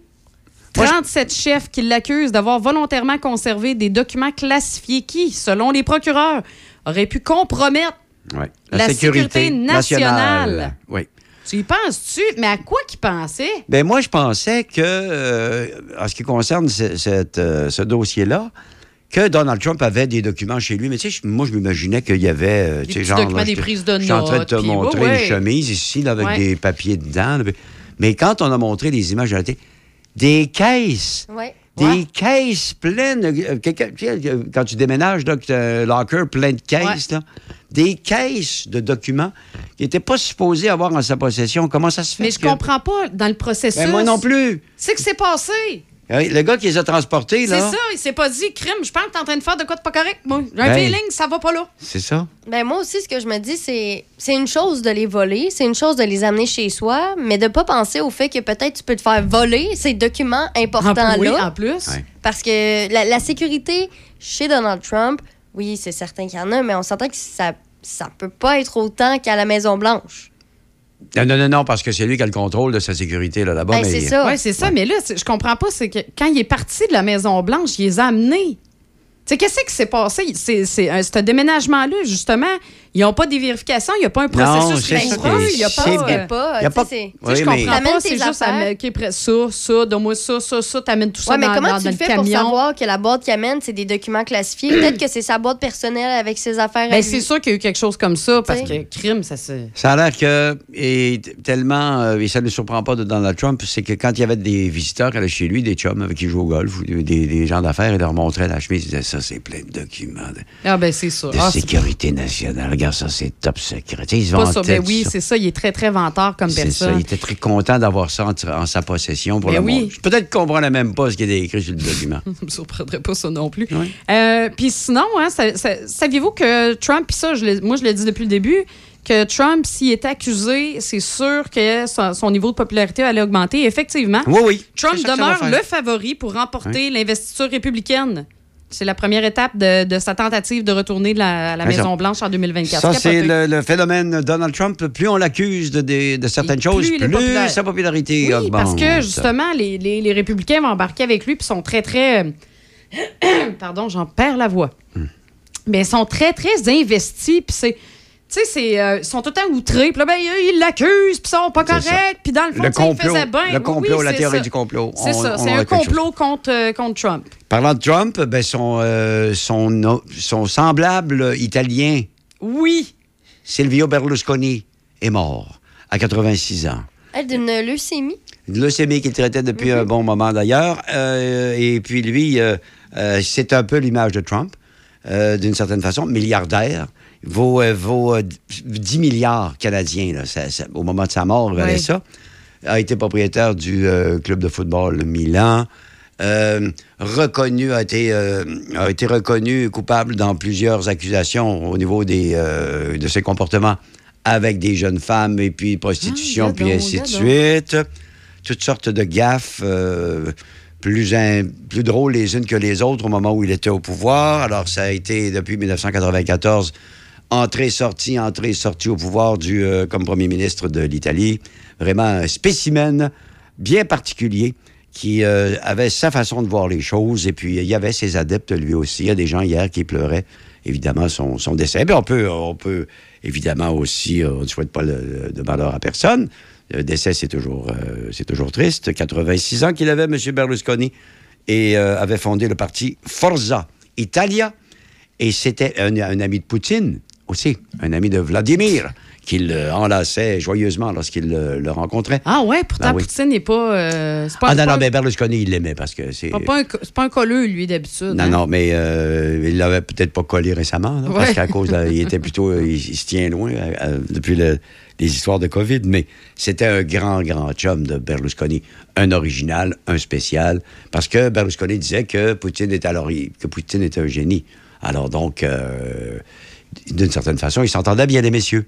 S4: 37 chefs qui l'accusent d'avoir volontairement conservé des documents classifiés qui, selon les procureurs, auraient pu compromettre
S17: Ouais.
S4: La sécurité nationale.
S17: Oui.
S4: Tu y penses-tu? Mais à quoi qu'il pensait?
S17: Ben moi, je pensais que, euh, en ce qui concerne cette, euh, ce dossier-là, que Donald Trump avait des documents chez lui. Mais tu sais, moi, je m'imaginais qu'il y avait... euh, tu sais,
S4: petits
S17: genre,
S4: documents,
S17: là,
S4: des prises de
S17: Je suis en train de
S4: notes,
S17: te
S4: puis
S17: montrer
S4: ouais, ouais.
S17: une chemise ici, là, avec
S4: Ouais.
S17: des papiers dedans. là. Mais quand on a montré les images à la télé, des caisses...
S3: Ouais.
S17: Des caisses pleines. euh, quand tu déménages, là, que locker plein de caisses, là, des caisses de documents qui n'étaient pas supposés avoir en sa possession. Comment ça se fait?
S4: Mais je
S17: que-
S4: comprends pas dans le processus.
S17: Ben, moi non plus.
S4: C'est que c'est passé.
S17: Oui, Le gars qui les a transportés,
S4: C'est
S17: là.
S4: ça, il s'est pas dit crime, je pense que t'es en train de faire de quoi de pas correct. Moi, j'ai un
S17: Ben.
S4: feeling, ça va pas là.
S17: C'est ça.
S3: Ben moi aussi, ce que je me dis, c'est c'est une chose de les voler, c'est une chose de les amener chez soi, mais de pas penser au fait que peut-être tu peux te faire voler ces documents importants-là.
S4: Oui, en plus.
S3: Parce que la, la sécurité chez Donald Trump, oui, c'est certain qu'il y en a, mais on s'entend que ça, ça peut pas être autant qu'à la Maison-Blanche.
S17: Non, non, non, parce que c'est lui qui a le contrôle de sa sécurité là, là-bas.
S3: Ben,
S17: mais-
S3: c'est ça.
S4: Oui, c'est ça. Mais là, je comprends pas. C'est que quand il est parti de la Maison-Blanche, il les a amenés. Tu sais, qu'est-ce qui s'est passé? C'est, c'est un, ce déménagement-là, justement, ils n'ont pas des vérifications, il n'y a pas un processus
S17: c'est
S4: rigoureux, il n'y a
S17: c'est-
S4: pas...
S17: Il a
S3: pas,
S17: il y a
S3: tu
S17: pas-
S3: c'est-
S4: je
S17: mais-
S4: comprends pas, c'est juste à ça, ça, donne-moi ça, ça, ça, t'amènes tout ça
S3: Ouais, mais
S4: dans,
S3: comment
S4: dans-
S3: tu
S4: dans
S3: le fais pour savoir que la boîte qu'il amène, c'est des documents classifiés? Peut-être que c'est sa boîte personnelle avec ses affaires
S4: Ben, c'est sûr qu'il y a eu quelque chose comme ça, parce
S3: T'sais.
S4: que crime, ça se...
S17: Ça a l'air que, et tellement, euh, et ça ne surprend pas de Donald Trump, c'est que quand il y avait des visiteurs qui allaient chez lui, des chums avec qui ils jouaient au golf, ou des, des gens d'affaires, il leur montrait la chemise, ils disaient ça, c'est plein de documents de,
S4: Ah ben c'est ça.
S17: de
S4: Ah, c'est
S17: sécurité nationale. Regarde ça, c'est top secret. Ils
S4: ça.
S17: vantaient
S4: Ben oui,
S17: ça.
S4: c'est ça, il est très, très vantard comme
S17: C'est ça,
S4: personne.
S17: il était très content d'avoir ça en, en sa possession pour
S4: Ben
S17: le
S4: oui.
S17: monde. Peut-être qu'on ne comprenait même pas ce qui était écrit sur le document.
S4: Ça me surprendrait pas ça non plus. Euh, Puis sinon, hein, sa- sa- saviez-vous que Trump, ça, je moi je l'ai dit depuis le début, que Trump, s'il était accusé, c'est sûr que son, son niveau de popularité allait augmenter. Effectivement,
S17: Oui, oui.
S4: Trump
S17: ça ça
S4: demeure le favori pour remporter l'investiture républicaine. C'est la première étape de, de sa tentative de retourner de la- à la Maison-Blanche en 2024.
S17: Ça, c'est le, le phénomène Donald Trump. Plus on l'accuse de, certaines choses, plus,
S4: populaire.
S17: sa popularité
S4: Oui,
S17: augmente.
S4: parce que justement, les, les- les républicains vont embarquer avec lui puis sont très, très. euh, Pardon, j'en perds la voix.
S17: Hmm.
S4: Mais ils sont très, très investis. Puis c'est. Tu sais, c'est, euh, ils sont tout le temps outrés. Puis là, ben, ils l'accusent, puis ils sont pas corrects. Puis dans le fond,
S17: Le
S4: sais, ils
S17: complot,
S4: faisaient bien.
S17: le complot,
S4: oui,
S17: la
S4: c'est
S17: théorie
S4: ça.
S17: du complot.
S4: C'est ça, c'est un complot contre, euh, contre Trump.
S17: Parlant de Trump, ben son, euh, son, son semblable italien,
S4: Oui.
S17: Silvio Berlusconi, est mort à 86 ans.
S3: Elle, d'une leucémie?
S17: Une leucémie qu'il traitait depuis un bon moment d'ailleurs. Euh, et puis lui, euh, euh, c'est un peu l'image de Trump, euh, d'une certaine façon, milliardaire. Vaut, euh, vaut euh, 10 milliards canadiens là, ça- ça- au moment de sa mort, valait
S4: Oui.
S17: ça. A été propriétaire du euh, club de football Milan. Euh, reconnu, a été, euh, a été reconnu coupable dans plusieurs accusations au niveau des, euh, de ses comportements avec des jeunes femmes et puis prostitution,
S4: Ah,
S17: puis ainsi de suite. Toutes sortes de gaffes euh, plus, in- plus drôles les unes que les autres au moment où il était au pouvoir. Alors, ça a été depuis 1994 entrée, sortie, entrée, sortie au pouvoir du, euh, comme premier ministre de l'Italie. Vraiment un spécimen bien particulier qui euh, avait sa façon de voir les choses. Et puis, il y avait ses adeptes lui aussi. Il y a des gens hier qui pleuraient, évidemment, son, décès. Mais on peut, on peut évidemment aussi, euh, on ne souhaite pas de malheur à personne. Le décès, c'est toujours, c'est toujours triste. 86 ans qu'il avait, M. Berlusconi, et avait fondé le parti Forza Italia. Et c'était un ami de Poutine aussi, un ami de Vladimir, qu'il euh, enlaçait joyeusement lorsqu'il le, le rencontrait.
S4: Ah ouais, pourtant,
S17: Ah oui.
S4: Poutine n'est pas. euh, pas
S17: Ah non,
S4: pas-
S17: non, mais Berlusconi, il l'aimait parce que c'est...
S4: pas- pas un c'est pas un colleux, lui, d'habitude.
S17: Non,
S4: hein?
S17: non, mais euh, il l'avait peut-être pas collé récemment, là, parce qu'à cause, il était plutôt, euh, il, il se tient loin euh, euh, depuis le- les histoires de COVID, mais c'était un grand, grand chum de Berlusconi, un original, un spécial, parce que Berlusconi disait que Poutine était alors, que Poutine était un génie. Alors donc, euh, d'une certaine façon, ils s'entendaient bien les messieurs,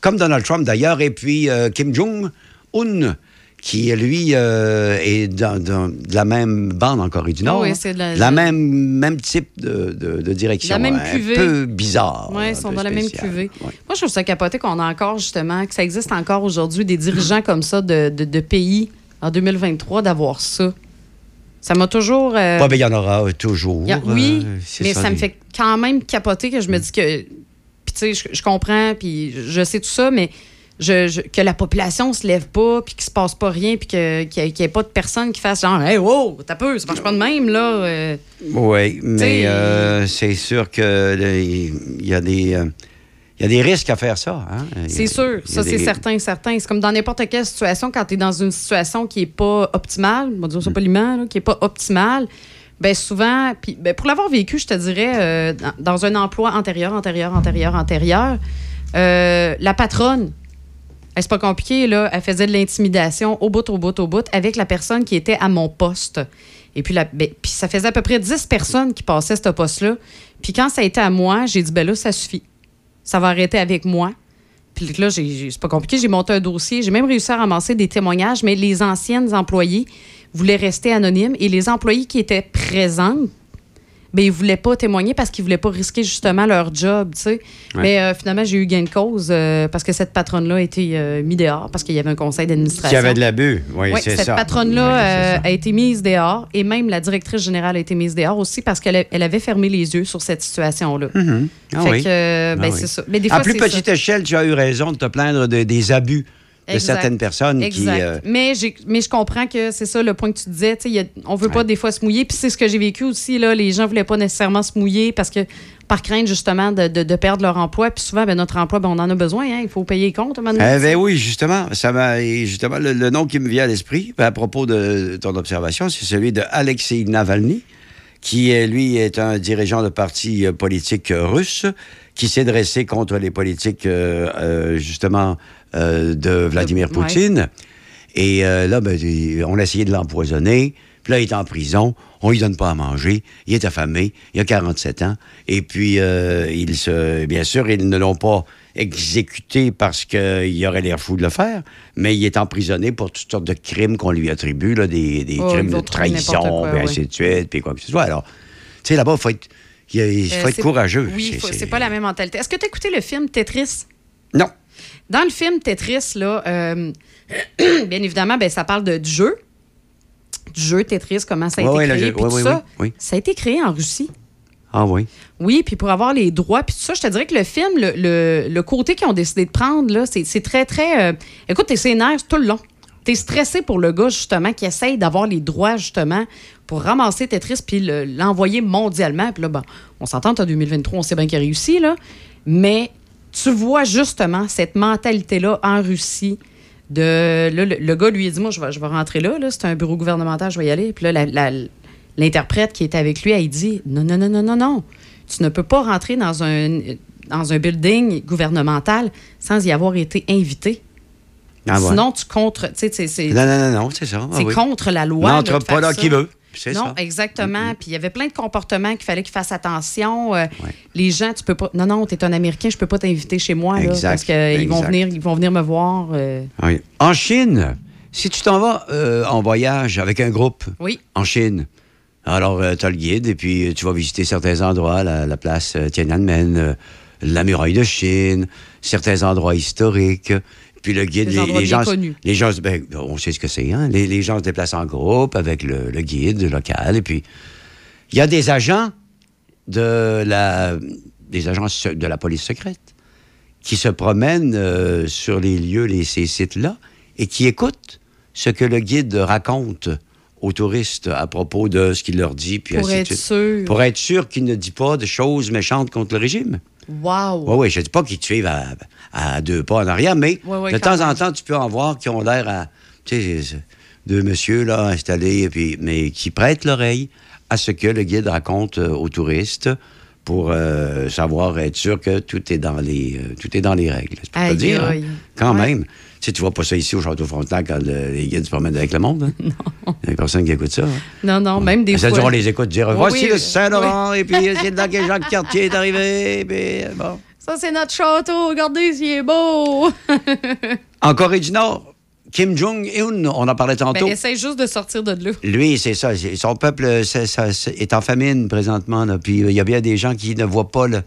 S17: comme Donald Trump d'ailleurs, et puis euh, Kim Jong Un qui, lui, euh, est dans, dans- de la même bande en Corée du
S4: Ah
S17: Nord.
S4: oui,
S17: hein.
S4: c'est de la-
S17: même, même type de, de- de direction.
S4: La même
S17: un
S4: cuvée.
S17: peu bizarre.
S4: Oui,
S17: un
S4: ils sont dans la même cuvée. Moi, je trouve ça capoté qu'on a encore, justement, que ça existe encore aujourd'hui, des dirigeants comme ça de, de- de pays en 2023, d'avoir ça. Ça m'a toujours. euh,
S17: Ouais, ben, il y en aura euh, toujours.
S4: a- oui,
S17: euh, c'est
S4: mais ça, me fait quand même capoter que je me dis que. Puis, tu sais, je, je comprends, puis je sais tout ça, mais je, je- que la population se lève pas, puis qu'il se passe pas rien, puis que- qu'il n'y ait, pas de personne qui fasse genre, hey, wow, t'as peu, ça marche pas de même, là.
S17: Oui, mais euh, c'est sûr que là, il y a des. Il y a des risques à faire ça. hein.
S4: C'est sûr, ça c'est certain, certain. C'est comme dans n'importe quelle situation, quand tu es dans une situation qui est pas optimale, on va dire ça poliment, là, qui est pas optimale, ben souvent, puis ben, pour l'avoir vécu, je te dirais, euh, dans, un emploi antérieur, antérieur, antérieur, antérieur, euh, la patronne, elle, c'est pas compliqué, là, elle faisait de l'intimidation au bout, au bout, au bout, avec la personne qui était à mon poste. Et puis, la, ben, puis ça faisait à peu près 10 personnes qui passaient ce poste-là. Puis quand ça a été à moi, j'ai dit, ben là, ça suffit ça va arrêter avec moi. Puis là, c'est pas compliqué, j'ai monté un dossier. J'ai même réussi à ramasser des témoignages, mais les anciennes employées voulaient rester anonymes et les employés qui étaient présents, ben, ils voulaient pas témoigner parce qu'ils voulaient pas risquer justement leur job.
S17: Ouais.
S4: Mais euh, finalement, j'ai eu gain de cause euh, parce que cette patronne-là a été euh, mise dehors parce qu'il y avait un conseil d'administration.
S17: Y avait de l'abus, oui,
S4: Oui,
S17: c'est
S4: cette
S17: ça.
S4: patronne-là
S17: Oui,
S4: euh,
S17: ça.
S4: a été mise dehors et même la directrice générale a été mise dehors aussi parce qu'elle elle avait fermé les yeux sur cette situation-là.
S17: Mhm. Ah
S4: Fait
S17: oui.
S4: que, ben,
S17: Ah oui.
S4: c'est ça. Mais des
S17: à plus petite échelle, tu as eu raison de te plaindre de- des abus de
S4: Exact.
S17: certaines personnes qui. Euh,
S4: mais, je comprends que c'est ça le point que tu disais. y a- on veut pas des fois se mouiller. Puis c'est ce que j'ai vécu aussi. Là, les gens voulaient pas nécessairement se mouiller parce que par crainte justement de, de- de perdre leur emploi. Puis souvent, ben, notre emploi, ben, on en a besoin. hein, il faut payer les comptes. donné,
S17: Eh ben oui, justement, ça justement le, le nom qui me vient à l'esprit ben, à propos de ton observation, c'est celui de Alexei Navalny, qui est, lui est un dirigeant de parti euh, politique euh, russe qui s'est dressé contre les politiques euh, euh, justement euh, de Vladimir. Poutine. Et euh, là, ben, on a essayé de l'empoisonner. Puis là, il est en prison. On lui donne pas à manger. Il est affamé. Il a 47 ans. Et puis, euh, il se, bien sûr, ils ne l'ont pas exécuté parce qu'il aurait l'air fou de le faire, mais il est emprisonné pour toutes sortes de crimes qu'on lui attribue, là, des, des
S4: Oh,
S17: crimes de trahison,
S4: quoi,
S17: puis
S4: ouais.
S17: ainsi de suite, puis quoi que ce soit. Alors, tu sais, là-bas, il faut être, il faut être courageux.
S4: Oui,
S17: c'est
S4: pas la même mentalité. Est-ce que tu as écouté le film Tetris?
S17: Non.
S4: Dans le film Tetris, là, euh, bien évidemment, ben, ça parle de, du jeu. Du jeu Tetris, comment ça a
S17: Ouais,
S4: été
S17: ouais,
S4: créé,
S17: jeu.
S4: puis
S17: Ouais,
S4: tout
S17: ouais,
S4: ça. Ça a été créé en Russie.
S17: Ah oui.
S4: Oui, puis pour avoir les droits, puis tout ça, je te dirais que le film, le, le- le côté qu'ils ont décidé de prendre, là, c'est très, très... euh, écoute, t'es sénère tout le long. T'es stressé pour le gars, justement, qui essaye d'avoir les droits, justement, pour ramasser Tetris puis le- l'envoyer mondialement. Puis là, ben, on s'entend, en 2023, on sait bien qu'il a réussi, là. Mais tu vois, justement, cette mentalité-là en Russie de... là, le, le gars, lui, il dit, moi, je vais, je vais rentrer là, là. C'est un bureau gouvernemental, je vais y aller. Puis là, l'interprète qui était avec lui, elle dit, non, non, non, non, non, non. Tu ne peux pas rentrer dans un, dans un building gouvernemental sans y avoir été invité.
S17: Ah ouais.
S4: Sinon, tu contre. tu c'est
S17: Non, non, non, non, c'est ça. Ah
S4: c'est
S17: oui.
S4: contre la loi.
S17: N'entre pas là qui veut.
S4: Non,
S17: ça.
S4: exactement. Puis il y avait plein de comportements qu'il fallait qu'ils fassent attention. Euh, Les gens, tu peux pas. Non, non, tu es un Américain, je peux pas t'inviter chez moi. là, parce qu'ils vont
S17: exact.
S4: venir, ils vont venir me voir. euh,
S17: Oui. En Chine, si tu t'en vas euh, en voyage avec un groupe
S4: Oui.
S17: en Chine, alors tu as le guide et puis euh, tu vas visiter certains endroits, la, la place euh, Tiananmen, euh, la muraille de Chine, certains endroits historiques. Puis le guide, les, gens,
S4: connus.
S17: les gens, ben, on sait ce que c'est, hein? Les, les gens se déplacent en groupe avec le, le guide local. Et puis, il y a des agents de la, des agents se- de la police secrète qui se promènent euh, sur les lieux, les, ces sites-là, et qui écoutent ce que le guide raconte aux touristes à propos de ce qu'il leur dit. Puis
S4: Pour
S17: ainsi de
S4: être
S17: suite.
S4: sûr.
S17: Pour être sûr qu'il ne dit pas de choses méchantes contre le régime.
S4: Wow!
S17: Oui, oui, je ne dis pas qu'ils te suivent à, à deux pas en arrière, mais de temps en temps, tu peux en voir qui ont l'air à. Tu sais, deux messieurs là, installés, et puis, mais qui prêtent l'oreille à ce que le guide raconte euh, aux touristes pour euh, savoir, être sûr que tout est dans les, euh, tout est dans les règles. Te
S4: Aïe,
S17: dire, hein. quand
S4: Ouais.
S17: même. Tu sais, tu vois pas ça ici au Château Frontenac quand le- les guides se promènent avec le monde. hein? Il n'y a personne qui écoute ça. hein?
S4: Non, non, même des
S17: Ça
S4: fois.
S17: dure, on les écoute dire
S4: Oui,
S17: Voici
S4: oui,
S17: le Saint-Laurent, et puis c'est là que Jacques Cartier est arrivé, puis euh, bon.
S4: Ça, c'est notre château. Regardez s'il est beau.
S17: En Corée du Nord, Kim Jong-un, on en parlait tantôt.
S4: Ben, essaye juste de sortir de là.
S17: Lui, c'est ça. Son peuple c'est- ça, est en famine présentement. là. Puis euh, il y a bien des gens qui ne voient pas le.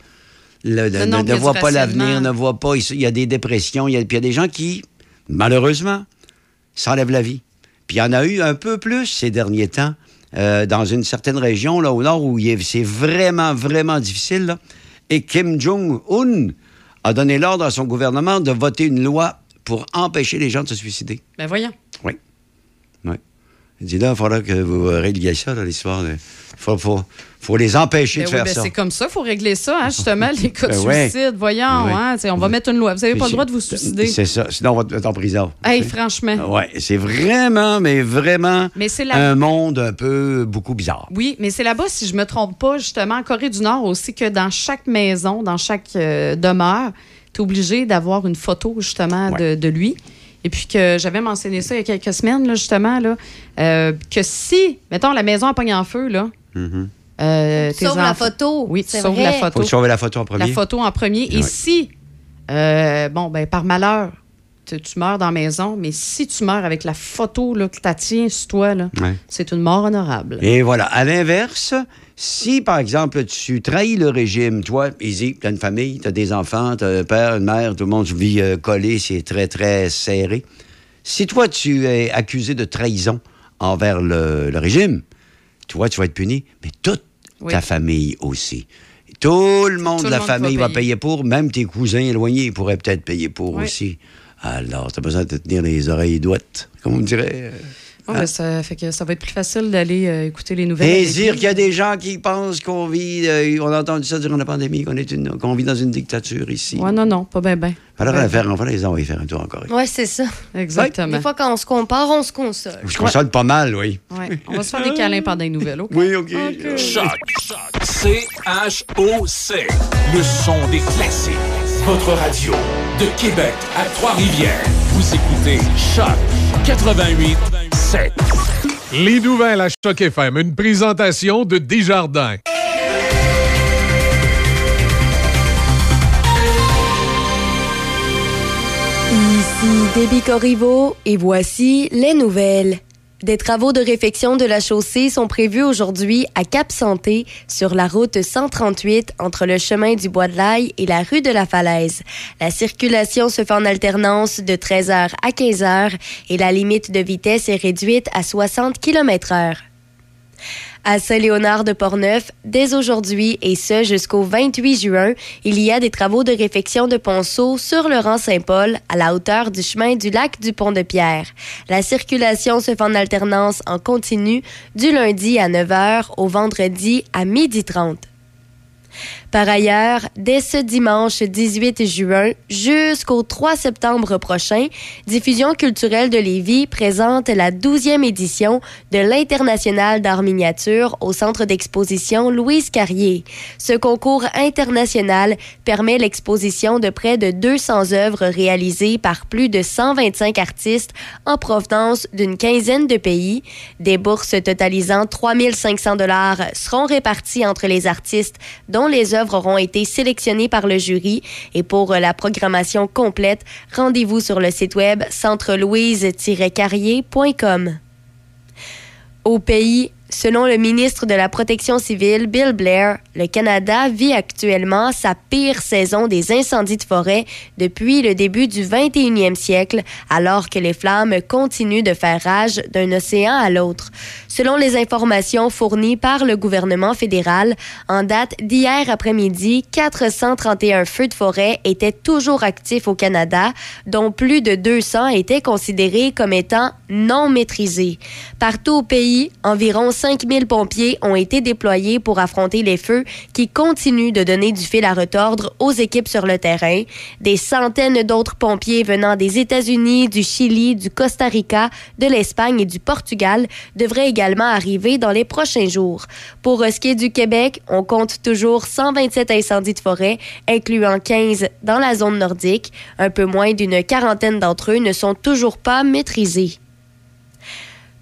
S17: le-
S4: Non,
S17: ne-
S4: non,
S17: voient pas l'avenir, ne voient pas. Il y a des dépressions. il y a- Puis il y a des gens qui, malheureusement, s'enlèvent la vie. Puis il y en a eu un peu plus ces derniers temps, euh, dans une certaine région, là, au nord, où c'est vraiment, vraiment difficile. là. Et Kim Jong-un a donné l'ordre à son gouvernement de voter une loi pour empêcher les gens de se suicider.
S4: Ben, voyons.
S17: Oui. Il dit là, il faudra que vous régliez ça, l'histoire. Il faut, faut, faut les empêcher
S4: Ben
S17: de
S4: oui,
S17: faire
S4: ben
S17: ça.
S4: c'est comme ça, il faut régler ça, hein, justement, les cas de
S17: Ben ouais.
S4: suicide. Voyons, hein, on va mettre une loi. Vous n'avez pas le droit de vous suicider.
S17: C'est ça. Sinon, on va te mettre en prison.
S4: Hey, franchement.
S17: Oui, c'est vraiment, mais vraiment
S4: Mais
S17: un monde un peu beaucoup bizarre.
S4: Oui, mais c'est là-bas, si je me trompe pas, justement, en Corée du Nord aussi, que dans chaque maison, dans chaque euh, demeure, tu es obligé d'avoir une photo, justement, de, de lui. Et puis que j'avais mentionné ça il y a quelques semaines, là, justement, là, euh, que si, mettons, la maison a pogné en feu, là,
S17: Mhm.
S4: euh, tes
S3: Sauve la photo.
S4: Oui, tu sauves la photo.
S17: Faut sauver la photo en premier.
S4: La photo en premier. Et si, euh, bon, ben, par malheur, tu tu meurs dans la maison, mais si tu meurs avec la photo là, que tu tiens sur toi,
S17: Ouais.
S4: c'est une mort honorable.
S17: Et voilà. À l'inverse, si, par exemple, tu trahis le régime, toi, easy, tu as une famille, tu as des enfants, tu as un père, une mère, tout le monde vit euh, collé, c'est très, très serré. Si toi, tu es accusé de trahison envers le, le régime, toi, tu vas être puni, mais toute
S4: Oui.
S17: ta famille aussi. Tout le monde
S4: Tout
S17: de la
S4: monde
S17: famille va
S4: payer.
S17: payer pour, même tes cousins éloignés pourraient peut-être payer pour
S4: Oui.
S17: aussi. Alors, tu as besoin de te tenir les oreilles douettes, comme on dirait.
S4: Ouais,
S17: hein?
S4: ben, ça fait que ça va être plus facile d'aller euh, écouter les nouvelles.
S17: Et dire qu'il y a des gens qui pensent qu'on vit, euh, on a entendu ça durant la pandémie, qu'on est une- qu'on vit dans une dictature ici.
S4: Ouais, non, non, pas bien, bien.
S17: Alors, on va faire, on va les envoyer faire un tour encore.
S3: Ouais, c'est ça.
S4: Exactement.
S3: Des fois, quand on se compare, on se console.
S17: Je console pas mal, oui.
S4: Ouais. On va se faire des câlins pendant les nouvelles, OK?
S17: Oui, OK.
S2: Choc. C-H-O-C. Le son des classiques. Votre radio. De Québec à Trois-Rivières. Vous écoutez Choc 88 7.
S16: Les nouvelles à Choc FM, une présentation de Desjardins.
S3: Ici Déby Corriveau et voici les nouvelles. Des travaux de réfection de la chaussée sont prévus aujourd'hui à Cap Santé sur la route 138 entre le chemin du Bois de l'Aille et la rue de la Falaise. La circulation se fait en alternance de 13h à 15h et la limite de vitesse est réduite à 60 km heure. À Saint-Léonard de Portneuf, dès aujourd'hui et ce jusqu'au 28 juin, il y a des travaux de réfection de ponceau sur le rang Saint-Paul à la hauteur du chemin du lac du Pont-de-Pierre. La circulation se fait en alternance en continu du lundi à 9h au vendredi à 12h30. Par ailleurs, dès ce dimanche 18 juin jusqu'au 3 septembre prochain, Diffusion culturelle de Lévis présente la 12e édition de l'International d'art miniature au centre d'exposition Louise Carrier. Ce concours international permet l'exposition de près de 200 œuvres réalisées par plus de 125 artistes en provenance d'une quinzaine de pays. Des bourses totalisant 3500 dollars seront réparties entre les artistes dont les œuvres auront été sélectionnées par le jury. Et pour la programmation complète, rendez-vous sur le site web centrelouise-carrier.com. Au pays, selon le ministre de la Protection civile, Bill Blair, le Canada vit actuellement sa pire saison des incendies de forêt depuis le début du 21e siècle, alors que les flammes continuent de faire rage d'un océan à l'autre. Selon les informations fournies par le gouvernement fédéral, en date d'hier après-midi, 431 feux de forêt étaient toujours actifs au Canada, dont plus de 200 étaient considérés comme étant non maîtrisés. Partout au pays, environ 5000 pompiers ont été déployés pour affronter les feux qui continuent de donner du fil à retordre aux équipes sur le terrain. Des centaines d'autres pompiers venant des États-Unis, du Chili, du Costa Rica, de l'Espagne et du Portugal devraient également arriver dans les prochains jours. Pour ce qui est du Québec, on compte toujours 127 incendies de forêt, incluant 15 dans la zone nordique. Un peu moins d'une quarantaine d'entre eux ne sont toujours pas maîtrisés.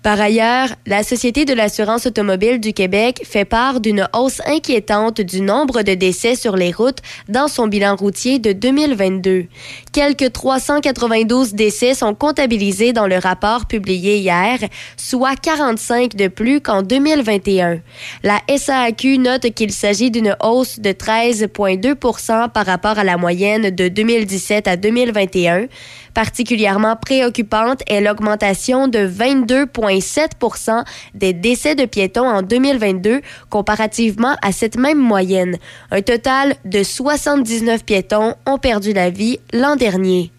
S3: Par ailleurs, la Société de l'assurance automobile du Québec fait part d'une hausse inquiétante du nombre de décès sur les routes dans son bilan routier de 2022. Quelques 392 décès sont comptabilisés dans le rapport publié hier, soit 45 de plus qu'en 2021. La SAQ note qu'il s'agit d'une hausse de 13,2% par rapport à la moyenne de 2017 à 2021. Particulièrement préoccupante est l'augmentation de 22,7 des décès de piétons en 2022 comparativement à cette même moyenne. Un total de 79 piétons ont perdu la vie l'an dernier.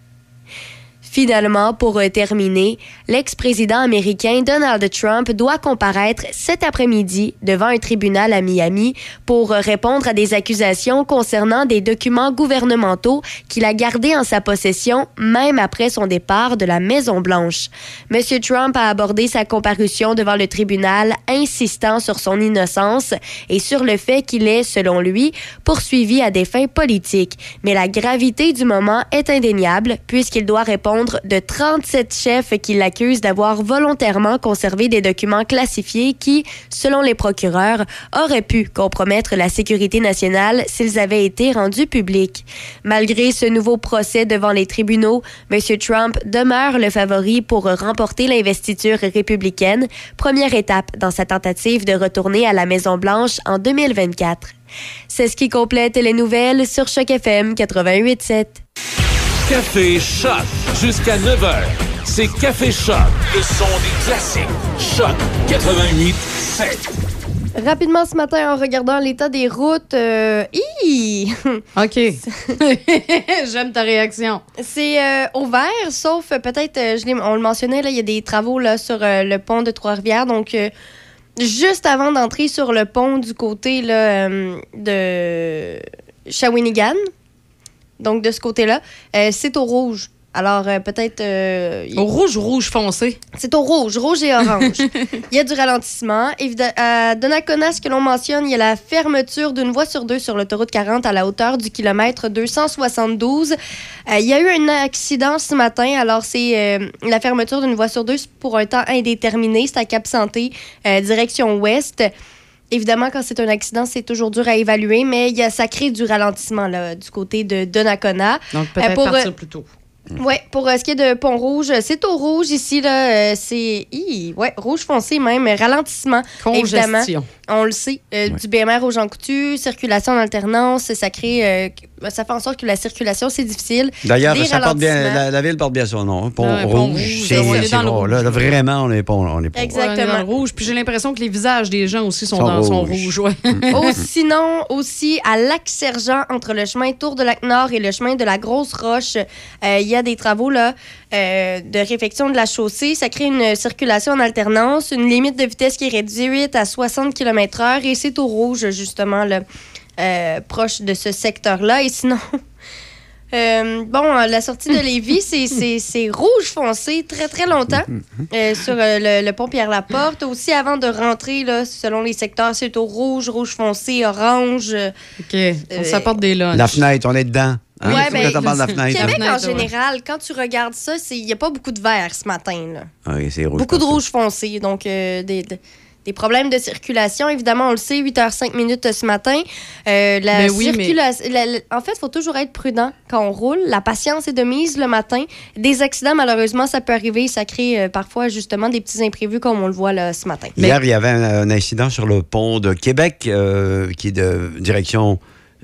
S3: Finalement, pour terminer, l'ex-président américain Donald Trump doit comparaître cet après-midi devant un tribunal à Miami pour répondre à des accusations concernant des documents gouvernementaux qu'il a gardés en sa possession même après son départ de la Maison-Blanche. M. Trump a abordé sa comparution devant le tribunal insistant sur son innocence et sur le fait qu'il est, selon lui, poursuivi à des fins politiques. Mais la gravité du moment est indéniable puisqu'il doit répondre de 37 chefs qui l'accusent d'avoir volontairement conservé des documents classifiés qui, selon les procureurs, auraient pu compromettre la sécurité nationale s'ils avaient été rendus publics. Malgré ce nouveau procès devant les tribunaux, M. Trump demeure le favori pour remporter l'investiture républicaine, première étape dans sa tentative de retourner à la Maison-Blanche en 2024. C'est ce qui complète les nouvelles sur Choc FM 88.7.
S2: Café Choc jusqu'à 9h. C'est Café Choc, le son des classiques. Choc 88.7.
S3: Rapidement ce matin, en regardant l'état des routes, euh, hi!
S4: OK. J'aime ta réaction.
S3: C'est euh, ouvert, sauf euh, peut-être, euh, je l'ai- on le mentionnait, là, il y a des travaux là, sur euh, le pont de Trois-Rivières. Donc, euh, juste avant d'entrer sur le pont du côté là, euh, de Shawinigan, donc de ce côté-là, euh, c'est au rouge. Alors, euh, peut-être. euh,
S4: Au rouge ou rouge foncé?
S3: C'est au rouge, rouge et orange. il y a du ralentissement. Évidemment, à Donnacona, ce que l'on mentionne, il y a la fermeture d'une voie sur deux sur l'autoroute 40 à la hauteur du kilomètre 272. Euh, il y a eu un accident ce matin. Alors, c'est la fermeture d'une voie sur deux pour un temps indéterminé. C'est à Cap Santé, direction ouest. Évidemment, quand c'est un accident, c'est toujours dur à évaluer, mais il y a, ça crée du ralentissement là, du côté de Donnacona.
S4: Donc, peut-être
S3: Euh, pour,
S4: partir
S3: euh,
S4: plus tôt.
S3: oui, pour euh, ce qui est de Pont-Rouge, c'est au rouge ici, là. euh, c'est. ouais, rouge foncé même, ralentissement.
S4: Congestion.
S3: Évidemment. On le sait. euh, Du BMR aux gens coutus, circulation en alternance, ça crée. Euh, ça fait en sorte que la circulation, c'est difficile.
S17: D'ailleurs,
S3: Des
S17: ça porte bien,
S3: ralentissements.
S17: la, la ville porte bien son nom. hein. Pont
S4: Pont
S17: Rouge.
S4: Rouge,
S17: C'est bon.
S4: rouge.
S17: Là, là, vraiment, on est pas. On est pas.
S3: Exactement.
S4: Ouais, on est dans le rouge. Puis j'ai l'impression que les visages des gens aussi sont,
S17: Sont
S4: dans son
S17: rouges.
S4: rouge. Ouais.
S3: Oh, sinon, aussi, à Lac-Sergent, entre le chemin Tour de Lac-Nord et le chemin de la Grosse Roche, euh, il y a des travaux là, euh, de réfection de la chaussée. Ça crée une circulation en alternance, une limite de vitesse qui est réduite à 60 km/h et c'est au rouge, justement, là, euh, proche de ce secteur-là. Et sinon. euh, bon, euh, la sortie de Lévis, c'est- c'est c'est rouge foncé très, très longtemps euh, sur euh, le, le pont Pierre-Laporte. Aussi, avant de rentrer, là, selon les secteurs, c'est au rouge, rouge foncé, orange.
S4: OK. On s'apporte des lunchs.
S17: La fenêtre, on est dedans. Hein?
S3: Ouais, ben,
S17: la fenêtre.
S3: Québec,
S4: La
S3: en général, quand tu regardes ça, il n'y a pas beaucoup de vert ce matin. Là.
S17: Ah oui, c'est rouge.
S3: Beaucoup de rouge foncé. Donc, euh, des, des- des problèmes de circulation. Évidemment, on le sait, 8h05 minutes ce matin. Euh, la
S4: Ben oui, mais-
S3: circulation. la- la- en fait, il faut toujours être prudent quand on roule. La patience est de mise le matin. Des accidents, malheureusement, ça peut arriver. Ça crée euh, parfois, justement, des petits imprévus comme on le voit là, ce matin.
S17: Hier, il y avait un, un incident sur le pont de Québec euh, qui est de direction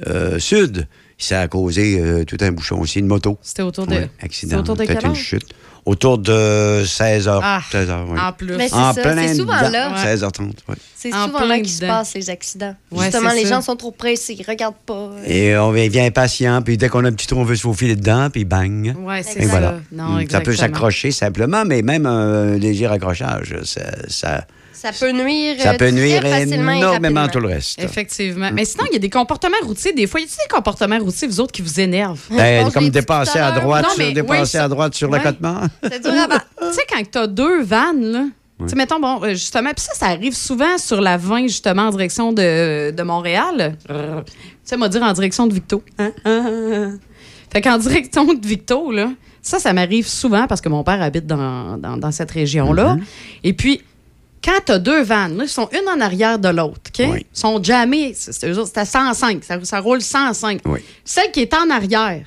S17: euh, sud. Ça a causé euh, tout un bouchon aussi, une moto.
S4: C'était autour de.
S17: Ouais, accident.
S4: autour de
S17: Peut-être
S4: quelle
S17: une chute. Autour de 16 h.
S4: Ah,
S17: 16 h oui.
S4: en plus.
S3: Mais c'est
S17: En
S3: ça,
S17: plein
S3: c'est souvent
S17: dedans.
S3: là.
S17: 16h30, oui.
S3: C'est
S4: En
S3: souvent là qu'il se passe les accidents.
S4: Ouais,
S3: Justement, les
S4: ça.
S3: gens sont trop pressés, ils regardent pas.
S17: Et on vient impatient, puis dès qu'on a un petit trou, on veut se faufiler dedans, puis bang.
S4: Ouais, c'est
S17: Et
S4: ça.
S17: voilà.
S4: Non,
S17: ça peut s'accrocher simplement, mais même un léger accrochage, ça, ça,
S3: Ça peut nuire,
S17: ça
S3: euh,
S17: peut
S3: très
S17: nuire
S3: facilement et
S17: énormément à tout le reste.
S4: Effectivement. Mais sinon, il y a des comportements routiers. Des fois, il y a des comportements routiers, vous autres, qui vous énervent?
S17: Ben, comme dépasser à droite,
S4: Non,
S17: sur, dépasser
S4: oui, ça-
S17: à droite sur
S4: ouais.
S17: l'accotement.
S3: C'est dur à battre.
S4: Tu sais, quand t'as deux vannes, là, tu sais, mettons, bon, euh, justement, puis ça, ça arrive souvent sur la 20, justement, en direction de, de Montréal. Tu sais, m'a dire en direction de Victo. Hein? Fait qu'en direction de Victo, là, ça, ça m'arrive souvent parce que mon père habite dans, dans, dans cette région-là. Et puis, quand t'as deux vannes, là, ils sont une en arrière de l'autre, OK? Ils sont jamais, c'est c'est eux autres, c'est à 105, ça, ça roule 105. Celle qui est en arrière,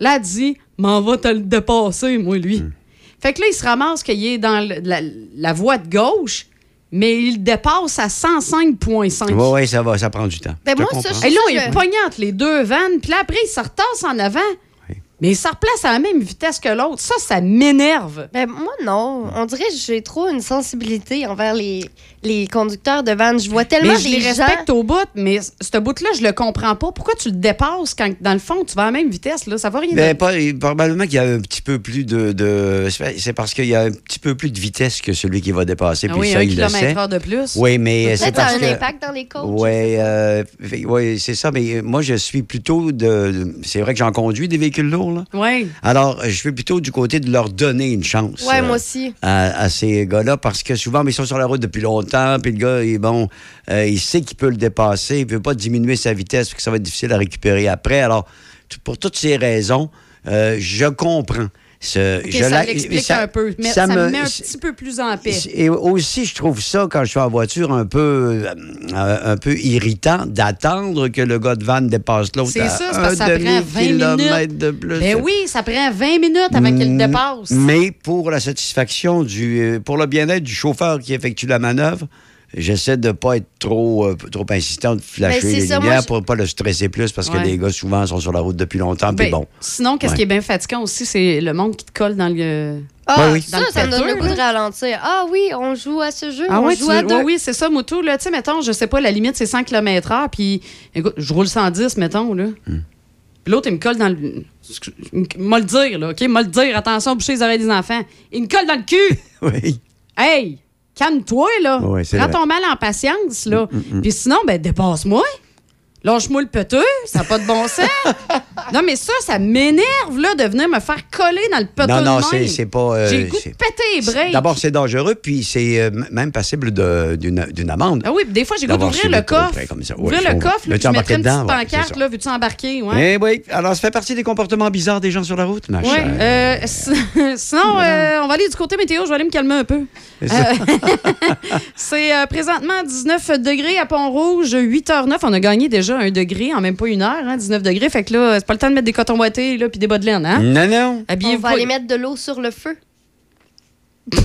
S4: là, elle dit, m'en va te le dépasser, moi, lui. Fait que là, il se ramasse qu'il est dans le- la, la voie de gauche, mais il dépasse à 105,5.
S17: Oui, oui, ça va, ça prend du temps.
S3: Ben,
S17: Je
S3: moi, ça,
S4: Et là, il
S3: je-
S4: est pogné entre les deux vannes, puis là, après, il se retasse en avant. Mais se replace à la même vitesse que l'autre. Ça, ça m'énerve.
S3: Ben, moi, non. On dirait que j'ai trop une sensibilité envers les, les conducteurs de vannes. Je vois tellement
S4: Mais je
S3: des
S4: les
S3: gens...
S4: respecte au bout, mais ce bout-là, je le comprends pas. Pourquoi tu le dépasses quand, dans le fond, tu vas à la même vitesse? Là? Ça va rien
S17: Ben,
S4: dire.
S17: pas- probablement qu'il y a un petit peu plus de. de- c'est parce qu'il y a un petit peu plus de vitesse que celui qui va dépasser.
S4: Ah
S17: puis
S4: oui,
S17: ça,
S4: un
S17: il le
S4: kilomètre
S17: sait.
S4: heure de plus.
S17: Oui, mais
S3: Peut-être
S17: c'est
S3: ça
S17: parce
S3: a un
S17: que.
S3: impact dans les coachs.
S17: Oui, euh, ouais, c'est ça. Mais euh, moi, je suis plutôt de. c'est vrai que j'en conduis des véhicules lourds, là.
S4: Oui.
S17: Alors, je suis plutôt du côté de leur donner une chance.
S3: Ouais,
S17: euh,
S3: moi aussi.
S17: à, à ces gars-là parce que souvent, mais ils sont sur la route depuis longtemps, puis le gars, il, bon, euh, il sait qu'il peut le dépasser, il ne veut pas diminuer sa vitesse, parce que ça va être difficile à récupérer après. Alors, pour toutes ces raisons, euh, je comprends Ce- je
S4: ça l'explique un peu. Mais ça, me met un petit peu plus en paix.
S17: Et aussi, je trouve ça, quand je suis en voiture, un peu, euh, un peu irritant d'attendre que le gars de van dépasse l'autre
S4: C'est ça, parce que ça prend 20
S17: demi-kilomètre
S4: minutes.
S17: de plus.
S4: Ben oui, ça prend 20 minutes avant qu'il
S17: Mm,
S4: le dépasse.
S17: Mais pour la satisfaction du, euh, pour le bien-être du chauffeur qui effectue la manœuvre, j'essaie de pas être trop, euh, trop insistant, de flasher
S4: Ben, c'est
S17: les
S4: ça,
S17: lumières pour pas le stresser plus parce
S4: Ouais.
S17: que les gars souvent sont sur la route depuis longtemps.
S4: Ben,
S17: bon.
S4: Sinon, qu'est-ce
S17: Ouais.
S4: qui est bien fatigant aussi, c'est le monde qui te colle dans le.
S3: Ah,
S17: Ben oui.
S3: ça, ça me donne le goût de
S4: là.
S3: ralentir. Ah oui, on joue à ce jeu,
S4: Ah
S3: on
S4: ouais,
S3: joue
S4: tu-
S3: à deux.
S4: oui, c'est ça, Moutou. Là, tu sais, mettons, je sais pas, la limite, c'est 100 km/h, puis écoute, je roule 110, mettons, là.
S17: Hmm.
S4: Puis l'autre, il me colle dans le. M'a le dire, là, OK? M'a le dire, attention, boucher les oreilles des enfants. Il me colle dans le cul!
S17: Oui.
S4: Hey! Calme-toi, là.
S17: Ouais,
S4: Prends
S17: vrai.
S4: ton mal en patience, là.
S17: Mm, mm.
S4: Puis sinon, ben, dépasse-moi. Lâche-moi le peteux, ça n'a pas de bon sens. non, mais ça, ça m'énerve, là, de venir me faire coller dans le peteux
S17: Non, non, c'est pas. euh,
S4: J'ai le goût de péter les.
S17: D'abord, c'est dangereux, puis c'est euh, même passible d'une d'une amende.
S4: Ah oui, puis des fois, j'ai goût d'ouvrir le coffre. Ouvrir le coffre, puis
S17: embarquer
S4: mettrais une petite pancarte, là, veux-tu embarquer? Ouais.
S17: Eh oui, alors ça fait partie des comportements bizarres des gens sur la route, ma
S4: Ouais, euh, si- sinon, euh, on va aller du côté météo. Je vais aller me calmer un peu.
S17: C'est
S4: présentement 19 degrés à Pont-Rouge, 8h09. On a gagné déjà un degré en même pas une heure, hein, 19 degrés. Fait que là, c'est pas le temps de mettre des cotons boités là, puis des bas de laine. Hein?
S17: Non, non.
S3: On
S4: Habillez-vous
S3: va
S4: pas-
S3: aller mettre de l'eau sur le feu.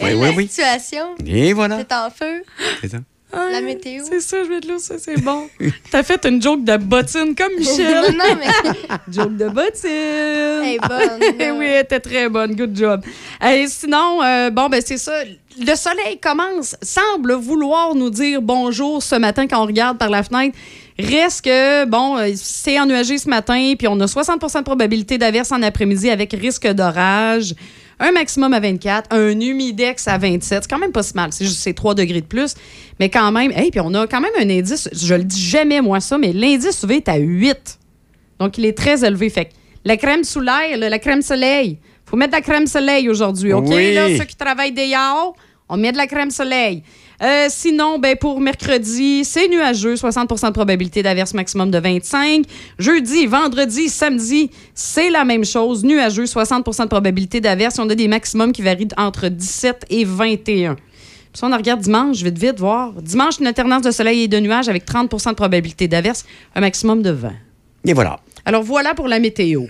S17: Oui, oui,
S3: la
S17: oui.
S3: situation.
S17: Et voilà.
S3: C'est en feu.
S17: C'est ça.
S3: La météo.
S4: C'est ça, je vais de l'eau, ça, c'est bon. T'as fait une joke de bottine comme Michel.
S3: non, mais
S4: joke de bottine.
S3: Elle est bonne.
S4: Oui, elle était très bonne. Good job. Et sinon, euh, bon, ben c'est ça. Le soleil commence, semble vouloir nous dire bonjour ce matin quand on regarde par la fenêtre. Reste que, bon, euh, c'est ennuagé ce matin, puis on a 60% de probabilité d'averse en après-midi avec risque d'orage. Un maximum à 24, un humidex à 27. C'est quand même pas si mal. C'est juste c'est 3 degrés de plus. Mais quand même, hey, puis on a quand même un indice, je le dis jamais moi ça, mais l'indice UV est à 8. Donc, il est très élevé. Fait que la crème soleil, là, la crème soleil, faut mettre de la crème soleil aujourd'hui, OK?
S17: Oui.
S4: Là, ceux qui travaillent dehors, on met de la crème soleil. Euh, sinon, ben, pour mercredi, c'est nuageux, 60% de probabilité d'averse maximum de 25. Jeudi, vendredi, samedi, c'est la même chose, nuageux, 60% de probabilité d'averse. On a des maximums qui varient entre 17 et 21. Puis si on regarde dimanche, vite, vite, voir. Dimanche, une alternance de soleil et de nuages avec 30% de probabilité d'averse, un maximum de 20.
S17: Et voilà.
S4: Alors voilà pour la météo.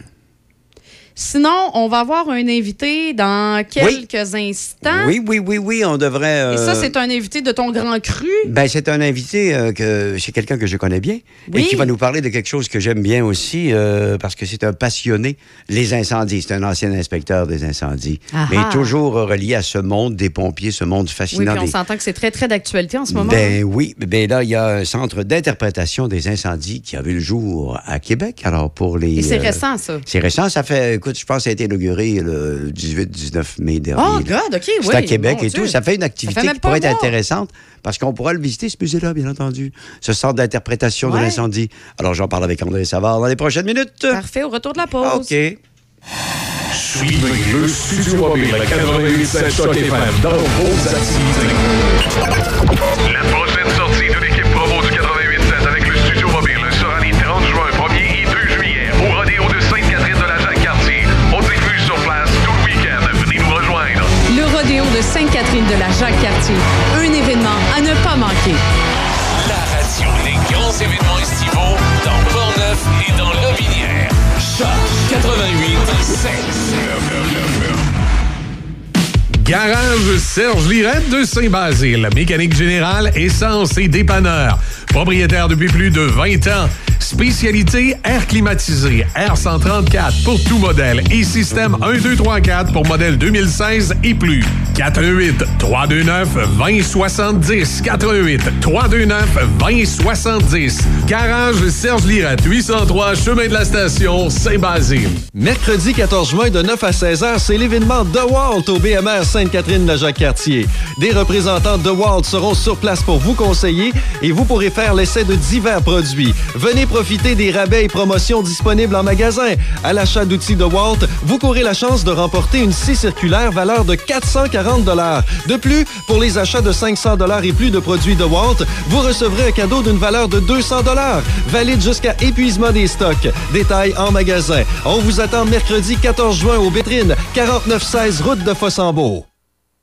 S4: Sinon, on va avoir un invité dans quelques instants.
S17: Oui, oui, oui, oui, on devrait.
S4: Et ça,
S17: euh,
S4: c'est un invité de ton grand cru?
S17: Ben, c'est un invité euh, que c'est quelqu'un que je connais bien
S4: Oui.
S17: et qui va nous parler de quelque chose que j'aime bien aussi euh, parce que c'est un passionné les incendies. C'est un ancien inspecteur des incendies,
S4: Ah
S17: mais
S4: ah.
S17: toujours relié à ce monde des pompiers, ce monde
S4: Oui,
S17: fascinant.
S4: puis on
S17: des-
S4: s'entend que c'est très, très d'actualité en ce moment.
S17: Ben oui, ben là il y a un centre d'interprétation des incendies qui a vu le jour à Québec. Alors pour les
S4: Et c'est récent, ça.
S17: C'est récent, ça fait écoute, je pense que ça a été inauguré le 18-19 mai dernier.
S4: Oh. God, OK, oui.
S17: C'est à Québec et
S4: Dieu.
S17: tout. Ça fait une activité
S4: fait
S17: qui pourrait être intéressante parce qu'on pourra le visiter, ce musée-là, bien entendu. Ce centre d'interprétation de l'incendie. Alors, j'en parle avec André Savard dans les prochaines minutes.
S4: Parfait, au retour de la pause.
S17: OK.
S19: Suivez le Studio Mobile, le 88.7 Choc FM, dans vos activités.
S20: La prochaine La Jacques-Cartier.
S4: Un événement à ne pas manquer.
S2: La radio des grands événements estivaux dans Portneuf et dans Lobinière. Choc 88
S19: Garage Serge Lirette de Saint-Basile. Mécanique générale, essence et dépanneur. Propriétaire depuis plus de 20 ans. Spécialité air climatisé, R134 pour tout modèle et système 1, 2, 3, 4 pour modèle 2016 et plus. 418 329 2070 418 329 2070 Garage Serge Lirette, 803 Chemin de la Station, Saint-Basile.
S12: Mercredi 14 juin de 9 à 16 heures, c'est l'événement The Walt au BMR Sainte-Catherine-la-Jacques-Cartier. Des représentants de Walt seront sur place pour vous conseiller et vous pourrez faire l'essai de divers produits. Venez Profitez des rabais et promotions disponibles en magasin. À l'achat d'outils de Walt, vous courez la chance de remporter une scie circulaire valeur de 440 De plus, pour les achats de 500 et plus de produits de Walt, vous recevrez un cadeau d'une valeur de 200 valide jusqu'à épuisement des stocks. Détails en magasin. On vous attend mercredi 14 juin au Vitrines, 4916 route de Fossambeau.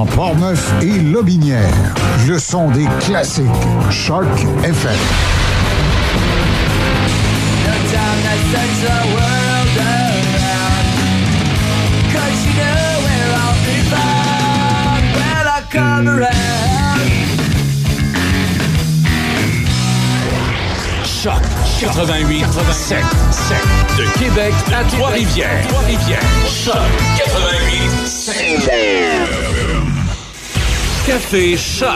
S18: Dans Portneuf et Lobinière, le son des classiques. Choc FM.
S2: Choc 88 7 7 de Québec à Trois-Rivières. Trois-Rivières. Choc 88 7 Café Choc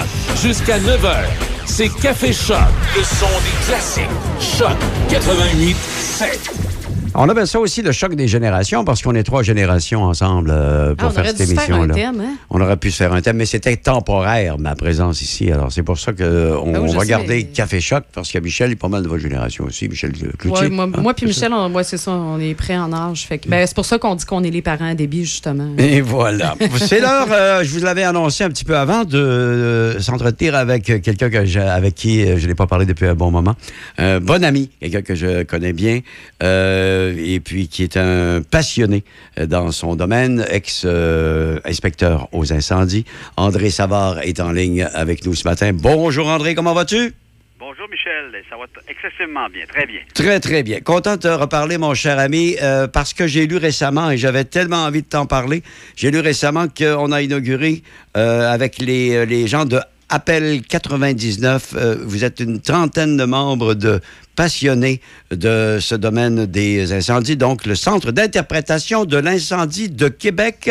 S2: jusqu'à 9h. C'est Café Choc, le son des classiques. Choc 88 7.
S17: On appelle ça aussi le choc des générations parce qu'on est trois générations ensemble euh, pour
S4: Ah, on
S17: faire cette émission-là.
S4: thème, hein?
S17: On aurait pu se faire un thème, mais c'était temporaire, ma présence ici. Alors, c'est pour ça qu'on
S4: Ben oui, je
S17: va
S4: sais.
S17: garder Café Choc parce que Michel est pas mal de votre génération aussi. Michel Cloutier.
S4: Ouais, moi,
S17: hein,
S4: moi puis? Michel, on, ouais, c'est ça, on est prêts en âge. Fait que, ben, c'est pour ça qu'on dit qu'on est les parents à débit, justement.
S17: Et voilà. C'est l'heure, euh, je vous l'avais annoncé un petit peu avant, de euh, s'entretenir avec quelqu'un que avec qui euh, je n'ai pas parlé depuis un bon moment. Un bon ami, quelqu'un que je connais bien, euh, et puis qui est un passionné euh, dans son domaine, ex-inspecteur aux incendies. André Savard est en ligne avec nous ce matin. Bonjour André, comment vas-tu?
S23: Bonjour Michel, ça va excessivement bien, très bien.
S17: Très, très bien. Content de te reparler, mon cher ami, euh, parce que j'ai lu récemment, et j'avais tellement envie de t'en parler, j'ai lu récemment qu'on a inauguré euh, avec les, euh, les gens de Appel 99, euh, vous êtes une trentaine de membres de passionnés de ce domaine des incendies, donc le Centre d'interprétation de l'incendie de Québec.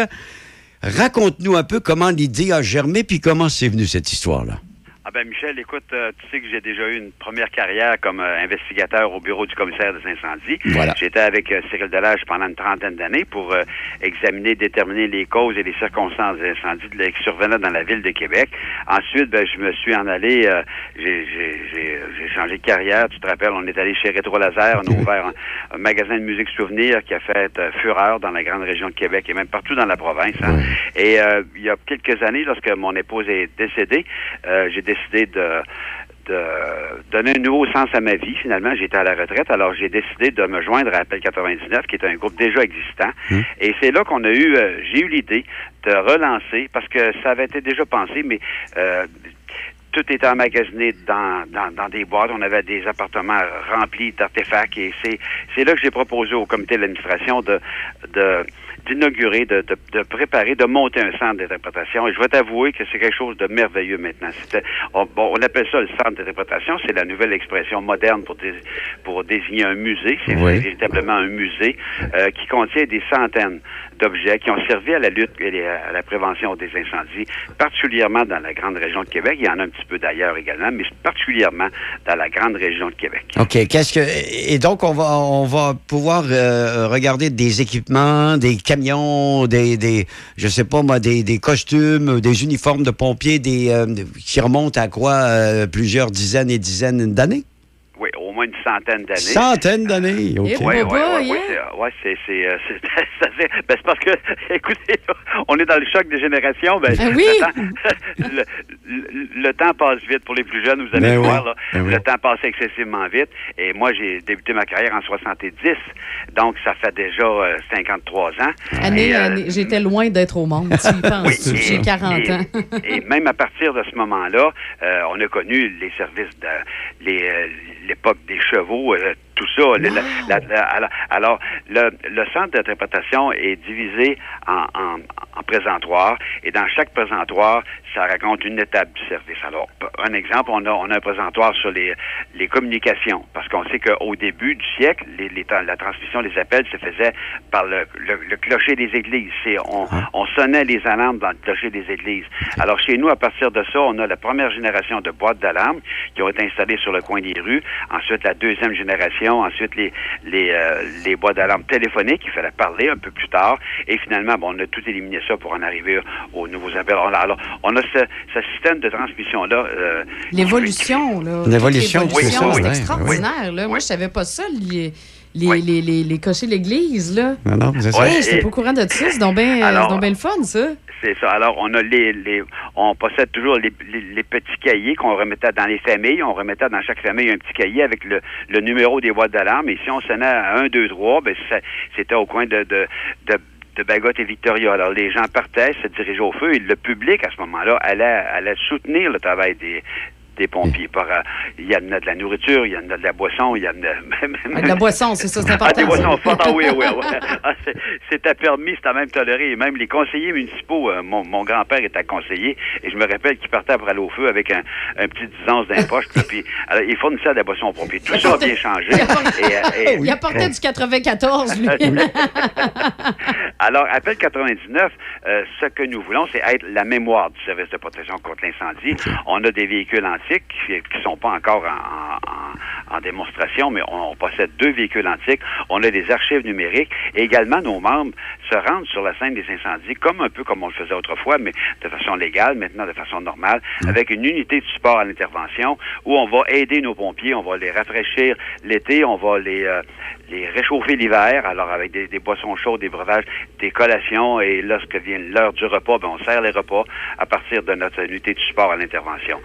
S17: Raconte-nous un peu comment l'idée a germé, puis comment c'est venu cette histoire-là.
S23: Ah ben Michel, écoute, euh, tu sais que j'ai déjà eu une première carrière comme euh, investigateur au bureau du commissaire des incendies.
S17: Voilà.
S23: J'étais avec euh, Cyril Delage pendant une trentaine d'années pour examiner, déterminer les causes et les circonstances des incendies de- qui survenaient dans la ville de Québec. Ensuite, ben, je me suis en allé, j'ai j'ai- j'ai- j'ai changé de carrière. Tu te rappelles, on est allé chez Rétro Laser, on a ouvert un, un magasin de musique souvenir qui a fait fureur dans la grande région de Québec et même partout dans la province. hein. Et il y a quelques années, lorsque mon épouse est décédée, j'ai décidé de de donner un nouveau sens à ma vie. Finalement, j'étais à la retraite, alors j'ai décidé de me joindre à Appel 99, qui est un groupe déjà existant. Et c'est là qu'on a eu, euh, j'ai eu l'idée de relancer, parce que ça avait été déjà pensé, mais euh, tout était emmagasiné dans, dans, dans des boîtes. On avait des appartements remplis d'artefacts et c'est, c'est là que j'ai proposé au comité d'administration de, de, d'inaugurer, de, de, de préparer, de monter un centre d'interprétation. Et je vais t'avouer que c'est quelque chose de merveilleux maintenant. C'était, on, bon, on appelle ça le centre d'interprétation. C'est la nouvelle expression moderne pour, dé- pour désigner un musée. C'est
S17: Oui.
S23: véritablement un musée euh, qui contient des centaines d'objets qui ont servi à la lutte et à la prévention des incendies, particulièrement dans la grande région de Québec. Il y en a un petit peu d'ailleurs également, mais particulièrement dans la grande région de Québec.
S17: OK. Qu'est-ce que et donc on va on va pouvoir euh, regarder des équipements, des camions, des, des je sais pas moi des, costumes, des uniformes de pompiers, des euh, qui remontent à quoi euh, plusieurs dizaines et dizaines d'années?
S23: Moins une centaine d'années.
S17: Centaines d'années. OK.
S23: Oui, oui, oui, oui, c'est, ouais, c'est, c'est, euh, c'est, ça fait- ben, c'est parce que, écoutez, on est dans le choc des générations. Ben,
S4: Ah oui!
S23: le, temps, le, le- le temps passe vite pour les plus jeunes, vous allez
S17: Ben oui,
S23: voir. Là,
S17: ben oui.
S23: Le temps passe excessivement vite. Et moi, j'ai débuté ma carrière en 70, donc ça fait déjà euh, 53 ans.
S4: Année,
S23: euh,
S4: année, j'étais loin d'être au monde. Tu y penses?
S23: Oui,
S4: J'ai
S23: et-
S4: 40
S23: et-
S4: ans.
S23: et même à partir de ce moment-là, euh, on a connu les services de les, euh, l'époque des chevaux. Tout ça. Le- la- la- la- alors, le, le centre d'interprétation est divisé en, en, en présentoirs et dans chaque présentoir, ça raconte une étape du service. Alors, un exemple, on a, on a un présentoir sur les, les communications parce qu'on sait qu'au début du siècle, les, les la transmission des appels se faisait par le, le, le clocher des églises. C'est, on, on sonnait les alarmes dans le clocher des églises. Alors, chez nous, à partir de ça, on a la première génération de boîtes d'alarme qui ont été installées sur le coin des rues. Ensuite, la deuxième génération. Ensuite, les, les, euh, les boîtes d'alarme téléphoniques. Il fallait parler un peu plus tard. Et finalement, bon, on a tout éliminé ça pour en arriver aux nouveaux appels. Alors, alors, on a ce, ce système de transmission-là. euh,
S4: L'évolution, là.
S17: L'évolution,
S4: L'évolution,
S17: c'est
S4: extraordinaire, là. Moi, je savais pas ça, les, les, les, les, les cochers de l'église, là.
S17: Non, non, c'est ça.
S4: Hey, pas au courant de ça. C'est donc bien bien le fun, ça.
S23: C'est ça. Alors, on a les, les on possède toujours les, les, les petits cahiers qu'on remettait dans les familles. On remettait dans chaque famille un petit cahier avec le, le numéro des boîtes d'alarme. Et si on sonnait à 1, 2, 3, ben, c'était au coin de, de, de de Bagotte et Victoria. Alors, les gens partaient, se dirigeaient au feu et le public, à ce moment-là, allait, allait soutenir le travail des, des pompiers. Par, euh, il y en a de la nourriture, il y en a de la boisson, il y en a...
S4: Ah, de la boisson, c'est ça, c'est
S23: Ah,
S4: important.
S23: des boissons fortes, ah oui, oui, oui. Ah, c'est- C'était permis, c'était même toléré. Et même les conseillers municipaux, euh, mon, mon grand-père était conseiller, et je me rappelle qu'il partait pour aller au feu avec un, un petit 10 onces dans les poches, puis- alors, il fournissait de la boisson aux pompiers. Tout ça a bien changé. Et, euh, et-
S4: Il apportait du 94, lui.
S23: alors, Appel 99, euh, ce que nous voulons, c'est être la mémoire du service de protection contre l'incendie. On a des véhicules antiques qui ne sont pas encore en, en- en démonstration, mais on, on possède deux véhicules antiques. On a des archives numériques. Et également, nos membres se rendent sur la scène des incendies, comme un peu comme on le faisait autrefois, mais de façon légale, maintenant de façon normale, avec une unité de support à l'intervention où on va aider nos pompiers, on va les rafraîchir l'été, on va les, euh, les réchauffer l'hiver, alors avec des, des boissons chaudes, des breuvages, des collations, et lorsque vient l'heure du repas, ben, on sert les repas à partir de notre unité de support à l'intervention.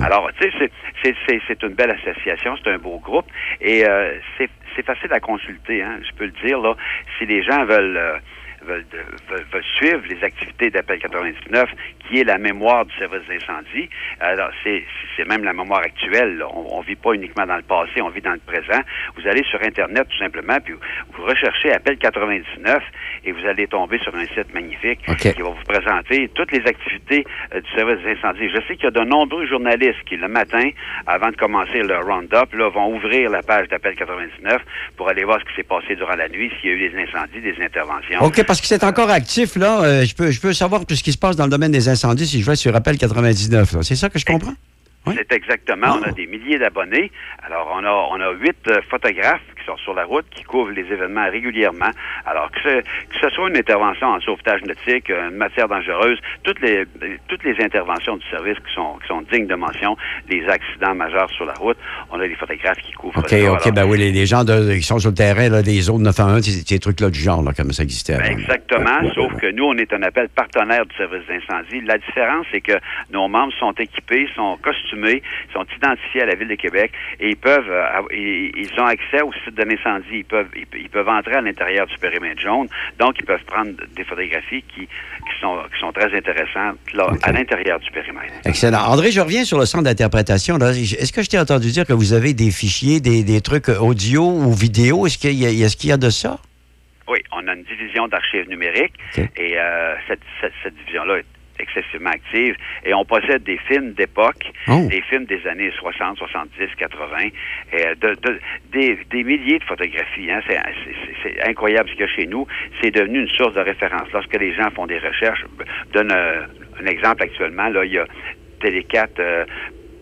S23: Alors, tu sais, c'est- c'est- c'est c'est une belle association, c'est un beau groupe, et euh, c'est c'est facile à consulter, hein, je peux le dire, là, si les gens veulent... euh, veulent, veulent- veulent suivre les activités d'Appel 99, qui est la mémoire du service d'incendie. Alors, c'est c'est même la mémoire actuelle. là. On ne vit pas uniquement dans le passé, on vit dans le présent. Vous allez sur Internet, tout simplement, puis vous recherchez Appel 99 et vous allez tomber sur un site magnifique
S17: OK.
S23: qui va vous présenter toutes les activités euh, du service d'incendie. Je sais qu'il y a de nombreux journalistes qui, le matin, avant de commencer le round-up, là, vont ouvrir la page d'Appel 99 pour aller voir ce qui s'est passé durant la nuit, s'il y a eu des incendies, des interventions.
S17: OK, parce que c'est encore actif, là. euh, je, peux, je peux savoir tout ce qui se passe dans le domaine des incendies si je vais sur Appel 99. là. C'est ça que je comprends?
S23: C'est exactement. On a des milliers d'abonnés. Alors, on a, on a huit euh, photographes qui sont sur la route, qui couvrent les événements régulièrement. Alors, que ce, que ce soit une intervention en sauvetage nautique, euh, une matière dangereuse, toutes les, euh, toutes les interventions du service qui sont, qui sont dignes de mention, les accidents majeurs sur la route, on a des photographes qui couvrent
S17: OK,
S23: ça.
S17: OK,
S23: Alors,
S17: ben oui, les, les gens de- qui sont sur le terrain, là, des zones 911, ces, ces trucs-là du genre, là, comme ça existait avant.
S23: Exactement, sauf que nous, on est un appel partenaire du service d'incendie. La différence, c'est que nos membres sont équipés, sont costumés, sont identifiés à la Ville de Québec et ils peuvent, euh, ils, ils ont accès au site l'incendie. Ils peuvent, ils, ils peuvent entrer à l'intérieur du périmètre jaune, donc ils peuvent prendre des photographies qui, qui, sont, qui sont très intéressantes là, à l'intérieur du périmètre.
S17: Excellent. André, je reviens sur le centre d'interprétation. Est-ce que je t'ai entendu dire que vous avez des fichiers, des, des trucs audio ou vidéo? Est-ce qu'il y, y a de ça?
S23: Oui, on a une division d'archives numériques et euh, cette, cette, cette division-là est excessivement active et on possède des films d'époque,
S17: Oh.
S23: des films des années 60, 70, 80, et de, de- des, des milliers de photographies. Hein. C'est, incroyable ce qu'il y a chez nous. C'est devenu une source de référence. Lorsque les gens font des recherches, je donne euh, un exemple actuellement, là, il y a Télécat euh,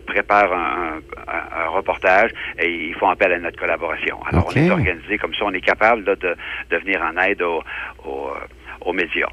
S23: prépare un, un- un reportage et ils font appel à notre collaboration. Alors, on est organisé comme ça, on est capable là, de, de venir en aide aux, aux, euh, aux médias.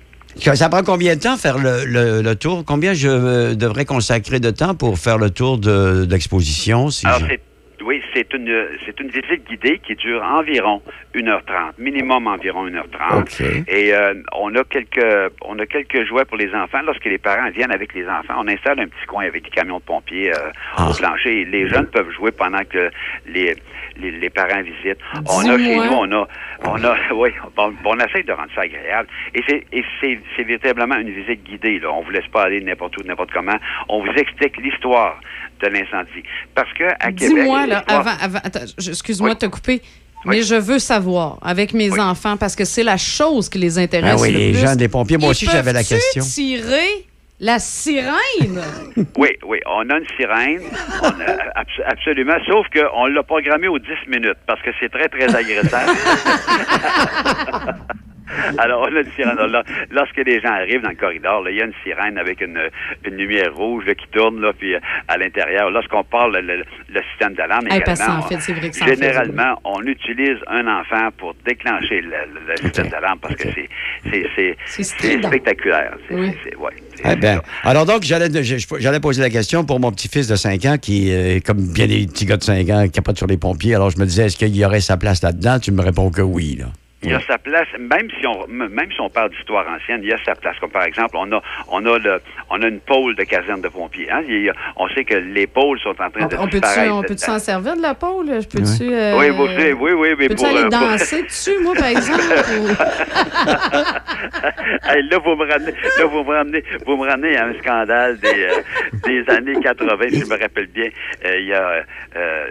S17: Ça prend combien de temps faire le, le- le tour? Combien je euh, devrais consacrer de temps pour faire le tour de, de l'exposition? Si
S23: Alors,
S17: je-
S23: c'est oui, c'est une c'est une visite guidée qui dure environ 1h30, minimum environ 1h30.
S17: OK.
S23: Et euh, on a quelques on a quelques jouets pour les enfants. Lorsque les parents viennent avec les enfants, on installe un petit coin avec des camions de pompiers euh,
S17: Ah.
S23: au plancher. Et les jeunes peuvent jouer pendant que les les, les parents visitent. On a chez nous, on a on a oui, bon, on essaie de rendre ça agréable. Et c'est et c'est c'est véritablement une visite guidée là. On vous laisse pas aller n'importe où, n'importe comment. On vous explique l'histoire de l'incendie. Parce que à Québec,
S4: Dis-moi, là, avant, avant- excuse-moi de te couper, mais je veux savoir, avec mes enfants, parce que c'est la chose qui les intéresse.
S17: Ah oui,
S4: le
S17: les
S4: plus.
S17: gens des pompiers, moi
S4: Ils
S17: aussi, j'avais la question.
S4: tirer la sirène?
S23: Oui, oui, on a une sirène, on a- abs- absolument, sauf qu'on l'a programmé aux 10 minutes parce que c'est très, très agressant. Alors, on a une sirène. Alors, là, lorsque les gens arrivent dans le corridor, là, il y a une sirène avec une, une lumière rouge là, qui tourne, là, puis euh, à l'intérieur, lorsqu'on parle le, système d'alarme
S4: Hey, en fait,
S23: généralement, on utilise un enfant pour déclencher le, le- le système d'alarme parce que c'est spectaculaire.
S4: Oui.
S23: ouais.
S17: Eh ben, alors donc, j'allais poser la question pour mon petit-fils de 5 ans qui, euh, comme bien des petits gars de 5 ans, qui capotent sur les pompiers. Alors, je me disais, est-ce qu'il y aurait sa place là-dedans? Tu me réponds que oui, là.
S23: Il y a sa place, même si on même si on parle d'histoire ancienne, il y a sa place. Comme par exemple, on a on a le on a une pôle de caserne de pompiers. Hein? Il y a- on sait que les pôles sont en train de
S4: On peut-tu on peut s'en servir de la pôle? Je peux-tu. euh,
S23: Oui, vous savez, oui, oui, mais
S4: Peux-tu
S23: pour,
S4: aller
S23: euh, pour-
S4: danser dessus, moi, par exemple?
S23: Hey, là, vous me ramenez, là, vous me ramenez, vous me ramenez à un scandale des, euh, des années 80, si je me rappelle bien. Euh, Il y a euh,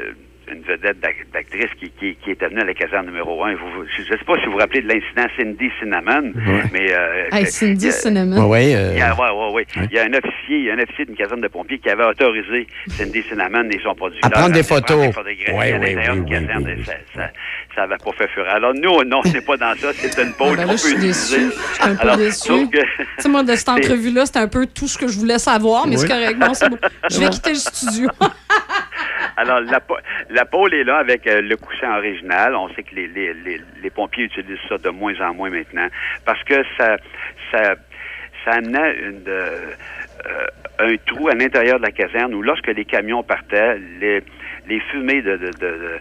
S23: une vedette d'ac- d'actrice qui, qui, qui était venue à la caserne numéro 1. Vous, vous- je ne sais pas si vous vous rappelez de l'incident Cindy Cinnamon, mais... Euh,
S4: Hey,
S23: que-
S4: Cindy Cinnamon.
S17: Ouais, euh,
S23: il y a, ouais, ouais, ouais. Il y a un officier, il y a un officier d'une caserne de pompiers qui avait autorisé Cindy Cinnamon et son producteur
S17: À prendre des photos.
S23: des caserne.
S17: oui, oui.
S23: Ça, ça, ça avait pas fait fureur. Alors nous, non, c'est pas dans ça. C'est une pôle
S4: ben là,
S23: qu'on
S4: je suis
S23: peut utiliser.
S4: Je suis un peu
S23: Alors,
S4: déçue.
S23: que-
S4: Tu sais, moi, de cette entrevue-là, c'était un peu tout ce que je voulais savoir, mais
S23: Oui.
S4: c'est correct. Bon, c'est bon. Je vais quitter le studio.
S23: Alors, la, la pôle est là avec euh, le coussin original. On sait que les, les, les, les pompiers utilisent ça de moins en moins maintenant parce que ça, ça, ça amenait une, euh, euh, un trou à l'intérieur de la caserne où lorsque les camions partaient, les, les fumées de, de, de- de-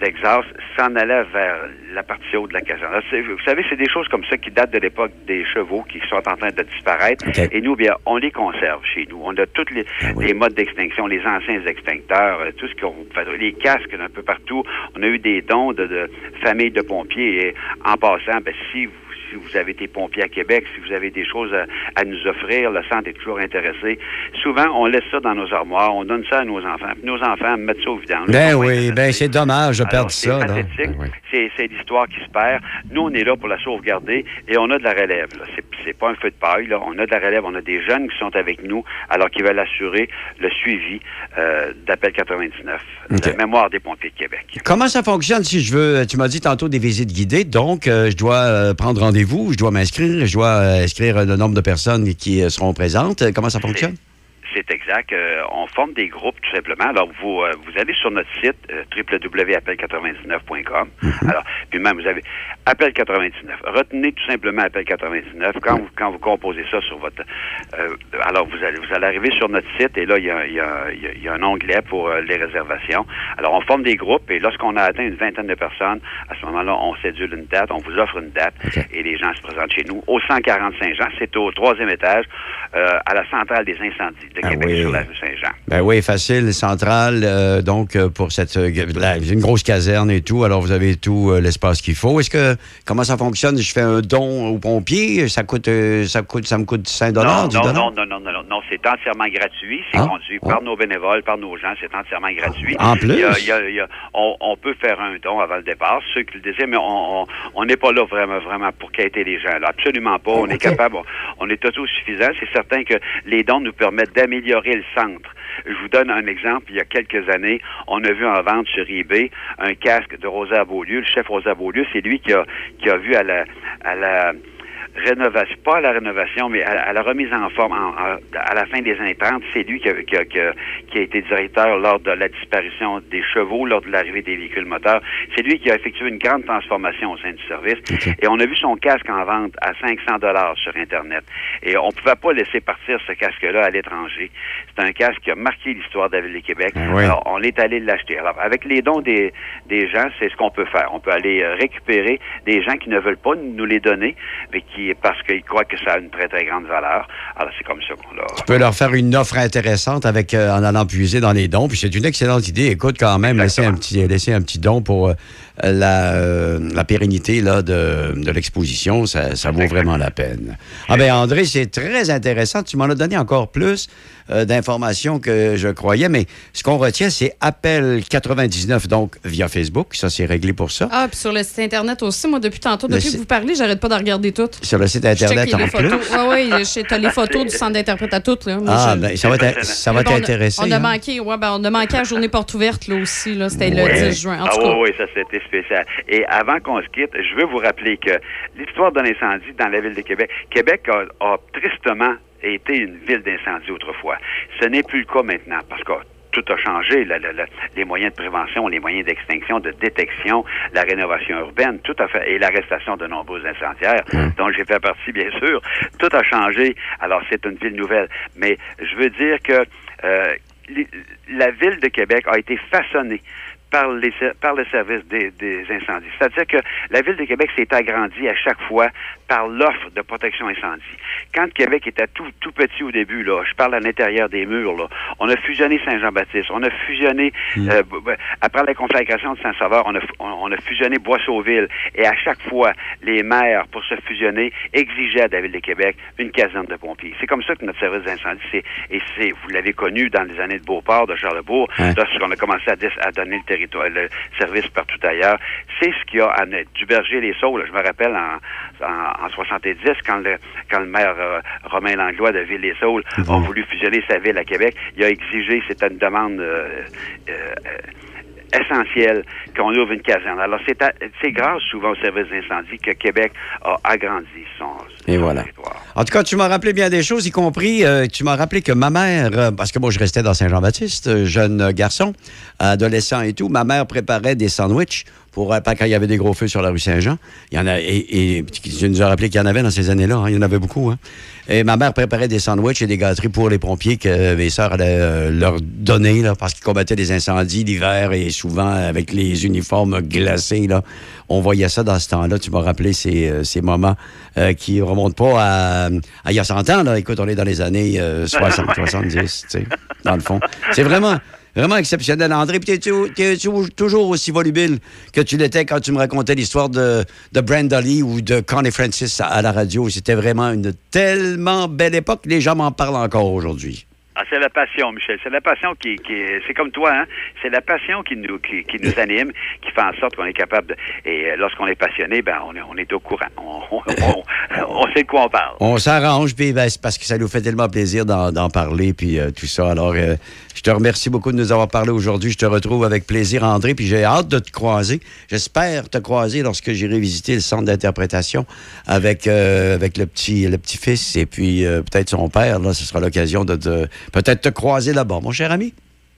S23: d'exhaust s'en allaient vers la partie haute de la caserne. Vous savez, c'est des choses comme ça qui datent de l'époque des chevaux qui sont en train de disparaître. Et nous, bien, on les conserve chez nous. On a tous les, les modes d'extinction, les anciens extincteurs, euh, tout ce qu'on fait, les casques un peu partout. On a eu des dons de, de familles de pompiers. Et en passant, ben, si vous si vous avez été pompier à Québec, si vous avez des choses à, à nous offrir, le centre est toujours intéressé. Souvent, on laisse ça dans nos armoires, on donne ça à nos enfants, puis nos enfants mettent ça au vidange.
S17: Ben oui, ben c'est dommage de perdre ça.
S23: pathétique. C'est, c'est l'histoire qui se perd. Nous, on est là pour la sauvegarder et on a de la relève. C'est, pas un feu de paille. Là. On a de la relève. On a des jeunes qui sont avec nous alors qu'ils veulent assurer le suivi euh, d'Appel 99, la mémoire des pompiers de Québec.
S17: Comment ça fonctionne si je veux, tu m'as dit tantôt des visites guidées, donc euh, je dois euh, prendre rendez-vous, je dois m'inscrire, je dois euh, inscrire le nombre de personnes qui euh, seront présentes. Comment ça fonctionne?
S23: C'est exact. Euh, on forme des groupes tout simplement. Alors vous euh, vous allez sur notre site euh, www.appel99.com. Alors puis même vous avez appel 99. Retenez tout simplement appel 99 quand vous quand vous composez ça sur votre euh, alors vous allez vous allez arriver sur notre site et là il y a, il y a- il y a- il y a un onglet pour les réservations. Alors on forme des groupes et lorsqu'on a atteint une vingtaine de personnes, à ce moment-là on cédule une date, on vous offre une date et les gens se présentent chez nous au 145 Jean. C'est au troisième étage à la centrale des incendies de Québec
S17: oui.
S23: sur la rue Saint-Jean.
S17: Ben oui, facile, centrale, euh, donc euh, pour cette euh, la- une grosse caserne et tout, alors vous avez tout euh, l'espace qu'il faut. Est-ce que comment ça fonctionne? Je fais un don aux pompiers, ça coûte euh, ça coûte ça me coûte 5 dollars,
S23: non,
S17: 10
S23: non, non, non, non, non, non, non, c'est entièrement gratuit. C'est
S17: Ah,
S23: conduit par nos bénévoles, par nos gens. C'est entièrement gratuit.
S17: En plus?
S23: Il y a- il y a- il y a- on, on peut faire un don avant le départ, ceux qui le désirent, mais on n'est pas là vraiment, vraiment pour quêter les gens. Là. Absolument pas. On est capable, on, on est autosuffisant. C'est certain que les dons nous permettent d'améliorer le centre. Je vous donne un exemple. Il y a quelques années, on a vu en vente sur eBay un casque de Rosa Beaulieu. Le chef Rosa Beaulieu, c'est lui qui a, vu à la rénovation, pas à la rénovation, mais à, à la remise en forme en- en- à la fin des années 30. C'est lui qui a, qui, a, qui a- qui a été directeur lors de la disparition des chevaux, lors de l'arrivée des véhicules moteurs. C'est lui qui a effectué une grande transformation au sein du service. Et on a vu son casque en vente à 500 dollars sur Internet. Et on pouvait pas laisser partir ce casque-là à l'étranger. C'est un casque qui a marqué l'histoire de la Ville de Québec.
S17: oui.
S23: Alors, on est allé l'acheter. Alors, avec les dons des, des gens, c'est ce qu'on peut faire. On peut aller euh, récupérer des gens qui ne veulent pas nous les donner, mais qui parce qu'ils croient que ça a une très, très grande valeur. Alors, c'est comme ça qu'on l'a.
S17: Tu peux leur faire une offre intéressante avec, euh, en allant puiser dans les dons. Puis c'est une excellente idée. Écoute, quand même, laisser un, petit, laisser un petit don pour euh, la, euh, la pérennité là, de, de l'exposition, ça, ça vaut vraiment la peine. Ah ben André, c'est très intéressant. Tu m'en as donné encore plus euh, d'informations que je croyais, mais ce qu'on retient, c'est Appel 99, donc via Facebook. Ça, c'est réglé pour ça.
S4: Ah, puis sur le site Internet aussi, moi, depuis tantôt, depuis que vous parlez, j'arrête pas de regarder tout.
S17: Sur le site Internet en plus.
S4: Oui, oui, t'as les photos du centre d'interprète à toutes. Là. Moi,
S17: Ah,
S4: je-
S17: ben, ça va être- ça va
S4: on a-
S17: t'intéresser,
S4: On a
S17: hein.
S4: manqué, ouais, ben, on a manqué à la journée porte ouverte, là aussi. Là, C'était le
S23: Ouais.
S4: 10 juin. En
S23: ah
S4: tout cas,
S23: oui, oui, ça c'était spécial. Et avant qu'on se quitte, je veux vous rappeler que l'histoire d'un incendie dans la ville de Québec, Québec a, a tristement été une ville d'incendie autrefois. Ce n'est plus le cas maintenant parce que tout a changé, la- la- la- les moyens de prévention, les moyens d'extinction, de détection, la rénovation urbaine, tout a fait, et l'arrestation de nombreux incendiaires, dont j'ai fait partie, bien sûr, tout a changé. Alors, c'est une ville nouvelle. Mais je veux dire que euh, la ville de Québec a été façonnée par, les, par le service des, des incendies. C'est-à-dire que la Ville de Québec s'est agrandie à chaque fois par l'offre de protection incendie. Quand Québec était tout, tout petit au début, là, je parle à l'intérieur des murs, là, on a fusionné Saint-Jean-Baptiste, on a fusionné, euh, b- b- après la conflagration de Saint-Sauveur, on a, on, on a fusionné Boisseauville. Et à chaque fois, les maires, pour se fusionner, exigeaient de la Ville de Québec une caserne de pompiers. C'est comme ça que notre service d'incendie, c'est, et c'est, vous l'avez connu dans les années de Beauport, de Charlebourg,
S17: Ouais.
S23: lorsqu'on a commencé à, à donner le territoire, le service partout ailleurs. C'est ce qu'il y a à Net- du berger les saules. Je me rappelle en, en, en 70, quand le, quand le maire euh, Romain Langlois de Ville-les-Saules a voulu fusionner sa ville à Québec, il a exigé, c'était une demande euh, essentielle qu'on ouvre une caserne. Alors, c'est, grâce souvent au service d'incendie que Québec a agrandi son,
S17: Et voilà. En tout cas, tu m'as rappelé bien des choses, y compris, euh, tu m'as rappelé que ma mère, euh, parce que moi, je restais dans Saint-Jean-Baptiste, euh, jeune garçon, adolescent et tout, ma mère préparait des sandwichs pour, pas quand il y avait des gros feux sur la rue Saint-Jean. Il y en a, et, et tu nous as rappelé qu'il y en avait dans ces années-là, hein, il y en avait beaucoup. Hein. Et ma mère préparait des sandwichs et des gâteries pour les pompiers que mes sœurs allaient euh, leur donner, là, parce qu'ils combattaient des incendies l'hiver et souvent avec les uniformes glacés, là. On voyait ça dans ce temps-là. Tu m'as rappelé ces, euh, ces moments euh, qui remontent pas à, à il y a 100 ans, là. Écoute, on est dans les années euh, 60, 70, tu sais, dans le fond. C'est vraiment, vraiment exceptionnel. André, puis t'es-tu toujours aussi volubile que tu l'étais quand tu me racontais l'histoire de, de Brenda Lee ou de Connie Francis à, à la radio? C'était vraiment une tellement belle époque. Les gens m'en parlent encore aujourd'hui.
S23: Ah, c'est la passion, Michel. C'est la passion qui, c'est comme toi, hein. C'est la passion qui nous, qui, nous anime, qui fait en sorte qu'on est capable de, et euh, lorsqu'on est passionné, ben, on est, au courant. On, sait de quoi on parle.
S17: On s'arrange, puis ben, c'est parce que ça nous fait tellement plaisir d'en parler, puis euh, tout ça. Alors, euh, je te remercie beaucoup de nous avoir parlé aujourd'hui. Je te retrouve avec plaisir, André, puis j'ai hâte de te croiser. J'espère te croiser lorsque j'irai visiter le centre d'interprétation avec, avec le petit le petit-fils et puis peut-être son père. Là, ce sera l'occasion de, te- peut-être te croiser là-bas, mon cher ami.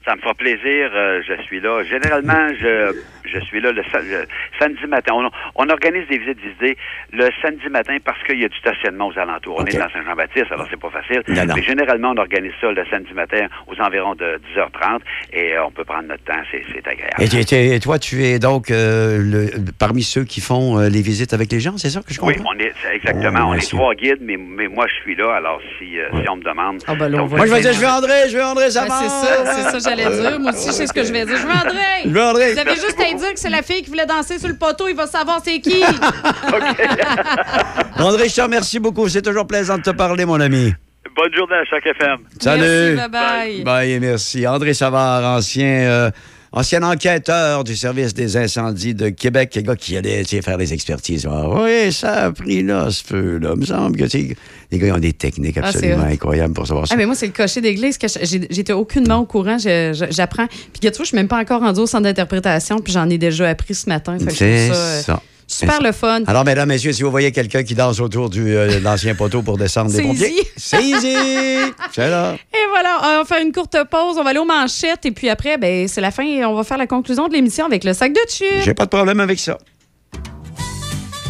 S23: Ça me fera plaisir. euh, je suis là. Généralement, je, je suis là le, sa- le samedi matin. On, on organise des visites visitées le samedi matin parce qu'il y a du stationnement aux alentours. On est dans Saint-Jean-Baptiste, alors c'est pas facile.
S17: Non, non.
S23: Mais généralement, on organise ça le samedi matin aux environs de 10h30 et euh, on peut prendre notre temps. C'est c'est agréable.
S17: Et, et toi, tu es donc euh, le- parmi ceux qui font euh, les visites avec les gens, c'est ça que je
S23: Oui,
S17: comprends?
S23: on est c'est exactement.
S17: Oh,
S23: on est trois guides, mais, mais moi je suis là. Alors si, euh, si on me demande,
S4: Ah, ben là, on
S23: Donc,
S4: va
S17: Moi, je vais dire, je veux André, je veux André, ça
S4: Ben, c'est ça, c'est ça j'allais dire. Moi aussi, je sais ce que je vais dire. Je veux André!
S17: Je veux André.
S4: Vous avez juste à dire que c'est la fille qui voulait danser sur le poteau, il va savoir c'est qui.
S17: André, te remercie beaucoup. C'est toujours plaisant de te parler, mon ami.
S23: Bonne journée à chaque FM.
S17: Salut.
S4: Merci, bye-bye.
S17: Bye, merci. André Savard, ancien, euh, ancien enquêteur du service des incendies de Québec, un gars qui allait faire des expertises. Ah, oui, ça a pris là, ce feu-là. Il me semble que les gars ils ont des techniques
S4: Ah,
S17: absolument incroyables pour savoir ça.
S4: Ah, mais moi, c'est le cocher d'église que j'étais aucunement au courant. J'apprends. Puis, tu vois, je suis même pas encore rendu au centre d'interprétation, puis j'en ai déjà appris ce matin.
S17: C'est
S4: ça, euh,
S17: ça.
S4: Super le fun.
S17: Alors, mesdames, messieurs, si vous voyez quelqu'un qui danse autour du, euh, de l'ancien poteau pour descendre des
S4: C'est
S17: pompiers, c'est easy. C'est là.
S4: Et voilà, on va faire une courte pause. On va aller aux manchettes. Et puis après, ben, c'est la fin. et On va faire la conclusion de l'émission avec le sac de chips.
S17: J'ai pas de problème avec ça.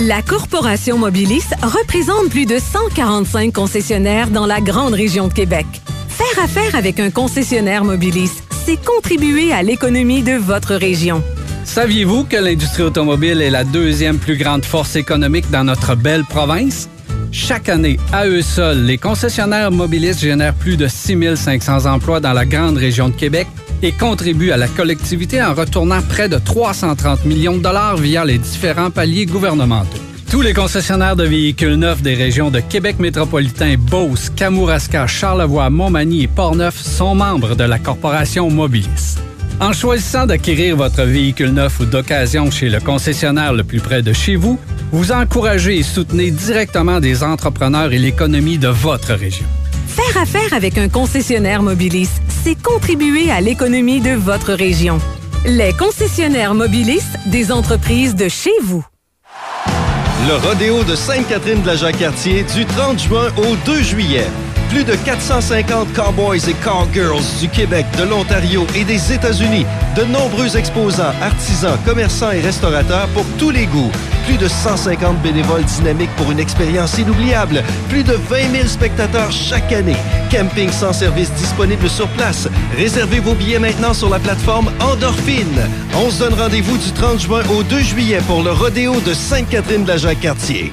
S7: La Corporation Mobilis représente plus de 145 concessionnaires dans la grande région de Québec. Faire affaire avec un concessionnaire Mobilis, c'est contribuer à l'économie de votre région.
S24: Saviez-vous que l'industrie automobile est la deuxième plus grande force économique dans notre belle province? Chaque année, à eux seuls, les concessionnaires mobilistes génèrent plus de 6500 emplois dans la grande région de Québec et contribuent à la collectivité en retournant près de 330 millions de dollars via les différents paliers gouvernementaux. Tous les concessionnaires de véhicules neufs des régions de Québec métropolitain, Beauce, Kamouraska, Charlevoix, Montmagny et Portneuf sont membres de la corporation Mobilis. En choisissant d'acquérir votre véhicule neuf ou d'occasion chez le concessionnaire le plus près de chez vous, vous encouragez et soutenez directement des entrepreneurs et l'économie de votre région.
S7: Faire affaire avec un concessionnaire Mobilis, c'est contribuer à l'économie de votre région. Les concessionnaires Mobilis des entreprises de chez vous.
S12: Le rodéo de Sainte-Catherine de la Jacques-Cartier du 30 juin au 2 juillet. Plus de 450 cowboys et cowgirls du Québec, de l'Ontario et des États-Unis. De nombreux exposants, artisans, commerçants et restaurateurs pour tous les goûts. Plus de 150 bénévoles dynamiques pour une expérience inoubliable. Plus de 20 000 spectateurs chaque année. Camping sans service disponible sur place. Réservez vos billets maintenant sur la plateforme Endorphine. On se donne rendez-vous du 30 juin au 2 juillet pour le rodéo de Sainte-Catherine de la Jacques-Cartier.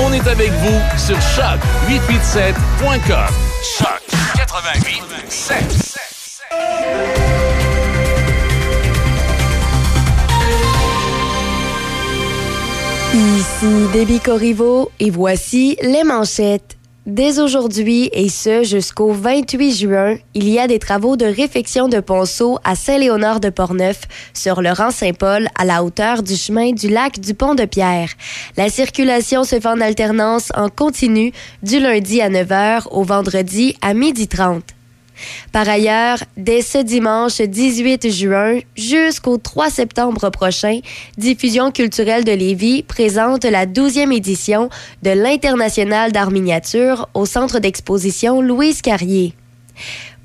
S2: On est avec vous sur choc887.com. Choc 88
S3: Ici Déby Corriveau et voici les manchettes. Dès aujourd'hui et ce jusqu'au 28 juin, il y a des travaux de réfection de ponceau à Saint-Léonard de Portneuf sur le rang Saint-Paul à la hauteur du chemin du lac du Pont de Pierre. La circulation se fait en alternance en continu du lundi à 9h au vendredi à 12h30. Par ailleurs, dès ce dimanche 18 juin jusqu'au 3 septembre prochain, Diffusion culturelle de Lévis présente la 12e édition de l'International d'art miniature au centre d'exposition Louise Carrier.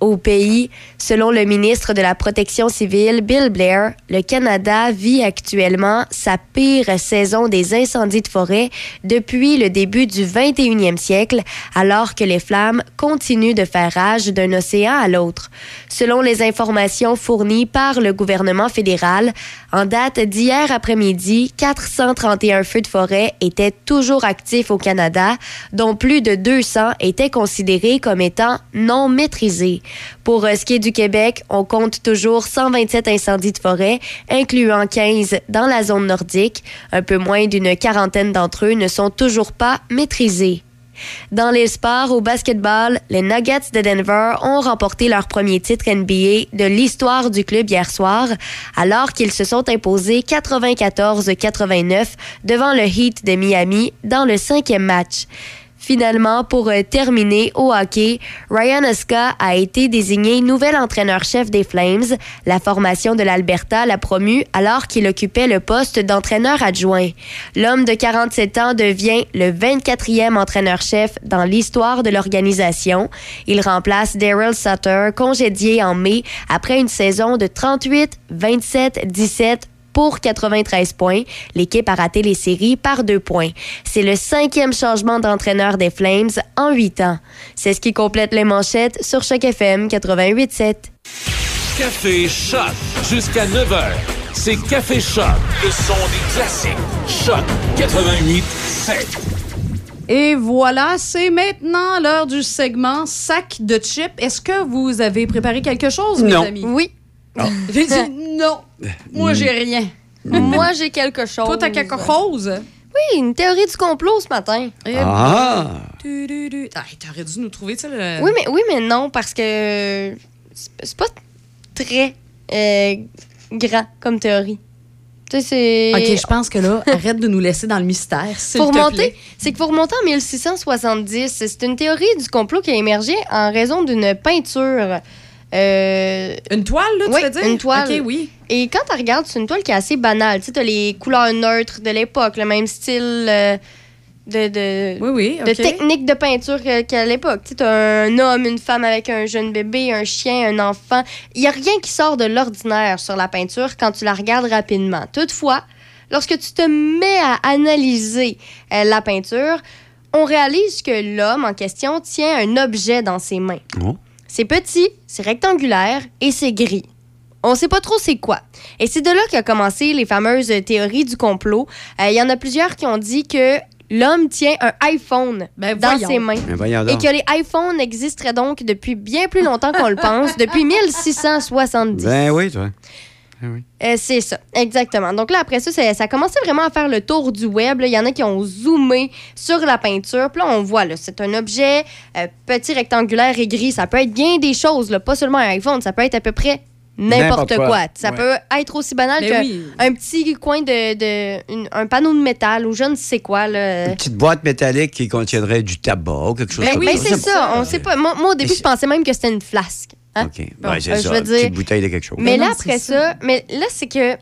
S3: Au pays, selon le ministre de la Protection civile, Bill Blair, le Canada vit actuellement sa pire saison des incendies de forêt depuis le début du 21e siècle, alors que les flammes continuent de faire rage d'un océan à l'autre. Selon les informations fournies par le gouvernement fédéral, en date d'hier après-midi, 431 feux de forêt étaient toujours actifs au Canada, dont plus de 200 étaient considérés comme étant non maîtrisés. Pour euh, ce qui est du Québec, on compte toujours 127 incendies de forêt, incluant 15 dans la zone nordique. Un peu moins d'une quarantaine d'entre eux ne sont toujours pas maîtrisés. Dans les sports, au basketball, les Nuggets de Denver ont remporté leur premier titre NBA de l'histoire du club hier soir, alors qu'ils se sont imposés 94-89 devant le Heat de Miami dans le cinquième match. Finalement, pour euh, terminer au hockey, Ryan Oska a été désigné nouvel entraîneur-chef des Flames. La formation de l'Alberta l'a promu alors qu'il occupait le poste d'entraîneur adjoint. L'homme de 47 ans devient le 24e entraîneur-chef dans l'histoire de l'organisation. Il remplace Daryl Sutter, congédié en mai après une saison de 38, 27, 17, pour 93 points. L'équipe a raté les séries par deux points. C'est le cinquième changement d'entraîneur des Flames en huit ans. C'est ce qui complète les manchettes sur Choc FM 88.7.
S2: Café Choc jusqu'à 9h. C'est Café Choc, le son des classiques. Choc 88
S4: Et voilà, c'est maintenant l'heure du segment sac de chips. Est-ce que vous avez préparé quelque chose,
S3: Non.
S4: mes amis?
S3: Oui.
S4: J'ai dit non. Moi, j'ai rien.
S3: Moi, j'ai quelque chose.
S4: Toi, t'as quelque chose?
S3: Oui, une théorie du complot ce matin.
S17: Ah!
S4: Du, du, du. Ah, t'aurais dû nous trouver, tu sais, le...
S3: Oui, mais, oui, mais non, parce que c'est pas très euh, grand comme théorie. Tu sais, c'est.
S4: OK, je pense que là, arrête de nous laisser dans le mystère,
S3: Faut
S4: te
S3: remonter,
S4: plaît.
S3: c'est qu'il faut remonter en 1670. C'est une théorie du complot qui a émergé en raison d'une peinture. Euh,
S4: Une toile, là, tu
S3: oui,
S4: veux dire?
S3: une toile.
S4: OK, oui.
S3: Et quand tu regardes, c'est une toile qui est assez banale. Tu sais, t'as les couleurs neutres de l'époque, le même style. euh, de, de,
S4: Oui, oui,
S3: de
S4: ok.
S3: techniques de peinture qu'à l'époque. Tu as un homme, une femme avec un jeune bébé, un chien, un enfant. Il n'y a rien qui sort de l'ordinaire sur la peinture quand tu la regardes rapidement. Toutefois, lorsque tu te mets à analyser euh, la peinture, on réalise que l'homme en question tient un objet dans ses mains.
S17: Oh.
S3: C'est petit, c'est rectangulaire et c'est gris. On sait pas trop c'est quoi. Et c'est de là qu'a commencé les fameuses théories du complot. Euh, Il y en a plusieurs qui ont dit que l'homme tient un iPhone dans
S4: voyons.
S3: ses mains.
S17: Ben
S3: Et que les iPhones existeraient donc depuis bien plus longtemps qu'on le pense, depuis 1670.
S17: Ben oui, toi.
S3: Euh, c'est ça, exactement. Donc là, après ça, ça, ça a commencé vraiment à faire le tour du web. là. Il y en a qui ont zoomé sur la peinture. Puis là, on voit, là, c'est un objet euh, petit, rectangulaire et gris. Ça peut être bien des choses, là, pas seulement un iPhone. Ça peut être à peu près n'importe
S17: N'importe
S3: quoi.
S17: quoi.
S3: Ça
S17: Ouais.
S3: peut être aussi banal
S4: Mais
S3: qu'un
S4: oui.
S3: petit coin de... de- une- un panneau de métal ou je ne sais quoi. Là.
S17: Une petite boîte métallique qui contiendrait du tabac ou quelque chose
S3: Ben
S17: comme
S3: oui,
S17: ça.
S3: c'est ça. On sait pas. Moi, moi, au début, je pensais même que c'était une flasque. Hein?
S17: OK.
S3: Bon,
S17: Ben, c'est
S3: euh, je
S17: ça.
S3: veux
S17: Une
S3: dire-
S17: petite bouteille de quelque chose.
S3: Mais là,
S4: non,
S3: après
S4: c'est
S3: ça, mais là, c'est que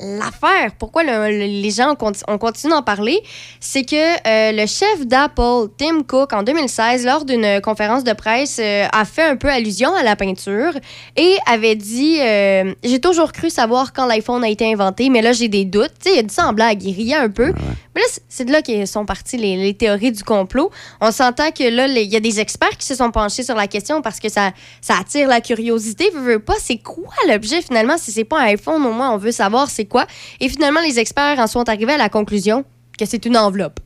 S3: l'affaire, pourquoi le- le- les gens ont continué d'en parler, c'est que euh, le chef d'Apple, Tim Cook, en 2016, lors d'une conférence de presse, euh, a fait un peu allusion à la peinture et avait dit euh, J'ai toujours cru savoir quand l'iPhone a été inventé, mais là, j'ai des doutes. Tu sais, il a dit ça en blague, il riait un peu. Mais là, c'est- de là que sont parties les, les théories du complot. On s'entend que là, il y a des experts qui se sont penchés sur la question parce que ça, ça attire la curiosité. Veux, veux pas, c'est quoi l'objet finalement? Si c'est pas un iPhone, au moins, on veut savoir c'est quoi. Et finalement, les experts en sont arrivés à la conclusion que c'est une enveloppe.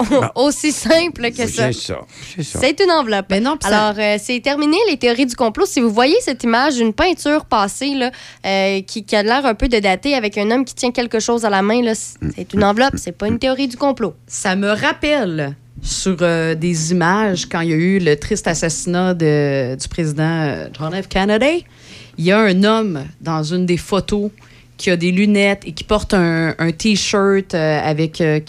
S3: Aussi simple que ça.
S17: C'est ça. C'est ça.
S3: C'est une enveloppe.
S4: Ben non, puis ça-
S3: Alors, euh, c'est terminé les théories du complot. Si vous voyez cette image d'une peinture passée là, euh, qui, qui a l'air un peu de dater avec un homme qui tient quelque chose à la main, là, c- c'est une enveloppe, c'est pas une théorie du complot.
S4: Ça me rappelle sur euh, des images quand il y a eu le triste assassinat de- du président John F. Kennedy. Il y a un homme dans une des photos qui a des lunettes et qui porte un, un T-shirt euh, avec euh,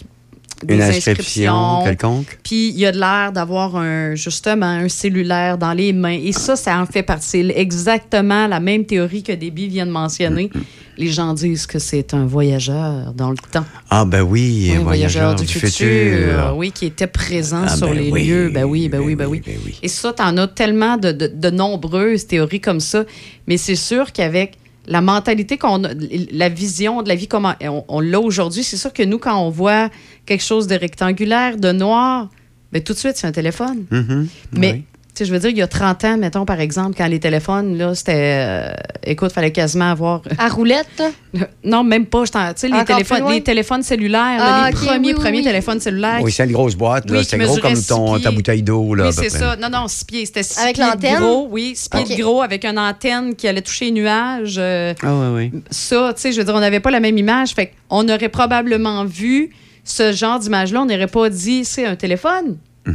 S4: des
S17: Une inscription quelconque.
S4: Puis il y a de l'air d'avoir un, justement un cellulaire dans les mains. Et ça, ça en fait partie. Exactement la même théorie que Déby vient de mentionner. Les gens disent que c'est un voyageur dans le temps.
S17: Ah, ben oui,
S4: Oui,
S17: un voyageur du, futur.
S4: Oui, qui était présent
S17: Ah,
S4: sur
S17: ben
S4: les
S17: oui,
S4: lieux. Ben oui, ben oui, ben oui. Et ça, t'en as tellement de, de- de nombreuses théories comme ça. Mais c'est sûr qu'avec la mentalité qu'on a, la vision de la vie comme on, on l'a aujourd'hui, c'est sûr que nous, quand on voit quelque chose de rectangulaire, de noir, ben tout de suite, c'est un téléphone.
S17: Mhm.
S4: Mais,
S17: Oui.
S4: Sais, je veux dire, il y a 30 ans, mettons, par exemple, quand les téléphones, là, c'était. euh, écoute, fallait quasiment avoir.
S3: À roulette, là?
S4: Non, même pas. je t'en- Tu sais, les téléphones, les téléphones cellulaires, là,
S3: Ah,
S4: les
S3: ok,
S4: premiers,
S3: oui, oui,
S4: premiers
S3: oui.
S4: téléphones cellulaires.
S17: Oui, c'est une grosse boîte. là.
S4: Oui,
S17: C'était gros comme ton, ta bouteille d'eau. là,
S4: Oui, c'est ça. Non, non, six pieds. C'était six
S3: Avec
S4: pieds de gros. Oui, six pieds de gros avec une antenne qui allait toucher les nuages. euh,
S17: Ah, oui, oui.
S4: ça, tu sais, je veux dire, on n'avait pas la même image. Fait qu'on aurait probablement vu ce genre d'image-là. On n'aurait pas dit, c'est un téléphone. Tu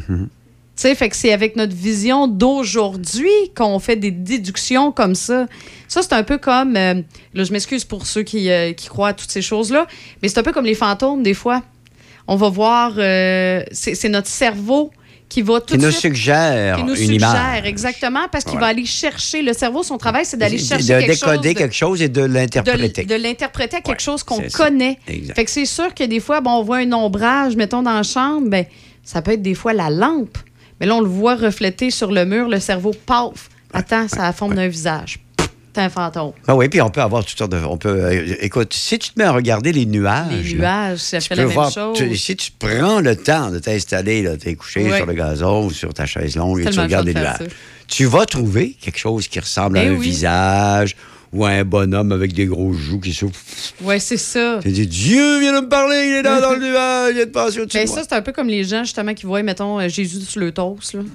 S4: sais, fait que c'est avec notre vision d'aujourd'hui qu'on fait des déductions comme ça. Ça, c'est un peu comme. euh, là, je m'excuse pour ceux qui, euh, qui croient à toutes ces choses-là, mais c'est un peu comme les fantômes, des fois. On va voir. euh, c'est notre cerveau qui va tout
S17: Qui nous
S4: suite-
S17: suggère
S4: qui nous
S17: une
S4: suggère,
S17: image.
S4: exactement, parce qu'il
S17: Ouais.
S4: va aller chercher. Le cerveau, son travail, c'est d'aller chercher
S17: de
S4: quelque
S17: décoder
S4: chose. de-
S17: quelque chose et de l'interpréter.
S4: de l'interpréter à quelque chose qu'on connaît.
S17: Exact.
S4: Fait que c'est sûr que des fois, bon, on voit un ombrage, mettons, dans la chambre, ben, ça peut être des fois la lampe. Mais là, on le voit refléter sur le mur, le cerveau, paf! Attends, ça a la forme d'un visage. T'es un fantôme.
S17: Ah oui, puis on peut avoir toutes sortes de. On peut, euh, écoute, si tu te mets à regarder les nuages.
S4: Les nuages, ça
S17: tu
S4: fait la même
S17: voir-
S4: chose.
S17: tu- si tu prends le temps de t'installer, là, t'es couché sur le gazon ou sur ta chaise longue et tu regardes
S4: le
S17: les nuages,
S4: ça.
S17: tu vas trouver quelque chose qui ressemble à
S4: Eh
S17: un
S4: oui.
S17: visage ou un bonhomme avec des gros joues qui souffrent.
S4: Ouais, c'est ça.
S17: Tu dis Dieu vient de me parler, il est là dans le nuage, il vient de passer au-dessus
S4: Ben
S17: de
S4: ça, c'est un peu comme les gens, justement, qui voient, mettons, euh, Jésus sur le toast, là.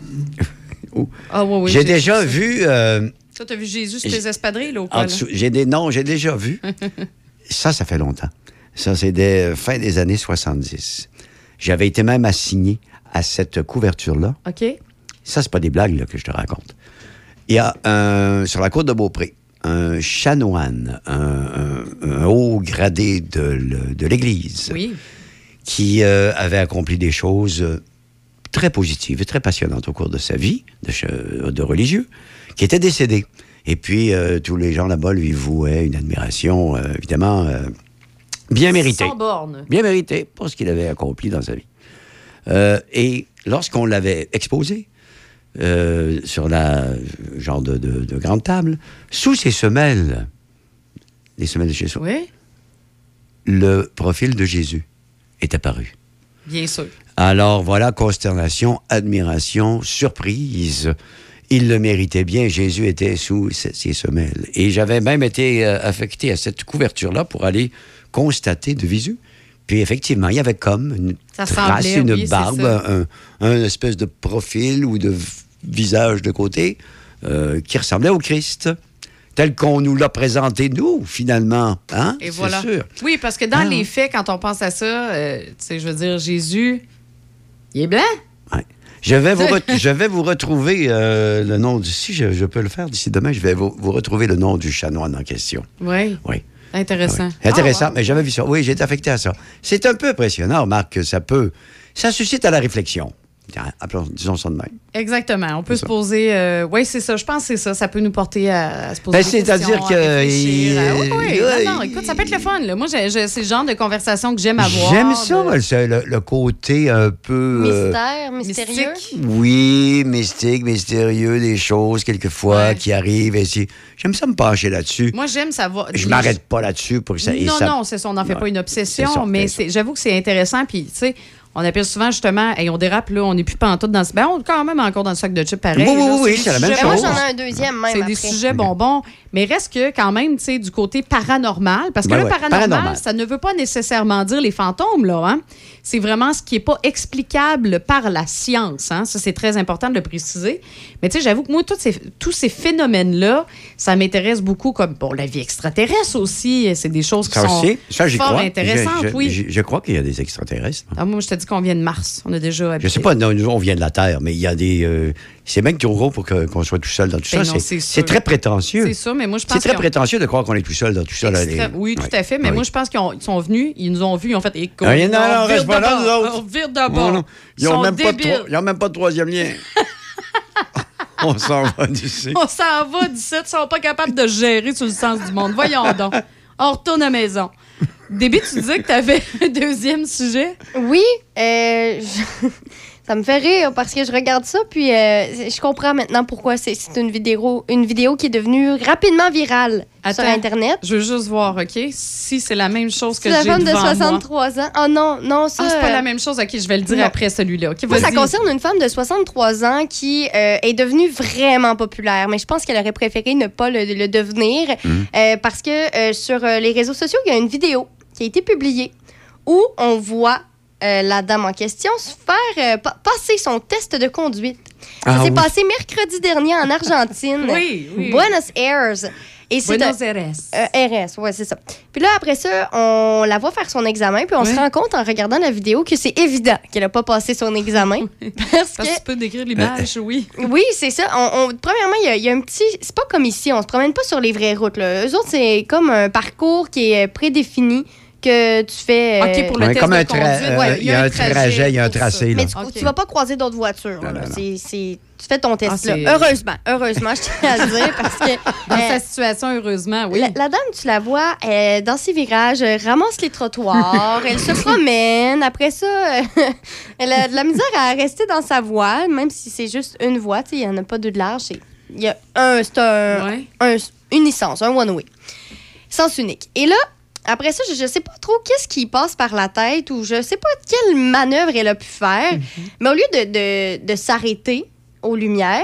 S4: Ah, ouais, oui.
S17: J'ai déjà vu. euh,
S4: Ça, t'as vu Jésus sur tes espadrilles, là,
S17: dessous- j'ai des non, j'ai déjà vu. ça, ça fait longtemps. Ça, c'est des fin des années 70. J'avais été même assigné à cette couverture-là.
S4: OK.
S17: Ça, c'est pas des blagues là, que je te raconte. Il y a un, sur la côte de Beaupré un chanoine, un, un- un haut gradé de, de l'Église,
S4: Oui.
S17: qui euh, avait accompli des choses très positives et très passionnantes au cours de sa vie de, religieux, qui était décédé. Et puis, euh, tous les gens là-bas lui vouaient une admiration, euh, évidemment, Bien mérité.
S4: Sans borne.
S17: Bien mérité pour ce qu'il avait accompli dans sa vie. Et lorsqu'on l'avait exposé euh, sur la genre de, de- de grande table, sous ses semelles, les semelles de Jésus, le profil de Jésus est apparu.
S4: Bien sûr.
S17: Alors voilà, consternation, admiration, surprise. Il le méritait bien, Jésus était sous ses ses semelles. Et j'avais même été euh, affecté à cette couverture-là pour aller constater de visu. Puis effectivement, il y avait comme une
S4: Ça
S17: trace,
S4: semblait,
S17: une
S4: oui,
S17: barbe, un, un espèce de profil ou de visage de côté euh, qui ressemblait au Christ, tel qu'on nous l'a présenté, nous, finalement. Hein?
S4: Et voilà.
S17: sûr.
S4: Oui, parce que dans
S17: Ah.
S4: les faits, quand on pense à ça, euh, tu sais, je veux dire, Jésus, il est blanc.
S17: Je vais vous, je vais vous retrouver euh, le nom du... Si je, je peux le faire d'ici demain, je vais vous, vous retrouver le nom du chanoine en question.
S4: Oui.
S17: Oui.
S4: Intéressant.
S17: Intéressant,
S4: Ah,
S17: mais j'avais vu ça. Oui, j'ai été affecté à ça. C'est un peu impressionnant, Marc, que ça peut... Ça suscite à la réflexion. Tiens, appelons- disons ça de même.
S4: Exactement. On peut se
S17: ça.
S4: poser. oui, c'est ça. Je pense que c'est ça. Ça peut nous porter à, à se poser
S17: Ben,
S4: des
S17: c'est-à-dire
S4: questions,
S17: que,
S4: à réfléchir, à- Oui, oui.
S17: il-
S4: Non, non, écoute, ça peut être le fun. là. Moi, c'est le genre de conversation que j'aime avoir.
S17: J'aime ça,
S4: de-
S17: le, le côté un peu... euh,
S3: Mystère, mystérieux?
S17: oui, mystique, mystérieux, des choses, quelquefois, qui arrivent. Et si- J'aime ça me pencher là-dessus.
S4: Moi, j'aime savoir.
S17: Je m'arrête pas là-dessus pour que ça...
S4: non,
S17: ça-
S4: non, c'est ça. On n'en fait
S17: Ouais.
S4: pas une obsession,
S17: ça,
S4: mais j'avoue que c'est intéressant. Puis, tu sais, on appelle souvent justement, et on dérape, là, on n'est plus pantoute dans ce. Ben, on est quand même encore dans le sac de chips pareil.
S17: Oui, oui,
S4: là.
S17: oui, c'est la même
S4: sujets
S3: Ben, moi,
S17: chose.
S3: j'en ai un deuxième même.
S4: C'est des sujets bonbons. Mais reste que, quand même, tu sais, du côté paranormal, parce que
S17: Ben
S4: le
S17: ouais,
S4: paranormal,
S17: paranormal.
S4: ça ne veut pas nécessairement dire les fantômes, là. Hein? C'est vraiment ce qui n'est pas explicable par la science. Hein? Ça, c'est très important de le préciser. Mais tu sais, j'avoue que moi, ces- tous ces phénomènes-là, ça m'intéresse beaucoup, comme, bon, la vie extraterrestre aussi. C'est des choses qui
S17: Ça
S4: sont
S17: aussi, ça,
S4: fort
S17: crois.
S4: intéressantes,
S17: Je- je-
S4: oui.
S17: Je, je crois qu'il y a des extraterrestres.
S4: Ah, moi, je te qu'on vient de Mars. On a déjà
S17: Je
S4: habité.
S17: sais pas, non, nous, on vient de la Terre, mais il y a des. euh, c'est bien trop gros pour qu'on soit tout seul dans tout
S4: Ben
S17: ça. C'est- très prétentieux.
S4: C'est ça, mais moi, je pense
S17: C'est très prétentieux de croire qu'on est tout seul dans tout ça. là, les-
S4: Oui, tout à fait. Mais moi, je pense qu'ils ont- ils sont venus, ils nous ont vus, ils ont fait écho.
S17: Ah, non, non,
S4: on
S17: reste pas là, nous autres.
S4: On vire de
S17: Non,
S4: bord.
S17: non. Ils n'ont même, pas de même pas troisième lien. on s'en va d'ici.
S4: On s'en va d'ici, ils sont pas capables de gérer sur le sens du monde. Voyons donc. On retourne à la maison. Déby, tu disais que tu avais un deuxième sujet?
S3: Oui, euh, ça me fait rire parce que je regarde ça, puis euh, je comprends maintenant pourquoi c'est une vidéo, une vidéo qui est devenue rapidement virale sur Internet.
S4: Je veux juste voir, OK? Si c'est la même chose que
S3: C'est la
S4: j'ai
S3: femme de
S4: devant moi.
S3: 63 ans. Oh non, non, ça.
S4: Ah, c'est pas
S3: euh,
S4: la même chose. OK, je vais le dire
S3: non.
S4: après celui-là. OK,
S3: Moi, ça concerne une femme de 63 ans qui euh, est devenue vraiment populaire, mais je pense qu'elle aurait préféré ne pas le, le devenir
S17: Mhm.
S3: euh, parce que euh, sur euh, les réseaux sociaux, il y a une vidéo qui a été publiée où on voit euh, la dame en question se faire euh, pa- passer son test de conduite. Ça
S4: Ah
S3: s'est
S4: oui.
S3: passé mercredi dernier en Argentine.
S4: Oui, oui.
S3: Buenos Aires. Et c'est
S4: Buenos Aires.
S3: euh, RS, ouais, c'est ça. Puis là, après ça, on la voit faire son examen, puis on se rend compte en regardant la vidéo que c'est évident qu'elle n'a pas passé son examen. parce
S4: Parce que tu peux décrire l'image, oui.
S3: oui, c'est ça. On, on- premièrement, il y, a- il y a un petit. C'est pas comme ici, on se promène pas sur les vraies routes. Là. Eux autres, c'est comme un parcours qui est prédéfini que tu fais. euh,
S4: OK, pour le
S17: Ouais,
S4: test
S17: comme
S4: de
S17: un
S4: conduite.
S17: euh,
S4: Ouais,
S17: il y a un trajet, il y a un tracé. là.
S3: Mais tu,
S4: OK.
S3: tu vas pas croiser d'autres voitures. là. C'est- c'est- tu fais ton test
S4: Ah,
S3: là. Heureusement, heureusement, je tiens à le dire parce que.
S4: Dans
S3: euh,
S4: sa situation, heureusement, oui.
S3: La, la dame, tu la vois euh, dans ses virages, euh, ramasse les trottoirs, elle se promène. Après ça, euh, elle a de la misère à rester dans sa voie, même si c'est juste une voie. tu sais, Il n'y en a pas deux de large. c'est- Il y a un, c'est un, un- une licence, un one-way. Sens unique. Et là, après ça, je ne sais pas trop qu'est-ce qui passe par la tête ou je sais pas quelle manœuvre elle a pu faire. Mais au lieu de, de- de s'arrêter aux lumières,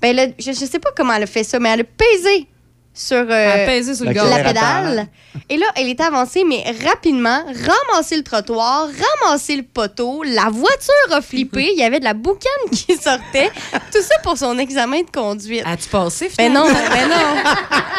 S3: ben, elle a- je ne sais pas comment elle a fait ça, mais elle a pesé sur, euh,
S4: sur le
S3: la pédale. Et là, elle était avancée, mais rapidement, ramasser le trottoir, ramasser le poteau. La voiture a flippé. Il y avait de la boucane qui sortait. Tout ça pour son examen de conduite.
S4: As-tu passé,
S3: Ben non,
S4: finalement?
S3: ben non.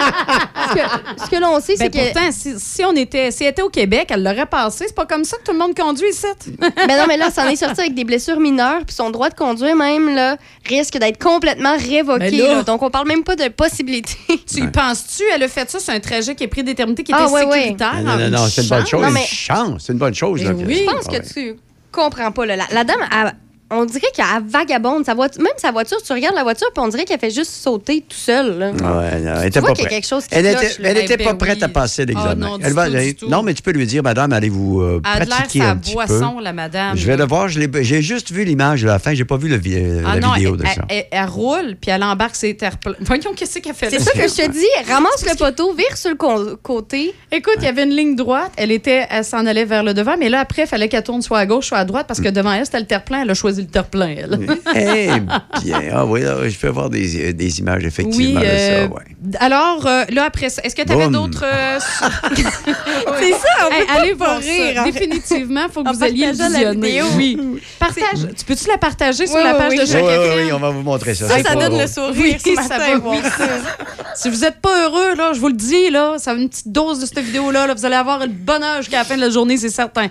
S3: ce, que, ce que l'on sait, c'est
S4: Ben
S3: que...
S4: pourtant, si, si on était, si elle était au Québec, elle l'aurait passé. C'est pas comme ça que tout le monde conduit ici.
S3: Ben non, mais là, ça en est sorti avec des blessures mineures, puis son droit de conduire même, là, risque d'être complètement révoqué.
S4: Là-
S3: là. Donc, on parle même pas de possibilité.
S4: Tu y penses-tu? Elle a fait ça sur un trajet qui est prédéterminé, qui était
S3: Ah, ouais, ouais.
S4: sécuritaire.
S17: Non, non, non, c'est une bonne chose.
S3: Non, mais-
S17: Une chance, c'est une bonne chose.
S3: Je
S17: là,
S3: pense
S17: Ah
S3: que
S17: ouais.
S3: tu comprends pas. là. La, la dame, elle, On dirait qu'elle vagabonde. Sa voiture, même sa voiture, tu regardes la voiture, puis on dirait qu'elle fait juste sauter tout seul. là.
S17: Ouais, non, elle était pas prête.
S3: quelque chose qui
S17: elle était, elle était
S3: ben
S17: pas
S3: oui.
S17: prête à passer l'examen.
S4: Ah, non, tout.
S17: non, mais tu peux lui dire, madame, allez-vous euh, pratiquer
S4: sa
S17: un petit
S4: boisson,
S17: peu.
S4: la madame.
S17: Je vais le voir. J'ai juste vu l'image de la fin. J'ai pas vu le euh,
S4: Ah
S17: la
S4: non,
S17: vidéo
S4: elle,
S17: de ça.
S4: elle- elle- elle roule, puis elle embarque ses terres. Voyons, qu'est-ce qu'elle fait
S3: C'est ça que je te dis. Ramasse le poteau, vire sur le côté.
S4: Écoute, il y avait une ligne droite. Elle était, elle s'en allait vers le devant, mais là, après, il fallait qu'elle tourne soit à gauche, soit à droite, parce que devant elle, c'était le terre-plein. Elle a choisi le terre-plein, elle.
S17: Eh bien, ah oui, là, je peux voir des, euh, des images,
S4: Oui,
S17: effectivement, de
S4: euh,
S17: ça. Ouais.
S4: alors euh, là, après ça, est-ce que tu avais d'autres. euh,
S3: C'est ça, on peut pas
S4: allez voir
S3: rire,
S4: ça. Définitivement, il faut que vous alliez visionner.
S3: vidéo.
S4: Oui. Partage. Tu peux-tu la partager sur
S3: Oui,
S4: la page
S3: oui.
S4: de chaque
S17: oui, oui, on va vous montrer ça.
S3: Ça, ça donne le sourire
S4: Oui,
S3: ce
S4: ça va, oui. si vous n'êtes pas heureux, là, je vous le dis, là, ça va une petite dose de cette vidéo-là. là, vous allez avoir le bonheur jusqu'à la fin de la journée, c'est certain.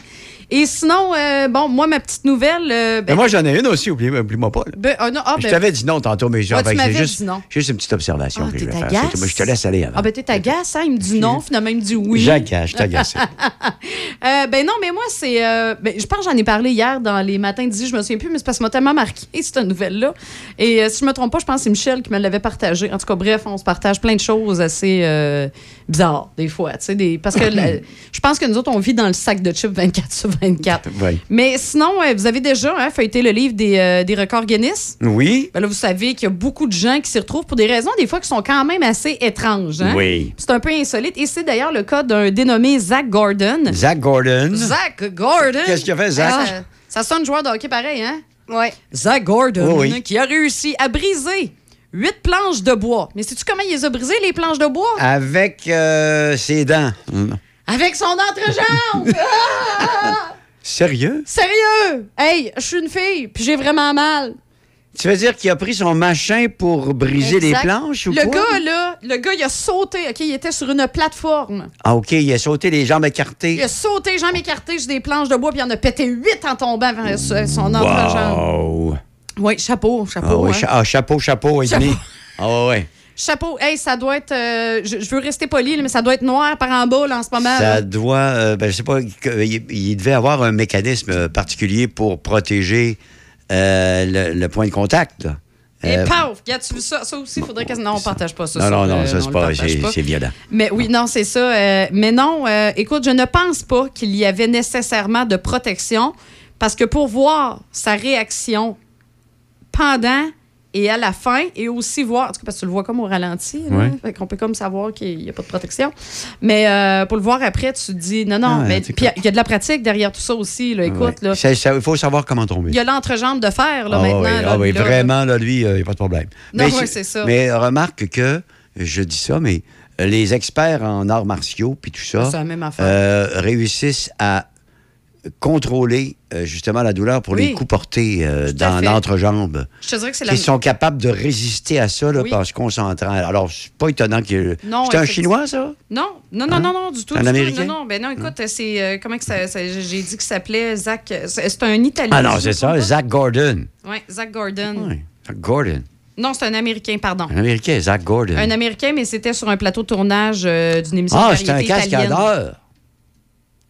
S4: Et sinon, euh, bon, moi, ma petite nouvelle. euh, ben,
S17: Mais moi, j'en ai une aussi, oublie- oublie-moi pas. là.
S4: ben, ah, non, ah,
S17: je
S4: ben-
S17: t'avais dit non tantôt, mais c'est juste, juste une petite observation
S4: Ah,
S17: que je
S4: t'es
S17: vais faire. Moi, je te laisse aller avant.
S4: Ah, ben, t'es agace, hein? Il me dit non, finalement, il me dit oui.
S17: J'agace, je t'agace.
S4: Euh, ben non, mais moi, c'est. ben, je pense que j'en ai parlé hier dans les matins 10, je me souviens plus, mais c'est parce que m'a tellement marqué, cette nouvelle-là. Et si je me trompe pas, je pense que c'est Michel qui me l'avait partagé. En tout cas, bref, on se partage plein de choses assez bizarres, des fois. Des, parce que la- je pense que nous autres, on vit dans le sac de chips 24 sur 24.
S17: Oui.
S4: Mais sinon, euh, vous avez déjà hein, feuilleté le livre des, euh, des records Guinness.
S17: Oui.
S4: Ben là, vous savez qu'il y a beaucoup de gens qui s'y retrouvent pour des raisons, des fois, qui sont quand même assez étranges. hein.
S17: Oui.
S4: C'est un peu insolite. Et c'est d'ailleurs le cas d'un dénommé Zach Gordon.
S17: Zach Gordon.
S4: Zach Gordon.
S17: Qu'est-ce qu'il a fait, Zach?
S4: Ah, ça, sonne joueur de hockey pareil, hein?
S3: Ouais.
S4: Zach Gordon,
S17: Oui, oui.
S4: qui a réussi à briser huit planches de bois. Mais sais-tu comment il les a brisées, les planches de bois?
S17: Avec euh, ses dents.
S4: Avec son entrejambe! Ah!
S17: Sérieux?
S4: Sérieux? Hey, je suis une fille, puis j'ai vraiment mal.
S17: Tu veux dire qu'il a pris son machin pour briser les planches ou
S4: Le
S17: quoi?
S4: gars, là, le gars, il a sauté, OK? Il était sur une plateforme.
S17: Ah, OK, il a sauté les jambes écartées.
S4: Il a sauté, jambes écartées sur des planches de bois, puis il en a pété huit en tombant vers son entrejambe.
S17: Wow.
S4: Oui, chapeau, chapeau.
S17: Ah, oui,
S4: hein.
S17: cha- ah, chapeau, chapeau et demi. Ah, ouais.
S4: Chapeau, hey, ça doit être. euh, je, je veux rester poli, mais ça doit être noir par en bas là, en ce moment. là.
S17: Ça doit, euh, ben, je sais pas, il, il devait avoir un mécanisme particulier pour protéger euh, le, le point de contact. là.
S4: Et
S17: Euh,
S4: paf! Regarde-tu vu ça? Ça aussi, il faudrait que. Non, on partage pas ça.
S17: non,
S4: ça,
S17: non, non, ça, c'est pas, c'est violent.
S4: Mais oui, non, c'est ça. mais non, écoute, je ne pense pas qu'il y avait nécessairement de protection parce que pour voir sa réaction pendant et à la fin, et aussi voir, en tout cas, parce que tu le vois comme au ralenti, là,
S17: Ouais.
S4: fait qu'on peut comme savoir qu'il n'y a pas de protection. Mais euh, pour le voir après, tu te dis, non, non,
S17: Ah,
S4: mais puis il y a de la pratique derrière tout ça aussi. Là, écoute,
S17: Ouais. Ça- ça- Il faut savoir comment tomber.
S4: il y a l'entrejambe de fer là,
S17: Ah,
S4: maintenant.
S17: oui,
S4: là,
S17: ah, oui,
S4: là.
S17: vraiment, là, lui, il n'y a pas de problème.
S4: Non,
S17: mais,
S4: ouais, c'est ça.
S17: Mais remarque que, je dis ça, mais euh, les experts en arts martiaux, puis tout ça, euh, réussissent à contrôler euh, justement la douleur pour
S4: Oui.
S17: les coups portés euh, dans l'entrejambe.
S4: Je te dirais que c'est la
S17: Qui sont capables de résister à ça là,
S4: Oui.
S17: en se concentrant. Alors, c'est pas étonnant que.
S4: Non,
S17: C'est un. Chinois, ça?
S4: Non, non, non,
S17: Hein?
S4: non, non, du tout.
S17: Un
S4: du tout.
S17: Américain?
S4: Non, non, ben non, écoute, c'est. euh, comment que ça. ça- J'ai dit qu'il s'appelait Zach. C'est un Italien.
S17: Ah non, c'est ça. Zach Gordon.
S4: Oui, Zach Gordon.
S17: Oui, Zach Gordon.
S4: Non, c'est un Américain, pardon.
S17: Un Américain, Zach Gordon.
S4: Un Américain, mais c'était sur un plateau de tournage d'une émission
S17: ah,
S4: de
S17: c'est un
S4: variété italienne.
S17: cascadeur.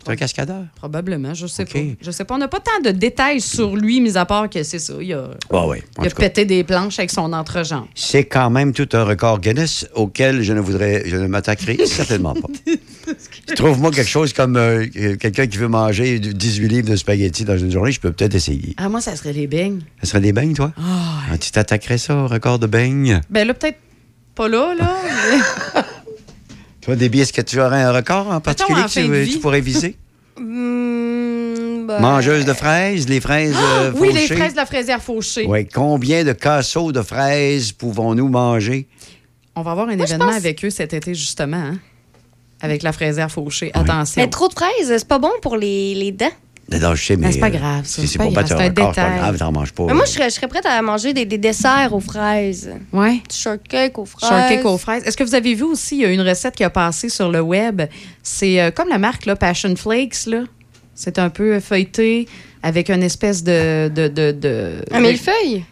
S17: C'est un cascadeur.
S4: Probablement, je sais pas. Je sais pas. On n'a pas tant de détails sur lui, mis à part que c'est ça. Il a,
S17: Ah oui, en
S4: il a pété des planches avec son entrejambe.
S17: C'est quand même tout un record Guinness auquel je ne voudrais, je ne m'attaquerai certainement pas. Trouve-moi quelque chose comme euh, quelqu'un qui veut manger 18 livres de spaghettis dans une journée, je peux peut-être essayer.
S4: Ah, moi, ça serait les beignes.
S17: Ça serait des beignes, toi? Ah, tu t'attaquerais ça au record de beignes?
S4: Ben là, peut-être pas là, là. mais-
S17: Toi, des est-ce que tu aurais un record en particulier
S4: en
S17: que tu, pourrais viser?
S3: Hmm, ben,
S17: Mangeuse de fraises, les fraises
S4: Ah, oui, les
S17: fauchées?
S4: fraises de la fraisière fauchée.
S17: Oui, combien de casseaux de fraises pouvons-nous manger?
S4: On va avoir un événement avec eux cet été, justement, hein, avec la fraisière fauchée. Attention.
S3: Mais trop de fraises, c'est pas bon pour les, les dents.
S17: Non, non, je sais, mais.
S4: Mais c'est pas
S17: euh,
S4: grave,
S17: si
S4: c'est pas
S17: pas
S4: grave, c'est un
S17: pas
S4: détail.
S17: grave, t'en manges pas.
S3: Mais moi, je serais, je serais prête à manger des, des desserts aux fraises.
S4: Ouais.
S3: Du shortcake aux fraises.
S4: Shortcake aux fraises. Est-ce que vous avez vu aussi, il y a une recette qui a passé sur le web? C'est euh, comme la marque là, Passion Flakes. là. C'est un peu feuilleté avec une espèce de. de, de, de-
S3: Un millefeuille?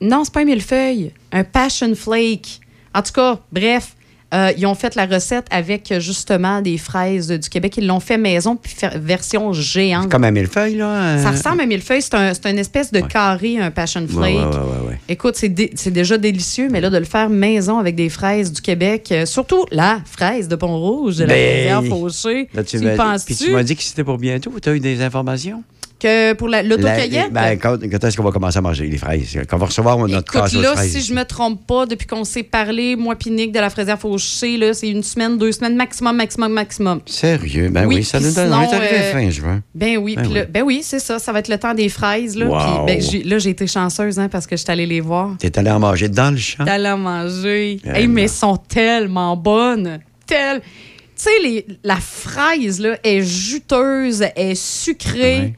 S4: Non, c'est pas un millefeuille. Un Passion Flake. En tout cas, bref, Euh, ils ont fait la recette avec euh, justement des fraises du Québec. Ils l'ont fait maison, puis version géante.
S17: Comme un millefeuille, là. euh,
S4: Ça ressemble à millefeuille. C'est un, une espèce de carré, un passion flake.
S17: ouais, ouais.
S4: Écoute, c'est dé- c'est déjà délicieux, mais là, de le faire maison avec des fraises du Québec, euh, surtout la fraise de Pont-Rouge, de la
S17: Ben,
S4: rivière Fauché.
S17: Là,
S4: tu
S17: tu
S4: y
S17: m'as-
S4: penses-tu?
S17: Puis tu m'as dit que c'était pour bientôt. Tu as eu des informations?
S4: Que pour la-
S17: La-
S4: l'autocueillette?
S17: ben, quand, quand est-ce qu'on va commencer à manger les fraises? Quand on va recevoir notre
S4: Écoute, là,
S17: de fraises?
S4: si je me trompe pas, depuis qu'on s'est parlé, moi puis Nick de la fraisière Fauché, c'est une semaine, deux semaines, maximum, maximum, maximum.
S17: Sérieux? Ben oui,
S4: Oui,
S17: ça nous donne. on est arrivé
S4: euh,
S17: fin juin.
S4: Ben oui,
S17: Ben oui.
S4: ben oui, c'est ça. Ça va être le temps des fraises. Là,
S17: Wow.
S4: Ben, j'ai- là, j'ai été chanceuse hein, parce que je suis allée les voir.
S17: T'es allé en manger dans le champ?
S4: T'es allée en manger.
S17: Eh
S4: Hey, mais elles sont tellement bonnes. Tel... Tu sais, la fraise là, est juteuse, est sucrée.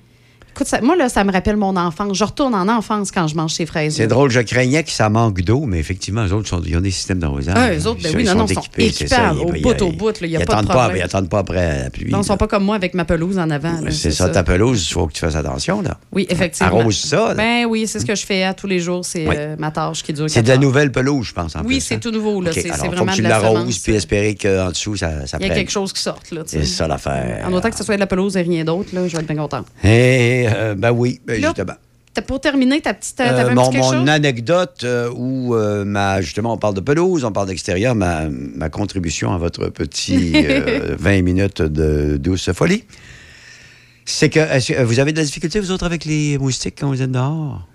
S4: Écoute, ça- moi, là, ça me rappelle mon enfance. Je retourne en enfance quand je mange ces fraises.
S17: C'est drôle, je craignais que ça manque d'eau, mais effectivement, eux autres, sont- ils ont des systèmes d'arrosage.
S4: Ah, eux autres, ben
S17: Ils
S4: oui,
S17: sont
S4: non, non, ils sont
S17: équipés, ça, ils-
S4: au
S17: ils-
S4: bout, au bout, là, il y a
S17: ils
S4: pas de problème.
S17: Ils attendent pas après la pluie.
S4: Non, ils
S17: là.
S4: sont pas comme moi avec ma pelouse en avant.
S17: C'est ça, ta pelouse, il faut que tu fasses attention, là.
S4: Oui, effectivement.
S17: Arrose ça, là.
S4: Ben oui, c'est ce que je fais à tous les jours. C'est
S17: Oui.
S4: euh, ma tâche qui dure.
S17: C'est de la nouvelle pelouse, je pense, en
S4: Oui, c'est
S17: hein?
S4: tout nouveau. Là. C'est vraiment de la
S17: l'arroses
S4: semence.
S17: puis espérer qu'en dessous, ça,
S4: Il y a quelque chose qui sorte.
S17: C'est ça l'affaire.
S4: En autant que ce soit de la pelouse et rien d'autre, je vais être bien content.
S17: Et, euh, ben oui, ben justement.
S4: Pour terminer, ta petite,
S17: Euh,
S4: un
S17: mon,
S4: chose?
S17: anecdote euh, où, euh, ma, justement, on parle de pelouse, on parle d'extérieur, ma, ma contribution à votre petit euh, 20 minutes de douce folie, c'est que, vous avez de la difficulté, vous autres, avec les moustiques quand vous êtes dehors?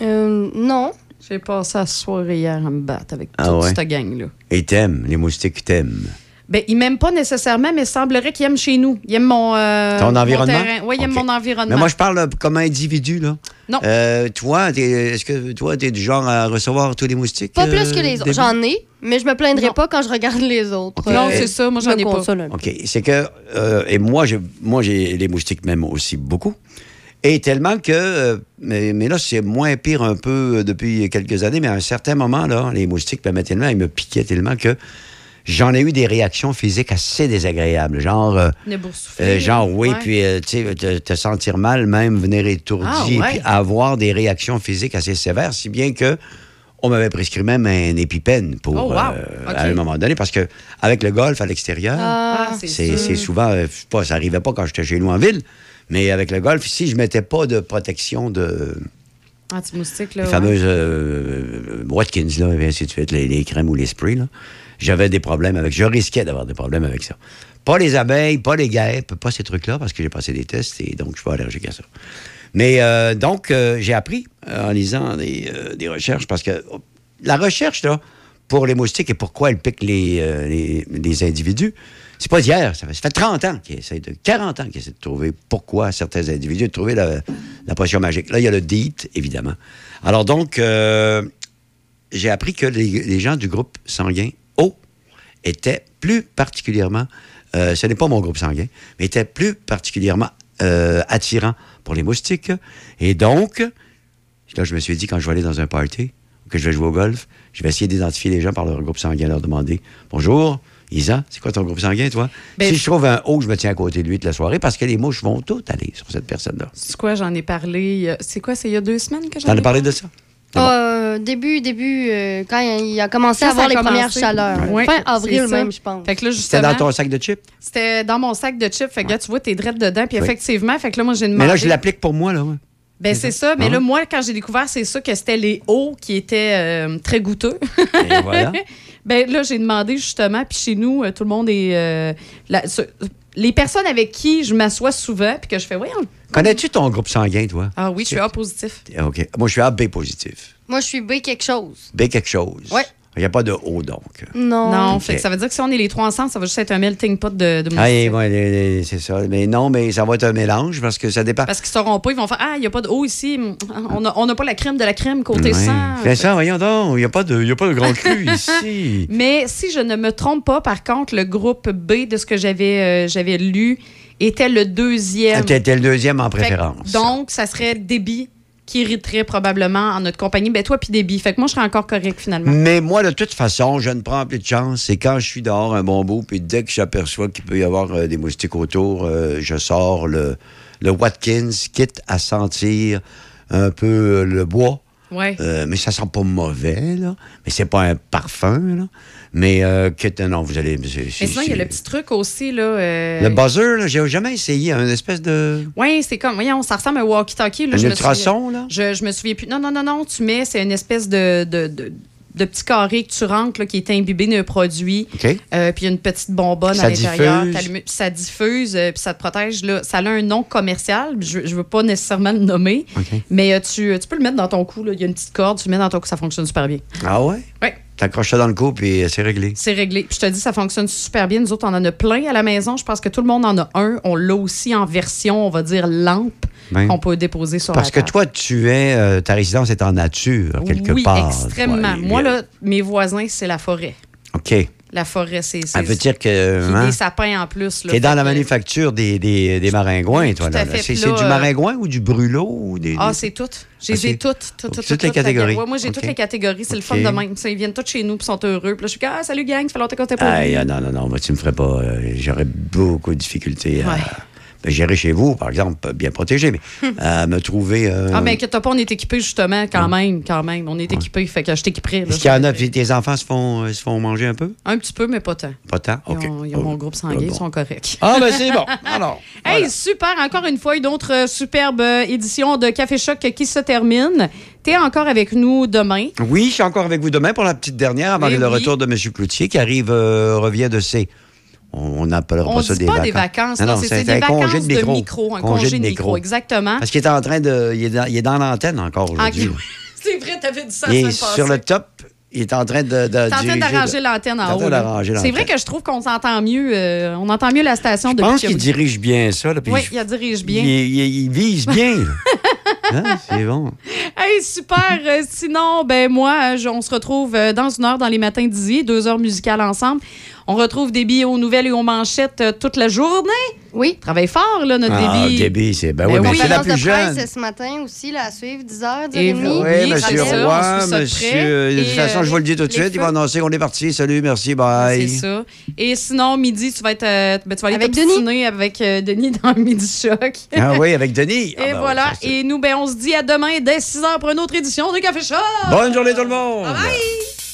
S4: Euh, non. J'ai passé la soirée hier à me battre avec
S17: Ah
S4: toute
S17: ouais?
S4: cette gang-là.
S17: Et t'aimes, les moustiques t'aiment.
S4: Ben, ils m'aiment pas nécessairement, mais il semblerait qu'ils aiment chez nous. Ils aiment mon. euh,
S17: Ton
S4: mon
S17: environnement?
S4: terrain. Oui, ils aiment
S17: OK.
S4: mon environnement.
S17: Mais moi, je parle euh, comme individu, là.
S4: Non.
S17: Euh, toi, t'es- est-ce que toi, t'es du genre à recevoir tous les moustiques?
S3: Pas
S17: euh,
S3: plus que les autres. J'en ai, mais je me plaindrai pas quand je regarde les autres.
S17: Non,
S3: Euh,
S17: c'est
S4: ça, moi,
S3: je
S4: j'en ai pas.
S3: peu.
S17: OK. C'est que. euh, et moi, j'ai, moi, j'ai les moustiques m'aiment aussi beaucoup. Et tellement que. euh, mais, mais là, c'est moins pire un peu euh, depuis quelques années, mais à un certain moment, là, les moustiques m'aimaient tellement, ils me piquaient tellement que j'en ai eu des réactions physiques assez désagréables. Genre. euh, euh, genre, oui,
S4: ouais.
S17: puis, euh, tu sais, te, te sentir mal, même venir étourdi,
S4: Ah, ouais.
S17: puis avoir des réactions physiques assez sévères, si bien que on m'avait prescrit même un épipène pour,
S4: Oh, wow.
S17: euh, à un moment donné, parce que avec le golf à l'extérieur,
S4: Ah, c'est
S17: c'est souvent, euh, pas, ça arrivait pas quand j'étais chez nous en ville, mais avec le golf, si je mettais pas de protection de
S4: Anti-moustique, là.
S17: les
S4: ouais.
S17: fameuses euh, Watkins, là, et ainsi de suite, les, les crèmes ou les sprays, là, j'avais des problèmes avec, je risquais d'avoir des problèmes avec ça. Pas les abeilles, pas les guêpes, pas ces trucs-là, parce que j'ai passé des tests et donc je suis pas allergique à ça. Mais euh, donc, euh, j'ai appris euh, en lisant des, recherches, parce que oh, la recherche, là, pour les moustiques et pourquoi elles piquent les, les, individus, c'est pas d'hier, ça fait, ça fait 30 ans qu'ils essaient de, 40 ans qu'ils essaient de trouver pourquoi certains individus, de trouver la, la potion magique. Là, il y a le DEET, évidemment. Alors donc, j'ai appris que les gens du groupe sanguin O étaient plus particulièrement, euh, ce n'est pas mon groupe sanguin, mais étaient plus particulièrement euh, attirants pour les moustiques. Et donc, là, je me suis dit, quand je vais aller dans un party, ou que je vais jouer au golf, je vais essayer d'identifier les gens par leur groupe sanguin, leur demander Bonjour, Isa, c'est quoi ton groupe sanguin, toi
S4: Ben,
S17: Si je trouve un O, je me tiens à côté de lui toute la soirée parce que les mouches vont toutes aller sur cette personne-là.
S4: C'est quoi, j'en ai parlé. C'est quoi, c'est il y a deux semaines que j'en
S17: T'en
S4: ai
S17: as parlé de ça?
S3: Euh, début, début, euh, quand il a commencé à avoir les
S4: commencé.
S3: premières chaleurs.
S4: Ouais,
S3: fin avril même, je pense.
S4: Fait que là,
S17: C'était dans ton sac de chips?
S4: C'était dans mon sac de chips. Fait que là, tu vois, t'es drette dedans. Puis
S17: Oui.
S4: effectivement, fait que là, moi, j'ai demandé.
S17: Mais là, je l'applique pour moi, là. ouais.
S4: Ben, c'est ça. Mais
S17: Ah.
S4: là, moi, quand j'ai découvert, c'est ça que c'était les hauts qui étaient euh, très goûteux.
S17: Et voilà.
S4: ben là, j'ai demandé justement. Puis chez nous, euh, tout le monde est. euh, la- ce- les personnes avec qui je m'assois souvent, puis que je fais, voyons.
S17: Connais-tu ton groupe sanguin, toi?
S4: Ah oui, je suis A positif.
S17: OK. Moi, je suis AB positif.
S3: Moi, je suis B quelque chose.
S17: B quelque chose.
S4: Ouais.
S17: Il n'y a pas de O, donc.
S3: Non.
S4: Non, fait que ça veut dire que si on est les trois ensemble, ça va juste être un melting pot de, de
S17: Ah, ouais, c'est ça. Mais non, mais ça va être un mélange parce que ça dépend.
S4: Parce qu'ils sauront pas, ils vont faire Ah, il n'y a pas de haut ici. On n'a on a pas la crème de la crème côté
S17: Ouais.
S4: sang.
S17: Ça, voyons donc. Il n'y a, pas de- il y a pas de grand cru ici.
S4: Mais si je ne me trompe pas, par contre, le groupe B de ce que j'avais euh, j'avais lu était le deuxième.
S17: Tu étais le deuxième en
S4: que,
S17: préférence.
S4: donc, ça serait Déby qui hériterait probablement en notre compagnie. Ben toi, puis Déby. Fait que moi, je serais encore correct finalement.
S17: Mais moi, de toute façon, je ne prends plus de chance. C'est quand je suis dehors un bon bout, puis dès que j'aperçois qu'il peut y avoir euh, des moustiques autour, euh, je sors le, le Watkins, quitte à sentir un peu le bois
S4: Ouais.
S17: Euh, mais ça sent pas mauvais, là. Mais c'est pas un parfum, là. Mais euh, que, non, vous allez...
S4: Mais sinon, il y a le petit truc aussi, là. euh,
S17: Le buzzer, là, j'ai jamais essayé. Un espèce de...
S4: Oui, c'est comme, voyons, ça ressemble à un walkie-talkie. là,
S17: Un
S4: je me
S17: ultrason,
S4: souviens- Je, je me souviens plus. Non, non, non, non, tu mets, c'est une espèce de, de, de, de petit carré que tu rentres, là, qui est imbibé d'un produit.
S17: OK.
S4: Euh, puis il y a une petite bonbonne
S17: Ça
S4: à l'intérieur. Ça diffuse, euh, puis ça te protège. Là. Ça a un nom commercial. Je ne veux pas nécessairement le nommer. Mais euh, tu, tu peux le mettre dans ton cou. là. Il y a une petite corde, tu le mets dans ton cou, ça fonctionne super bien.
S17: Ah ouais?
S4: Oui.
S17: T'accroches ça dans le cou, puis c'est réglé.
S4: C'est réglé. Puis je te dis, ça fonctionne super bien. Nous autres, on en a plein à la maison. Je pense que tout le monde en a un. On l'a aussi en version, on va dire, lampe,
S17: Ben.
S4: qu'on peut déposer sur
S17: Parce
S4: la
S17: que
S4: table.
S17: toi, tu es... euh, ta résidence est en nature, quelque
S4: oui,
S17: part.
S4: extrêmement.
S17: toi.
S4: Moi, là, mes voisins, c'est la forêt.
S17: OK.
S4: La forêt, c'est.
S17: Ça veut dire que... Hein,
S4: des sapins en plus.
S17: T'es dans la manufacture des, des, des maringouins, toi.
S4: tout
S17: Là, là. C'est du
S4: euh,
S17: maringouin ou du brûlot? Ou des,
S4: Ah, c'est toutes. J'ai
S17: Ah,
S4: toutes. toutes, toutes,
S17: toutes les catégories.
S4: Ouais, moi, j'ai
S17: OK.
S4: toutes les catégories. C'est le fun de même. Ça, ils viennent tous chez nous puis sont heureux. Puis là, je suis comme, ah, salut gang, ça fait longtemps qu'on t'a pas
S17: ah, non, non, non, moi, tu me ferais pas. euh, J'aurais beaucoup de difficultés à
S4: Ouais.
S17: Gérer chez vous, par exemple, bien protégé, mais à me trouver. euh,
S4: Ah, mais inquiète pas, on est équipés justement, quand même, quand même. On est équipés, fait que je t'équiperai.
S17: Est-ce qu'il y en a, puis tes enfants se font, euh, se font manger un peu?
S4: Un petit peu, mais pas tant.
S17: Pas tant?
S4: Ils
S17: OK.
S4: ont, ils ont mon groupe sanguin, ils sont corrects.
S17: Ah, ben c'est bon. Alors.
S4: Hey, super! Encore une fois, une autre euh, superbe euh, édition de Café Choc qui se termine. T'es encore avec nous demain.
S17: Oui, je suis encore avec vous demain pour la petite dernière avant
S4: Eh
S17: le retour de M. Cloutier qui arrive, euh, revient de ses. On
S4: On
S17: pas ça
S4: dit
S17: des
S4: pas
S17: vacances.
S4: des vacances, non, c'est des
S17: un congé
S4: vacances
S17: de
S4: de
S17: micro.
S4: micro, un congé de micro, exactement.
S17: Parce qu'il est en train de. Il est dans, il est dans l'antenne encore aujourd'hui.
S4: c'est vrai, t'avais dit ça
S17: Il est sur le top. Il est en train de. de
S4: d'arranger l'antenne en haut. C'est vrai que je trouve qu'on s'entend mieux. euh, on entend mieux la station
S17: Je
S4: depuis
S17: pense qu'il dirige bien ça. Là,
S4: Oui,
S17: il-
S4: il dirige bien.
S17: Il, il- il vise bien. Hein, C'est bon.
S4: Hey, super. Euh, sinon, ben moi, euh, je- on se retrouve dans une heure dans les matins d'Izzy, deux heures musicales ensemble. On retrouve Déby aux nouvelles et aux manchettes euh, toute la journée.
S3: Oui.
S4: Travaille fort, là, notre
S17: Ah,
S4: Déby.
S17: Déby, c'est. Ben,
S4: Ben
S17: oui, mais
S4: oui.
S17: c'est la plus
S3: de presse
S17: jeune.
S3: ce matin aussi, là, à suivre, 10h, 10h30.
S4: Et
S17: Oui,
S4: Oui,
S17: monsieur Roy, monsieur.
S4: près.
S17: De toute façon,
S4: euh,
S17: je vous le dis tout de suite. Il va annoncer qu'on est parti. Salut, merci, bye.
S4: C'est ça. Et sinon, midi, tu vas être, euh, ben, tu vas aller
S3: Avec
S4: t'obstiner avec euh, Denis dans le Midi Choc.
S17: Ah oui, avec Denis. Ah,
S4: Et
S17: ben,
S4: voilà.
S17: ça, c'est-
S4: Et nous, ben, on se dit à demain dès 6 h pour une autre édition de Café Choc.
S17: Bonne journée, tout le monde.
S4: Bye.